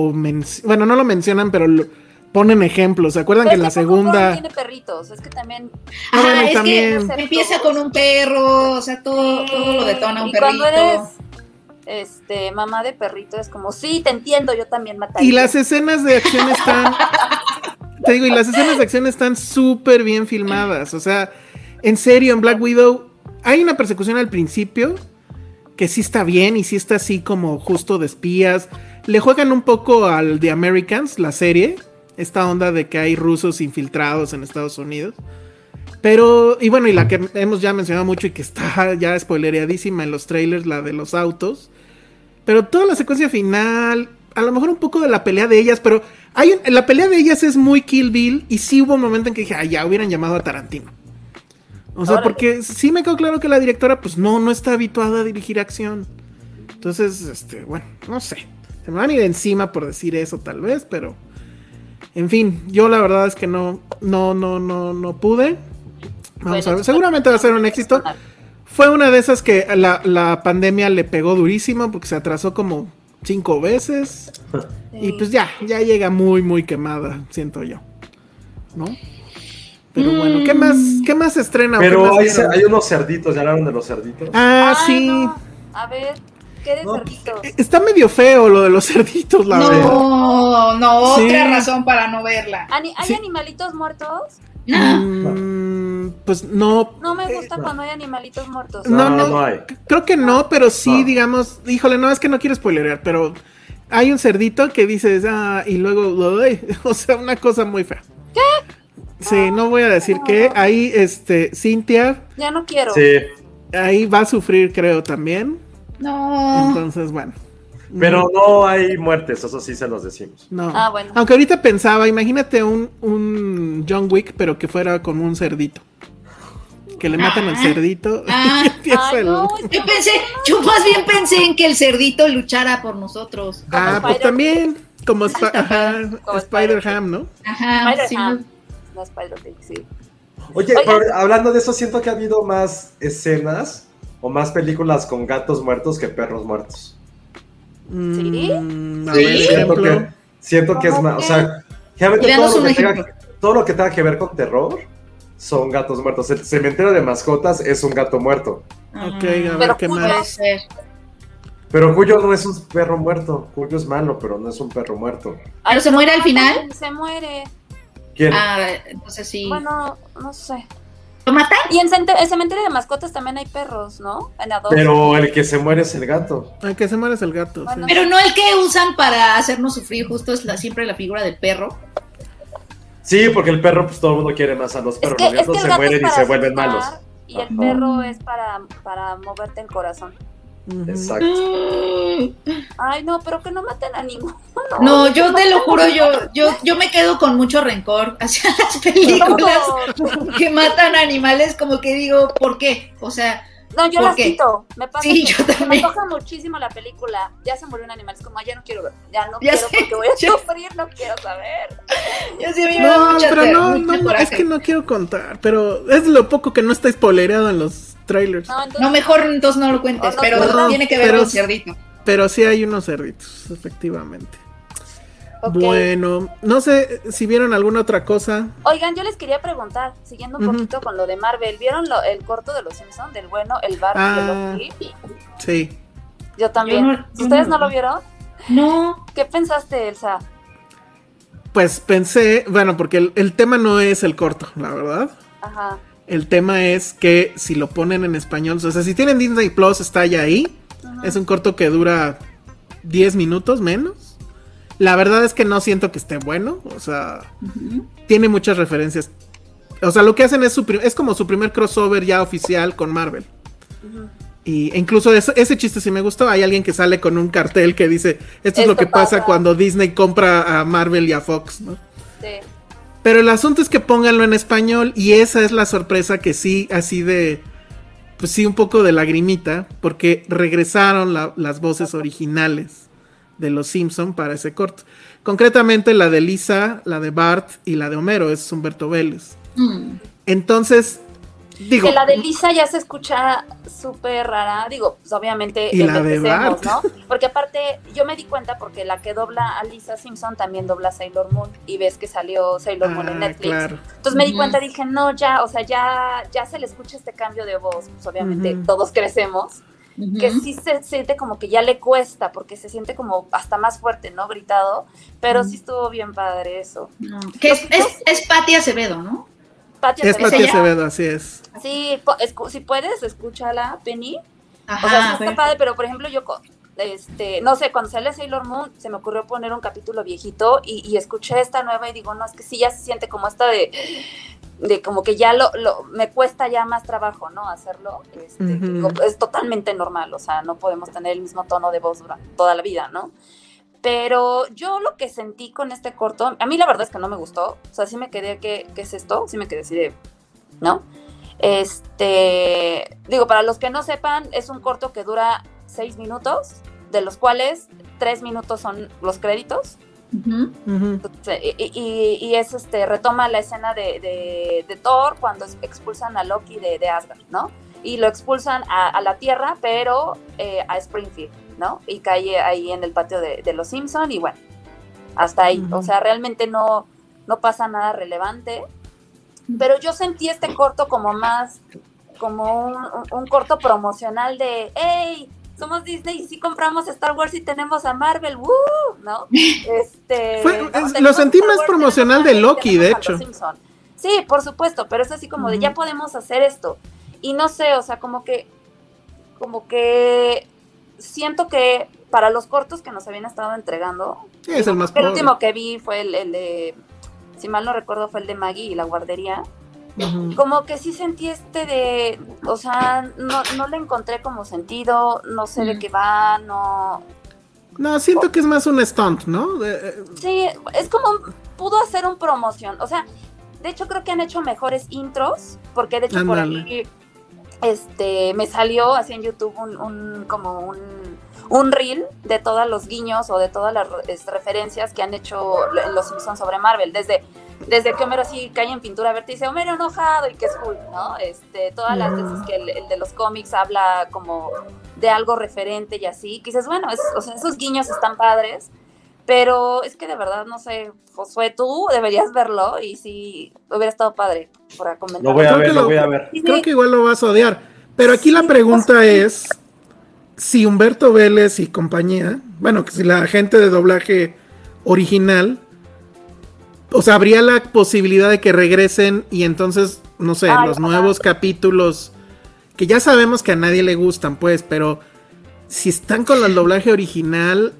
bueno, no lo mencionan, pero lo- ponen ejemplos. ¿Se acuerdan que en la segunda... tiene perritos, es que también Ah, bueno, Ah, y es también- que empieza con un perro, o sea, todo, todo lo detona un y cuando eres perrito. Este mamá de perrito es como, sí, te entiendo, yo también mataría. Y las escenas de acción están. te digo, y las escenas de acción están súper bien filmadas. O sea, en serio, en Black Widow hay una persecución al principio que sí está bien y sí está así como justo de espías. Le juegan un poco al The Americans, la serie. Esta onda de que hay rusos infiltrados en Estados Unidos. Pero, y bueno, y la que hemos ya mencionado mucho y que está ya spoilereadísima en los trailers, la de los autos. Pero toda la secuencia final, a lo mejor un poco de la pelea de ellas, pero hay un- la pelea de ellas es muy Kill Bill y sí hubo un momento en que dije, ah, ya hubieran llamado a Tarantino. O sea, porque sí me quedó claro que la directora pues no, no está habituada a dirigir acción. Entonces, este, bueno, no sé. Se me van a ir encima por decir eso tal vez, pero... En fin, yo la verdad es que no, no, no, no, no pude. Vamos Bueno, a ver, seguramente va a ser un éxito. Fue una de esas que la, la pandemia le pegó durísimo porque se atrasó como cinco veces. Y pues ya, ya llega muy, muy quemada, siento yo. ¿No? Pero bueno, ¿qué más, qué más estrena? Pero más hay, unos cerditos, ¿ya hablaron de los cerditos? Ah, Ay, sí. no. A ver, ¿qué de No, cerditos? Está medio feo lo de los cerditos, la verdad. No, no, Sí. otra razón para no verla. ¿Hay Sí. animalitos muertos? Mm, pues no. No me gusta cuando hay animalitos muertos. No, No, no, no hay. Creo que no, pero sí, No. digamos, híjole, no, es que no quiero spoilerear, pero hay un cerdito que dices, ah, y luego, "Ay", o sea, una cosa muy fea. ¿Qué? Sí, no voy a decir que ahí, este, Cintia, Ya no quiero. Sí, ahí va a sufrir, creo, también. No. Entonces, bueno. Pero no hay muertes, eso sí se los decimos. No. Ah, bueno. Aunque ahorita pensaba, imagínate un, un John Wick, pero que fuera con un cerdito. Que le matan al Ah. cerdito Ah. y empieza Ay, el- no, Yo pensé, yo más bien pensé en que el cerdito luchara por nosotros. Ah, pues Spider- también. Como, Sp- ajá, Como Spider-Ham, ¿no? Ajá, sí. No, Spider-Man, sí. Oye, pero hablando de eso, siento que ha habido más escenas o más películas con gatos muertos que perros muertos. Mm, a Sí. ver, Siento que, siento que es ¿Cómo más, o sea, todo lo, que tenga, todo lo que tenga que ver con terror son gatos muertos. El cementerio de mascotas es un gato muerto. Ok, a ver Pero qué Cuyo- más. Puede ser. Pero Cuyo no es un perro muerto. Cuyo es malo, pero no es un perro muerto. ¿Pero se muere al final? Se muere. ¿Quién? Ah, entonces sí. Bueno, no sé. ¿Lo matan? Y en el cementerio de mascotas también hay perros, ¿no? En pero el que se muere es el gato. Ay, que se muere es el gato. Bueno. sí. Pero no el que usan para hacernos sufrir, justo es la, siempre la figura del perro. Sí, porque el perro, pues todo el mundo quiere más a los es perros. que, los es gatos que el se gato es mueren y se vuelven malos. Y el Ajá. perro es para, para moverte el corazón. Exacto. Ay, no, pero que no maten a ninguno. No, yo te lo juro, yo, yo, yo me quedo con mucho rencor hacia las películas que matan animales, como que digo, ¿por qué? O sea, No, yo ¿Por las qué? quito. Me pasa Sí, que yo me también. antoja muchísimo la película. Ya se murió un animal. Es como, "Ay, ya no quiero ver. Ya no Ya quiero sé, porque voy a yo- sufrir, no quiero saber. yo sí a mí me da No, mucha pero ter- no, no, no, coraje. es que no quiero contar, pero es lo poco que no está spoilereado en los trailers. No, entonces, No, mejor entonces no lo cuentes, no, pero no, tiene que ver pero- con cerdito. Pero sí hay unos cerditos, efectivamente. Bueno, no sé si vieron alguna otra cosa. Oigan, yo les quería preguntar, siguiendo un poquito con lo de Marvel, ¿vieron lo- el corto de los Simpsons? Del bueno, el bar Ah. de Loki? Sí. Yo también. Yo no- yo ¿Ustedes no- no lo vieron? No, ¿Qué pensaste, Elsa? Pues pensé, bueno, porque el, el tema no es el corto, la verdad. Ajá. El tema es que si lo ponen en español, o sea, si tienen Disney Plus, está ya ahí. Es un corto que dura 10 minutos menos. La verdad es que no siento que esté bueno, o sea, tiene muchas referencias. O sea, lo que hacen es, su es como su primer crossover ya oficial con Marvel. Y incluso eso- ese chiste sí me gustó. Hay alguien que sale con un cartel que dice, esto es lo que pasa pasa". cuando Disney compra a Marvel y a Fox, ¿no? Sí. Pero el asunto es que pónganlo en español y esa es la sorpresa que sí, así de, pues sí, un poco de lagrimita, porque regresaron la- las voces originales de los Simpson para ese corto. Concretamente la de Lisa, la de Bart y la de Homero, es Humberto Vélez. Mm. Entonces, digo. Que la de Lisa ya se escucha súper rara, digo, pues obviamente Y la de Bart. ¿no? Porque aparte, yo me di cuenta porque la que dobla a Lisa Simpson también dobla a Sailor Moon y ves que salió Sailor Moon en Ah, Netflix. claro. Entonces me di cuenta, dije, no, ya, o sea, ya, ya se le escucha este cambio de voz, pues obviamente todos crecemos, que sí se siente como que ya le cuesta, porque se siente como hasta más fuerte, ¿no? Gritado, pero sí estuvo bien padre eso. No, que es, es, es Patti Acevedo, ¿no? Es Acevedo. Pati ella? Acevedo, así es. Sí, si puedes, escúchala, Penny. Ajá, O sea, sí está padre, pero por ejemplo, yo, este, no sé, cuando sale Sailor Moon, se me ocurrió poner un capítulo viejito y, y escuché esta nueva y digo, no, es que sí, ya se siente como esta de, de como que ya lo, lo- me cuesta ya más trabajo, ¿no? Hacerlo. Este, es totalmente normal, o sea, no podemos tener el mismo tono de voz durante toda la vida, ¿no? Pero yo lo que sentí con este corto, a mí la verdad es que no me gustó, o sea, sí me quedé, ¿qué, qué es esto? Sí me quedé así de, ¿no? Este, digo, para los que no sepan, es un corto que dura seis minutos, de los cuales tres minutos son los créditos. Y, y- y es este, retoma la escena de, de- de Thor cuando expulsan a Loki de, de Asgard, ¿no? Y lo expulsan a, a la Tierra, pero eh, a Springfield, ¿no? Y cae ahí en el patio de, de los Simpson y bueno, hasta ahí. O sea, realmente no, no pasa nada relevante. Pero yo sentí este corto como más, como un, corto promocional de, hey, somos Disney y sí compramos Star Wars y tenemos a Marvel, ¡woo! ¿No? Este, Fue- ¿no? es- lo sentí Star más Wars, promocional de Loki, de hecho. Sí, por supuesto, pero es así como de ya podemos hacer esto. Y no sé, o sea, como que, como que siento que para los cortos que nos habían estado entregando, Sí, es el más el último que vi fue el, el de, si mal no recuerdo, fue el de Maggie y la guardería. Como que sí sentí este de, o sea, no, no le encontré como sentido, no sé de qué va, no... No, siento que es más un stunt, ¿no? Eh, Sí, es como, pudo hacer un promoción, o sea, de hecho creo que han hecho mejores intros, porque de hecho por ahí, este, me salió así en YouTube un, un- como un, un reel de todos los guiños o de todas las re- es, referencias que han hecho en los Simpsons sobre Marvel, desde, desde que Homero así cae en pintura verde y dice Homero enojado y que es cool, ¿no? Este, todas las veces que el, el de los cómics habla como de algo referente y así, que dices, bueno, es- o sea, esos guiños están padres, pero es que de verdad, no sé, Josué, tú deberías verlo y si hubiera estado padre para comentar. Lo voy a Creo ver, que lo lo- voy a ver. Sí, Creo que igual lo vas a odiar. Pero aquí la pregunta es si Humberto Vélez y compañía, bueno, que si la gente de doblaje original, o sea, habría la posibilidad de que regresen y entonces, no sé, Ay, los nuevos capítulos, que ya sabemos que a nadie le gustan, pues, pero si están con el doblaje original,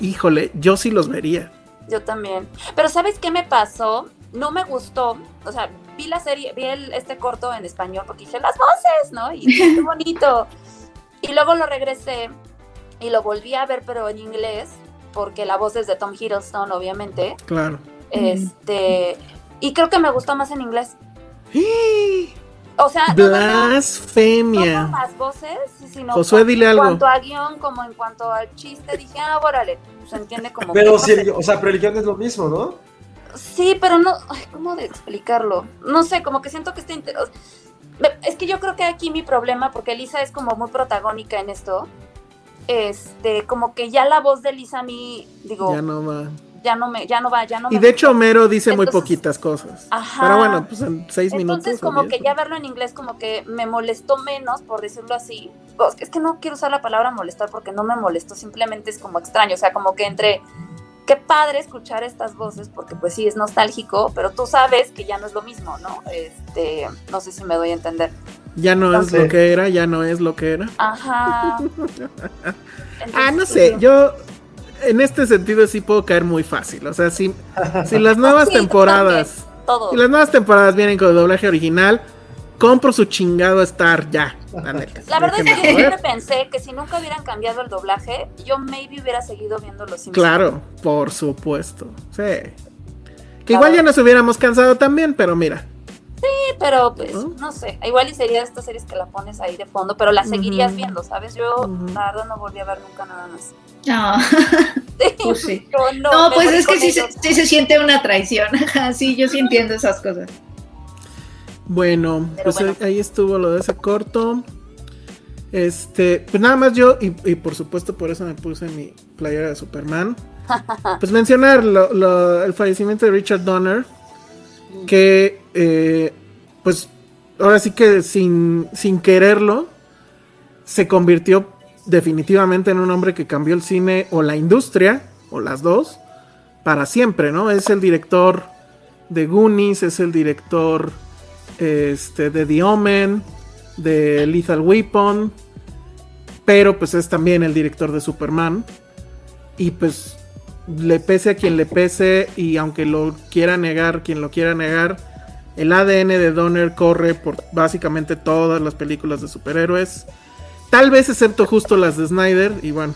híjole, yo sí los vería. Yo también. Pero ¿sabes qué me pasó? No me gustó, o sea, vi la serie, vi el, este corto en español porque dije las voces, ¿no? Y qué bonito. Y luego lo regresé y lo volví a ver, pero en inglés, porque la voz es de Tom Hiddleston, obviamente. Claro. Este, y creo que me gustó más en inglés. O sea, no no Blasfemia. por las voces, sino Josué, dile en algo. cuanto a guion, como en cuanto al chiste, dije, ah, órale, se entiende como Pero si, el- o sea, pero el guion es lo mismo, ¿no? Sí, pero no, ay, ¿cómo de explicarlo? No sé, como que siento que está inter- Es que yo creo que aquí mi problema, porque Lisa es como muy protagónica en esto, este, como que ya la voz de Lisa a mí, digo, Ya ya no, me, ya no va, ya no Y me de hecho Homero dice muy poquitas cosas. Ajá. Pero bueno, pues en seis minutos. Entonces, como que ya verlo en inglés, como que me molestó menos, por decirlo así. Pues, Es que no quiero usar la palabra molestar porque no me molestó, simplemente es como extraño. O sea, como que entre. Qué padre escuchar estas voces porque, pues sí, es nostálgico, pero tú sabes que ya no es lo mismo, ¿no? Este. No sé si me doy a entender. Ya no, es lo que era, ya no es lo que era. Ajá. Ah, no sé, yo en este sentido sí puedo caer muy fácil. O sea, si, si las nuevas Sí, temporadas, Todo. si las nuevas temporadas vienen con el doblaje original, compro su chingado Star ya. La, neta. La verdad es que yo siempre pensé que si nunca hubieran cambiado el doblaje, yo maybe hubiera seguido viendo los Simpsons. Claro, por supuesto. Sí. Que igual ya nos hubiéramos cansado también, pero mira. Sí, pero pues, ¿No? no sé, igual y sería de estas series que la pones ahí de fondo, pero la seguirías viendo, ¿sabes? Yo, Ujú. la verdad, no volví a ver nunca nada más. No. Pues sí. No, No, pues es que sí se, ellos. sí se siente una traición. Sí, yo sí entiendo esas cosas. Bueno, Pero pues bueno. ahí- ahí estuvo lo de ese corto. Este, pues nada más yo, y, y por supuesto por eso me puse mi playera de Superman. Pues mencionar lo- lo- el fallecimiento de Richard Donner, que eh, pues ahora sí que sin, sin quererlo, se convirtió definitivamente en un hombre que cambió el cine o la industria, o las dos, para siempre, ¿no? Es el director de Goonies, es el director este, de The Omen, de Lethal Weapon, pero pues es también el director de Superman. Y pues le pese a quien le pese y aunque lo quiera negar, quien lo quiera negar, el ADN de Donner corre por básicamente todas las películas de superhéroes. Tal vez excepto justo las de Snyder y bueno,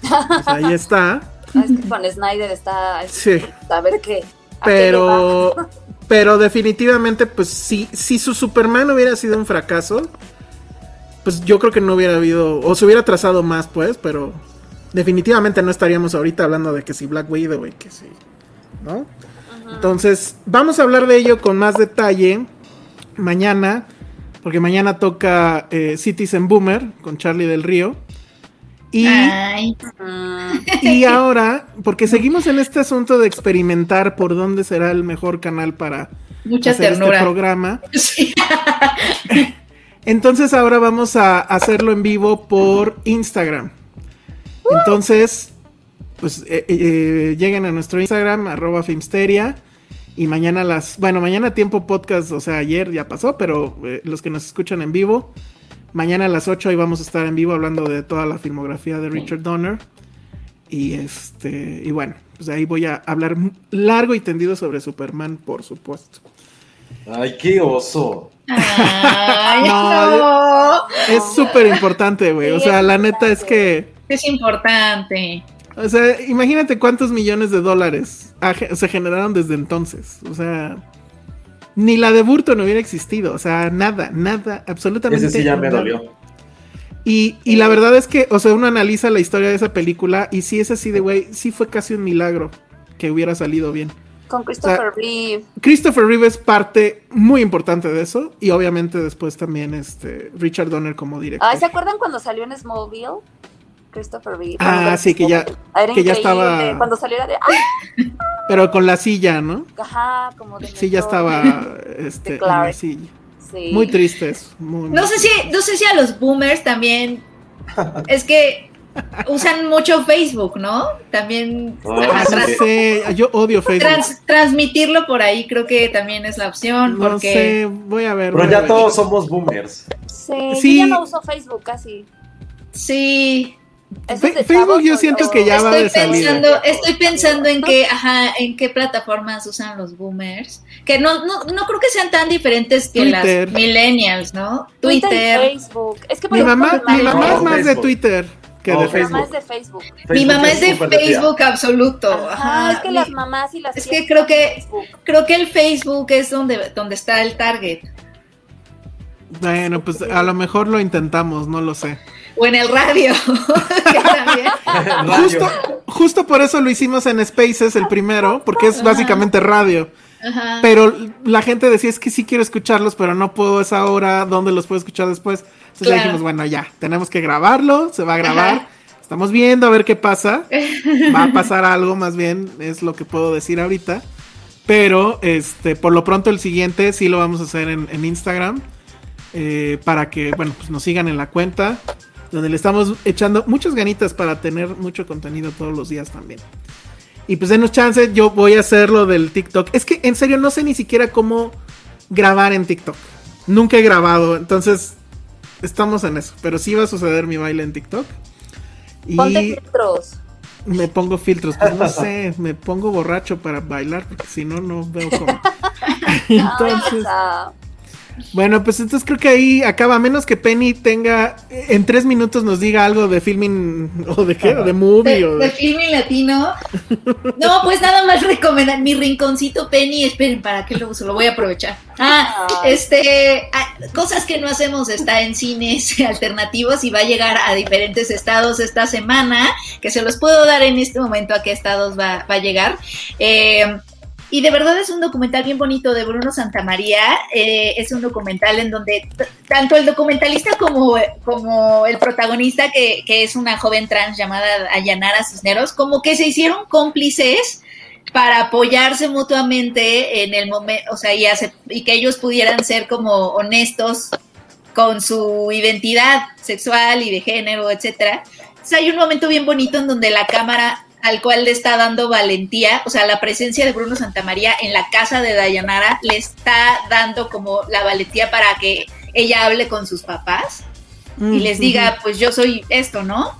pues ahí está. Ah, es que con Snyder está. Sí. A ver qué. a. Pero, pero definitivamente, pues si, si su Superman hubiera sido un fracaso, pues yo creo que no hubiera habido, o se hubiera trazado más, pues, pero definitivamente no estaríamos ahorita hablando de que si Black Widow y que si, ¿no? Entonces, vamos a hablar de ello con más detalle mañana, porque mañana toca eh, Citizen Boomer con Charlie del Río. Y Ay, y ahora, porque seguimos en este asunto de experimentar por dónde será el mejor canal para mucha hacer ternura. este programa. Sí. Entonces ahora vamos a hacerlo en vivo por Instagram. Entonces, pues eh, eh, lleguen a nuestro Instagram, arroba Filmsteria. Y mañana a las, bueno, mañana tiempo podcast, o sea, ayer ya pasó, pero eh, los que nos escuchan en vivo, mañana a las 8 ahí vamos a estar en vivo hablando de toda la filmografía de Richard Donner. Y este, y bueno, pues ahí voy a hablar largo y tendido sobre Superman, por supuesto. Ay, qué oso. Ay, No, no. Es súper importante, güey. O sea, la neta es que. Es importante. O sea, imagínate cuántos millones de dólares se generaron desde entonces. O sea, ni la de Burton hubiera existido. O sea, nada, nada, absolutamente. Ese sí ya me nada. dolió. Y, y la verdad es que, o sea, uno analiza la historia de esa película y sí es así de, güey, sí fue casi un milagro que hubiera salido bien. Con Christopher Reeve. Christopher Reeve es parte muy importante de eso y obviamente después también este Richard Donner como director. Ay, ¿se acuerdan cuando salió en Smallville? Christopher Reeve. Ah, sí, que ya- Era que ya estaba- Cuando salió era de. ¡ay! Pero con la silla, ¿no? Ajá, como de. Sí, ya estaba este, Clark. la silla. Sí. Muy triste eso. muy, No muy sé si, no sé si a los boomers también. Es que usan mucho Facebook, ¿no? También Ah, No trans- sé, yo odio Facebook. trans- transmitirlo por ahí creo que también es la opción. no porque sé, voy a ver. Pero ya ver. todos somos boomers. Sí, Sí. yo ya no uso Facebook casi. sí. Facebook chavos, yo ¿o siento que ya va estoy de salida. pensando, estoy pensando en qué, ajá, en qué plataformas usan los boomers. Que no, no, no creo que sean tan diferentes que Twitter. las millennials, ¿no? Twitter, Twitter. y Facebook. Es que por Mi ejemplo, mamá, mi mamá No, es más de. Twitter que No, de Mi Facebook. mamá es de Facebook. Mi mamá es de. Facebook absoluto. Ajá, Ajá. es que Mi- las mamás y las es que creo que- Facebook. Creo que el Facebook es donde, donde está el target. Bueno, pues a lo mejor lo intentamos, no lo sé. O en el radio. que también. Radio. Justo, justo por eso lo hicimos en Spaces el primero, porque es básicamente radio. Ajá. Pero la gente decía, es que sí quiero escucharlos, pero no puedo a esa hora, ¿dónde los puedo escuchar después? Entonces ya Claro. dijimos, bueno, ya, tenemos que grabarlo, se va a grabar. Ajá. Estamos viendo a ver qué pasa. Va a pasar algo, más bien, es lo que puedo decir ahorita. Pero, este, por lo pronto el siguiente sí lo vamos a hacer en, en Instagram. eh, para que, bueno, pues nos sigan en la cuenta. Donde le estamos echando muchas ganitas para tener mucho contenido todos los días también. Y pues denos chance, yo voy a hacer lo del TikTok. Es que en serio no sé ni siquiera cómo grabar en TikTok. Nunca he grabado, entonces estamos en eso. Pero sí va a suceder mi baile en TikTok. Ponte Y filtros. me pongo filtros, pues no sé, me pongo borracho para bailar, porque si no, no veo cómo. Entonces, Bueno, pues entonces creo que ahí acaba, a menos que Penny tenga, en tres minutos nos diga algo de filming, o de qué, o de movie, de, o de de... filming latino. No, pues nada más recomendar mi rinconcito Penny. Esperen, para que luego se lo voy a aprovechar. Ah, este, ah, cosas que no hacemos está en cines alternativos y va a llegar a diferentes estados esta semana, que se los puedo dar en este momento a qué estados va, va a llegar. Eh, y de verdad es un documental bien bonito de Bruno Santamaría. Eh, es un documental en donde tanto el documentalista como, como el protagonista, que, que es una joven trans llamada Ayanara Cisneros, como que se hicieron cómplices para apoyarse mutuamente en el momento, o sea, y, hace- y que ellos pudieran ser como honestos con su identidad sexual y de género, etcétera. Entonces hay un momento bien bonito en donde la cámara al cual le está dando valentía, o sea, la presencia de Bruno Santamaría en la casa de Dayanara le está dando como la valentía para que ella hable con sus papás y les diga, pues yo soy esto, ¿no?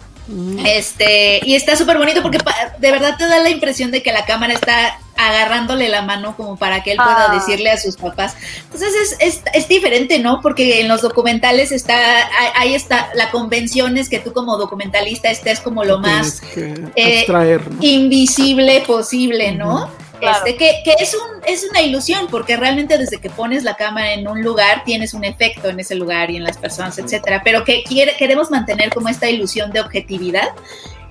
Este, y está súper bonito porque de verdad te da la impresión de que la cámara está agarrándole la mano como para que él pueda Ah. decirle a sus papás. Entonces es, es, es diferente, ¿no? Porque en los documentales está, ahí- está, la convención es que tú como documentalista estés como lo más eh, abstraer, ¿no? invisible posible, ¿no? Claro. Este, que, que es un, es una ilusión, porque realmente desde que pones la cámara en un lugar tienes un efecto en ese lugar y en las personas, etcétera. Pero que quiere, queremos mantener como esta ilusión de objetividad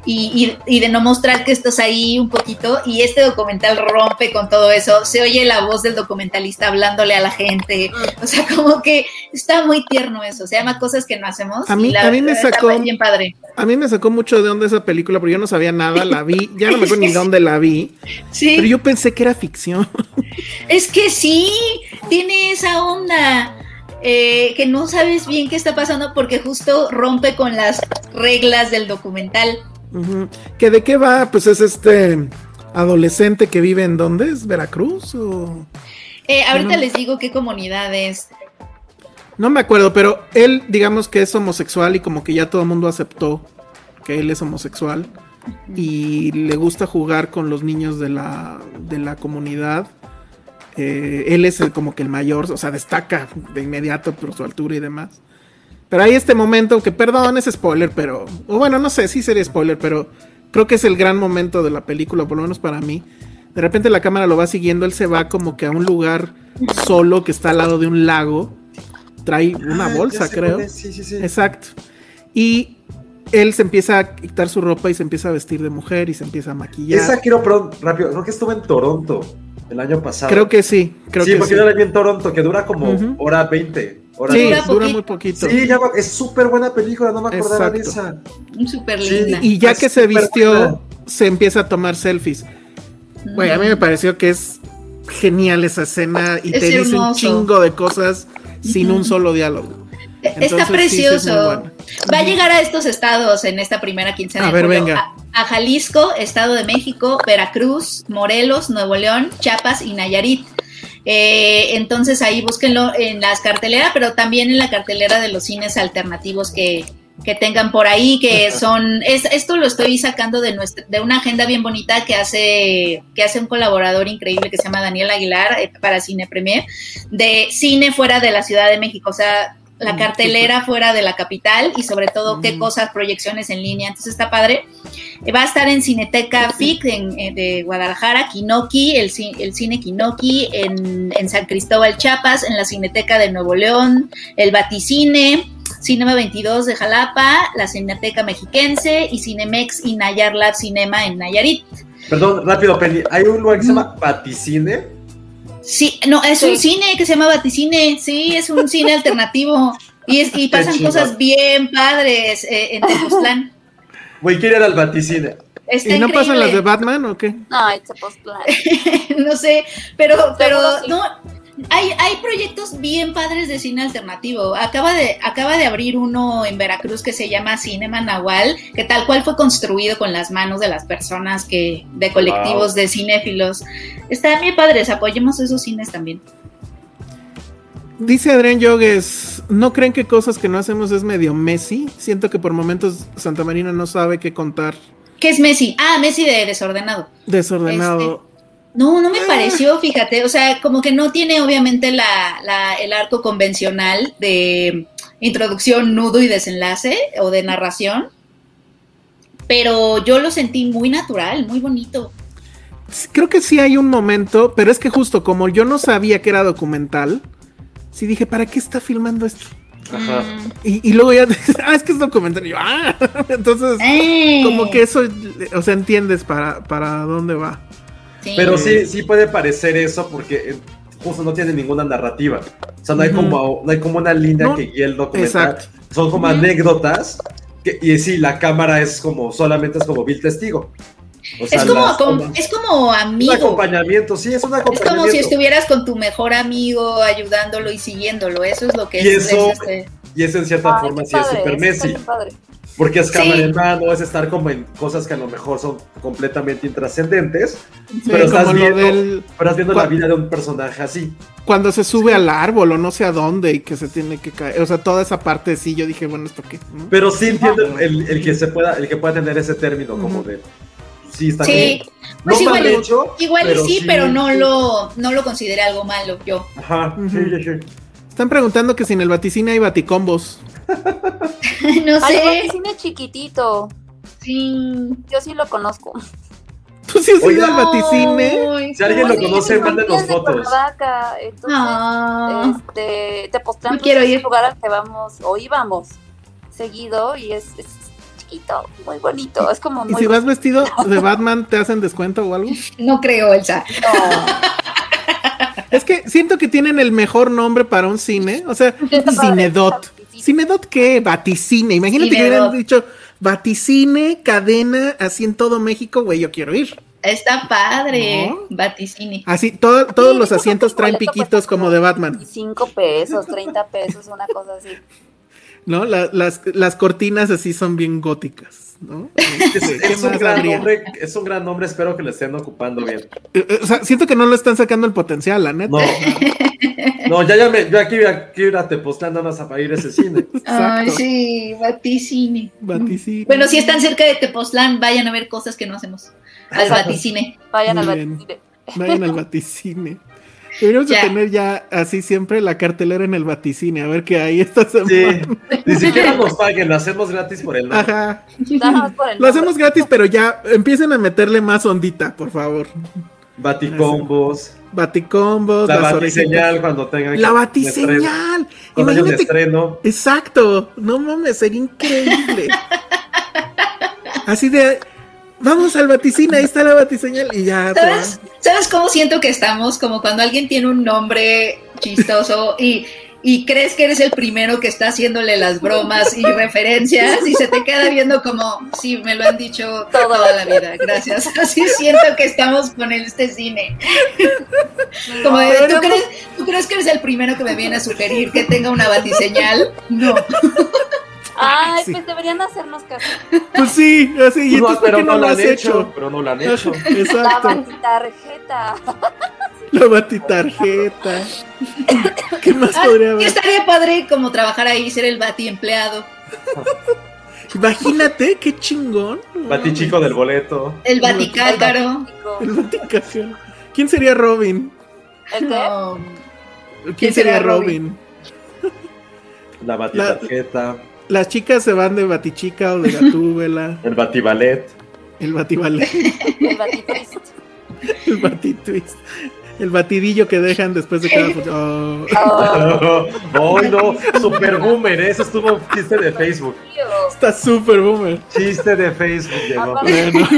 y, y- y de no mostrar que estás ahí un poquito. Y este documental rompe con todo eso. Se oye la voz del documentalista hablándole a la gente. O sea, como que está muy tierno eso. Se llama Cosas que no hacemos. A mí- la a mí me sacó- bien padre. A mí me sacó mucho de onda esa película, porque yo no sabía nada, la vi, ya no me acuerdo ni dónde la vi, Sí. pero yo pensé que era ficción. Es que sí, tiene esa onda. eh, que no sabes bien qué está pasando porque justo rompe con las reglas del documental. Ujú. ¿Que de qué va? Pues es este adolescente que vive en dónde es Veracruz o Eh, ahorita No. les digo qué comunidad es. no me acuerdo, pero él digamos que es homosexual y como que ya todo el mundo aceptó que él es homosexual y le gusta jugar con los niños de la de la comunidad. Eh, él es el- como que el mayor, o sea, destaca de inmediato por su altura y demás. Pero hay este momento que, perdón, es spoiler, pero. O bueno, no sé, sí sería spoiler, pero creo que es el gran momento de la película, por lo menos para mí. De repente la cámara lo va siguiendo, él se va como que a un lugar solo que está al lado de un lago. Trae una Ah, bolsa, creo. Sí, sí, sí. Exacto. Y él se empieza a quitar su ropa y se empieza a vestir de mujer y se empieza a maquillar. Esa quiero, perdón, rápido, creo que estuve en Toronto el año pasado. Creo que sí, creo sí, que porque sí. yo la vi en Toronto, que dura como Ujú. hora 20. Hora Sí, Dura dura, muy poquito. Sí, ya es súper buena película, no me acordaba de esa. Súper Sí, linda. Y ya Es que se vistió, buena. se empieza a tomar selfies. Güey, a mí me pareció que es genial esa escena y Es te dice un hermoso. chingo de cosas sin un solo diálogo. Está Entonces, sí, sí es muy precioso. buena. Va a llegar a estos estados en esta primera quincena A de ver, julio. venga. A, a Jalisco, Estado de México, Veracruz, Morelos, Nuevo León, Chiapas y Nayarit. Eh, entonces ahí búsquenlo en las carteleras, pero también en la cartelera de los cines alternativos que, que tengan por ahí, que son, es, esto lo estoy sacando de nuestra, de una agenda bien bonita que hace, que hace un colaborador increíble que se llama Daniel Aguilar eh, para Cine Premier, de cine fuera de la Ciudad de México, o sea, la Mm, cartelera fuera de la capital y sobre todo qué Mm. cosas, proyecciones en línea. Entonces está padre. Eh, Va a estar en Cineteca FIC en, eh, de Guadalajara, Kinoki, el, el cine Kinoki, en, en San Cristóbal Chiapas, en la Cineteca de Nuevo León, el Baticine, Cinema 22 de Jalapa, la Cineteca Mexiquense y Cinemex y Nayar Lab Cinema en Nayarit. Perdón, rápido, Penny. Hay un lugar que se llama Baticine. Sí, no, es Sí. un cine que se llama Baticine, sí, es un cine alternativo. Y, es, y pasan cosas bien padres eh, en Tepoztlán. Güey, quiero ir al Baticine. Está ¿Y no pasan las de. Batman o qué? No, it's a no sé, pero, pero sí. no, hay, hay proyectos bien padres de cine alternativo. Acaba de, acaba de abrir uno en Veracruz que se llama Cinema Nahual, que tal cual fue construido con las manos de las personas que, de colectivos Wow. de cinéfilos. Están bien padres, apoyemos esos cines también. Dice Adrián Yogues, ¿no creen que cosas que no hacemos es medio Messi? Siento que por momentos Santa Marina no sabe qué contar ¿Qué es Messi? Ah, Messi de desordenado. desordenado. No, no me pareció, fíjate, o sea, como que no tiene obviamente la, la, el arco convencional de introducción, nudo y desenlace o de narración, pero yo lo sentí muy natural, muy bonito. Creo que sí hay un momento, pero es que justo como yo no sabía que era documental, sí dije, ¿para qué está filmando esto? Ajá. Y, y luego ya, ah, es que es documental. Y yo, ah, entonces, Eh. como que eso, o sea, entiendes para, para dónde va. Sí. Pero sí, sí puede parecer eso porque eh, justo no tiene ninguna narrativa. O sea, no hay, como, no hay como una línea No, que guíe el documental. exacto. Son como anécdotas. que- y sí, la cámara es como, solamente es como vil testigo. O sea, Es como, las es como un amigo. acompañamiento, sí, es un Es acompañamiento. como si estuvieras con tu mejor amigo ayudándolo y siguiéndolo. Eso es lo que Y es, eso- es este- Y eso en cierta Ay, forma sí es super Messi. Porque es cámara Sí. en mano, es estar como en cosas que a lo mejor son completamente intrascendentes. Sí, pero, estás como viendo, del- pero estás viendo la cua- vida de un personaje así. Cuando se sube al árbol o no sé a dónde y que se tiene que caer. O sea, toda esa parte sí, yo dije, bueno, ¿esto qué? ¿No? Pero sí entiendo el, el que se pueda, el que pueda tener ese término como Ujú. de sí está Sí, bien. pues no mal igual, hecho, igual y pero sí, sí, pero no sí. lo, no lo consideré algo malo yo. Ajá, sí, Ujú. sí, sí. Están preguntando que si en el vaticine hay baticombos. no sé. cine chiquitito. Sí. Yo sí lo conozco. ¿Tú sí has ido al vaticine? Ay, Si alguien lo conoce, mándenos es fotos. Entonces, Ah. este, Tepoztlán No quiero pues, es ir. un lugar al que vamos o íbamos seguido y es, es chiquito, muy bonito. Es como ¿Y muy si vas vestido de Batman, te hacen descuento o algo? No creo, Elsa. Es que siento que tienen el mejor nombre para un cine. O sea, Cinedot. ¿Cinedot qué? Vaticine. Imagínate que hubieran dicho Vaticine, cadena, así en todo México, güey, yo quiero ir. Está padre. ¿No? Vaticine. Así, todo- todos Sí, los asientos traen piquitos como de Batman, 25 pesos, 30 pesos, una cosa así. ¿no? La- las, las cortinas así son bien góticas, ¿no? Es, ¿Qué es un gran nombre, es un gran nombre, espero que lo estén ocupando bien. Eh, eh, O sea, siento que no lo están sacando el potencial, la neta. No, no ya, ya me, yo aquí, aquí ir a Tepoztlán nada más a ir a ese cine. Ay, sí, vaticine. Vaticine. Bueno, si están cerca de Tepoztlán, vayan a ver cosas que no hacemos. Al vaticine. Vayan Muy al bien. Vayan al vaticine. Deberíamos de Ya. tener ya así siempre la cartelera en el vaticine, a ver qué hay esta semana. Sí, ni siquiera nos paguen, lo hacemos gratis por el nombre. Ajá. Por el Lo nombre. hacemos gratis, pero ya empiecen a meterle más ondita, por favor. Baticombos, Baticombos, la batiseñal cuando tengan La que- batiseñal. Cuando haya un Imagínate. estreno. Exacto. No mames, sería increíble. Así de. Vamos al vaticine, ahí está la batiseñal y ya. ¿Sabes, ¿Sabes cómo siento que estamos? Como cuando alguien tiene un nombre chistoso y, y crees que eres el primero que está haciéndole las bromas y referencias y se te queda viendo como, sí, me lo han dicho toda la vida, gracias. Así siento que estamos con este cine. Como de, ¿tú crees, ¿tú crees que eres el primero que me viene a sugerir que tenga una batiseñal? No. Ay, Sí. pues deberían hacernos caso. Pues sí, así. ¿Y No, entonces por qué no, no lo has han hecho? hecho. Pero no lo han hecho. Ajá, La Exacto. batitarjeta. La batitarjeta. ¿Qué más podría Y haber? estaría padre como trabajar ahí, ser el bati empleado, Imagínate, qué chingón. Batichico del boleto. el baticácaro. El baticación. ¿Quién sería Robin? ¿El qué? No. ¿Quién, ¿Quién sería Robin? Robin? La batitarjeta. Las chicas se van de Batichica o de Gatúbela. El batiballet. El Batiballet. El batitrist. El Batitwist. El batidillo que dejan después de cada. Oh. Oh, Ay, no, super boomer, ¿eh? eso estuvo un chiste de Facebook. Está súper boomer. Chiste de Facebook llegó. Bueno.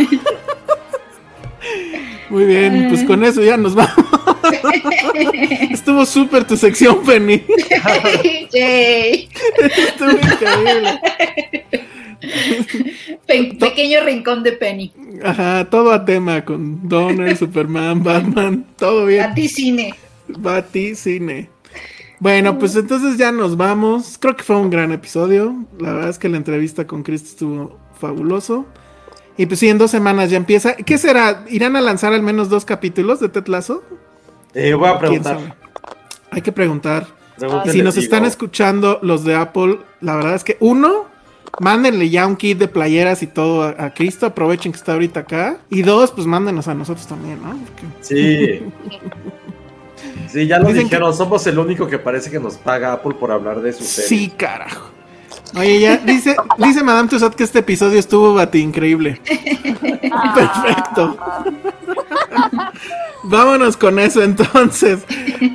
Muy bien, pues con eso ya nos vamos. Estuvo súper tu sección, Penny. Estuvo increíble. Pe- pequeño rincón de Penny. Ajá, todo a tema con Donner, Superman, Batman, todo bien. Baticine. Baticine. Bueno, pues entonces ya nos vamos. Creo que fue un gran episodio. La verdad es que la entrevista con Cristo estuvo fabuloso. Y pues sí, en dos semanas ya empieza. ¿Qué será? ¿Irán a lanzar al menos dos capítulos de Ted Lasso? Eh, voy a ¿Quién preguntar. Hay que preguntar. Si nos digo. están escuchando los de Apple, la verdad es que uno, mándenle ya un kit de playeras y todo a, a Cristo, aprovechen que está ahorita acá. Y dos, pues mándenos a nosotros también, ¿no? Porque- Sí. Sí, ya lo Dicen dijeron, somos el único que parece que nos paga Apple por hablar de su serie. Sí, carajo. Oye, ya dice, dice Madame Tussauds que este episodio estuvo bati increíble. Perfecto. Vámonos con eso entonces.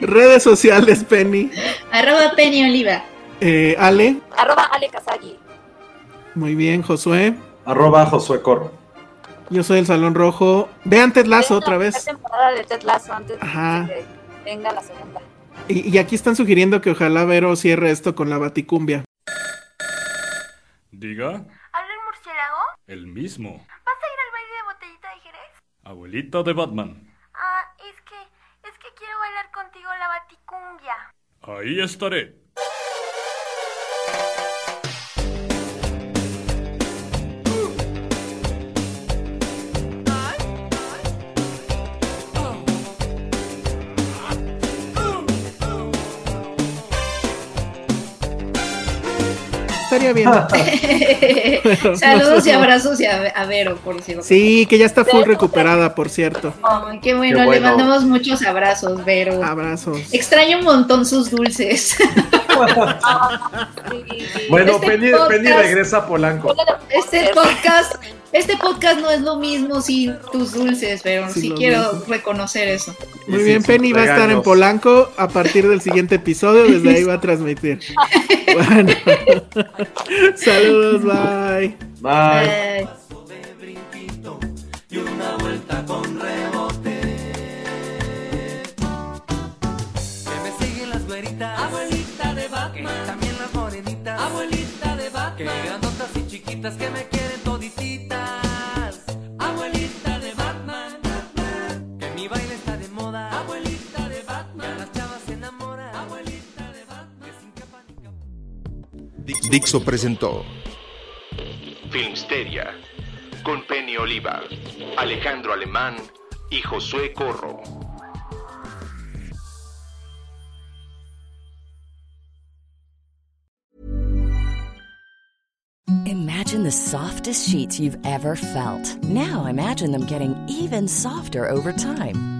Redes sociales, Penny. Arroba Penny Oliva. Eh, Ale, Arroba Ale Kazagi. muy bien, Josué. Arroba Josué Corro. Yo soy el Salón Rojo. Vean Ted Lasso otra vez. temporada de Ted Lasso antes de Ajá. que venga la segunda. Y, y aquí están sugiriendo que ojalá Vero cierre esto con la Baticumbia. Diga, ¿Habla el murciélago? el mismo. ¿Vas a ir al baile de botellita de Jerez? Abuelita de Batman. Ah, es que, es que quiero bailar contigo la baticumbia. Ahí estaré. Estaría bien. Saludos y abrazos y a, a Vero, por cierto. Sí, que ya está full recuperada, por cierto. Ay, qué bueno, Qué le mandamos muchos abrazos, Vero. Abrazos. Extraño un montón sus dulces. Bueno, Este Penny, podcast- Penny regresa a Polanco. Este podcast, este podcast no es lo mismo sin tus dulces, pero sí los quiero dulces. reconocer eso. Muy bien, Penny va a estar en Polanco a partir del siguiente episodio. Desde ahí va a transmitir. Bueno. Saludos, bye. Bye. y una vuelta con rebote. Que me siguen las güeritas, abuelita de Batman. Que también las morenitas, abuelita de Batman. Que grandotas y chiquitas que me Dixo presentó Filmsteria con Penny Oliva, Alejandro Alemán y Josué Corro. Imagine the softest sheets you've ever felt. Now imagine them getting even softer over time.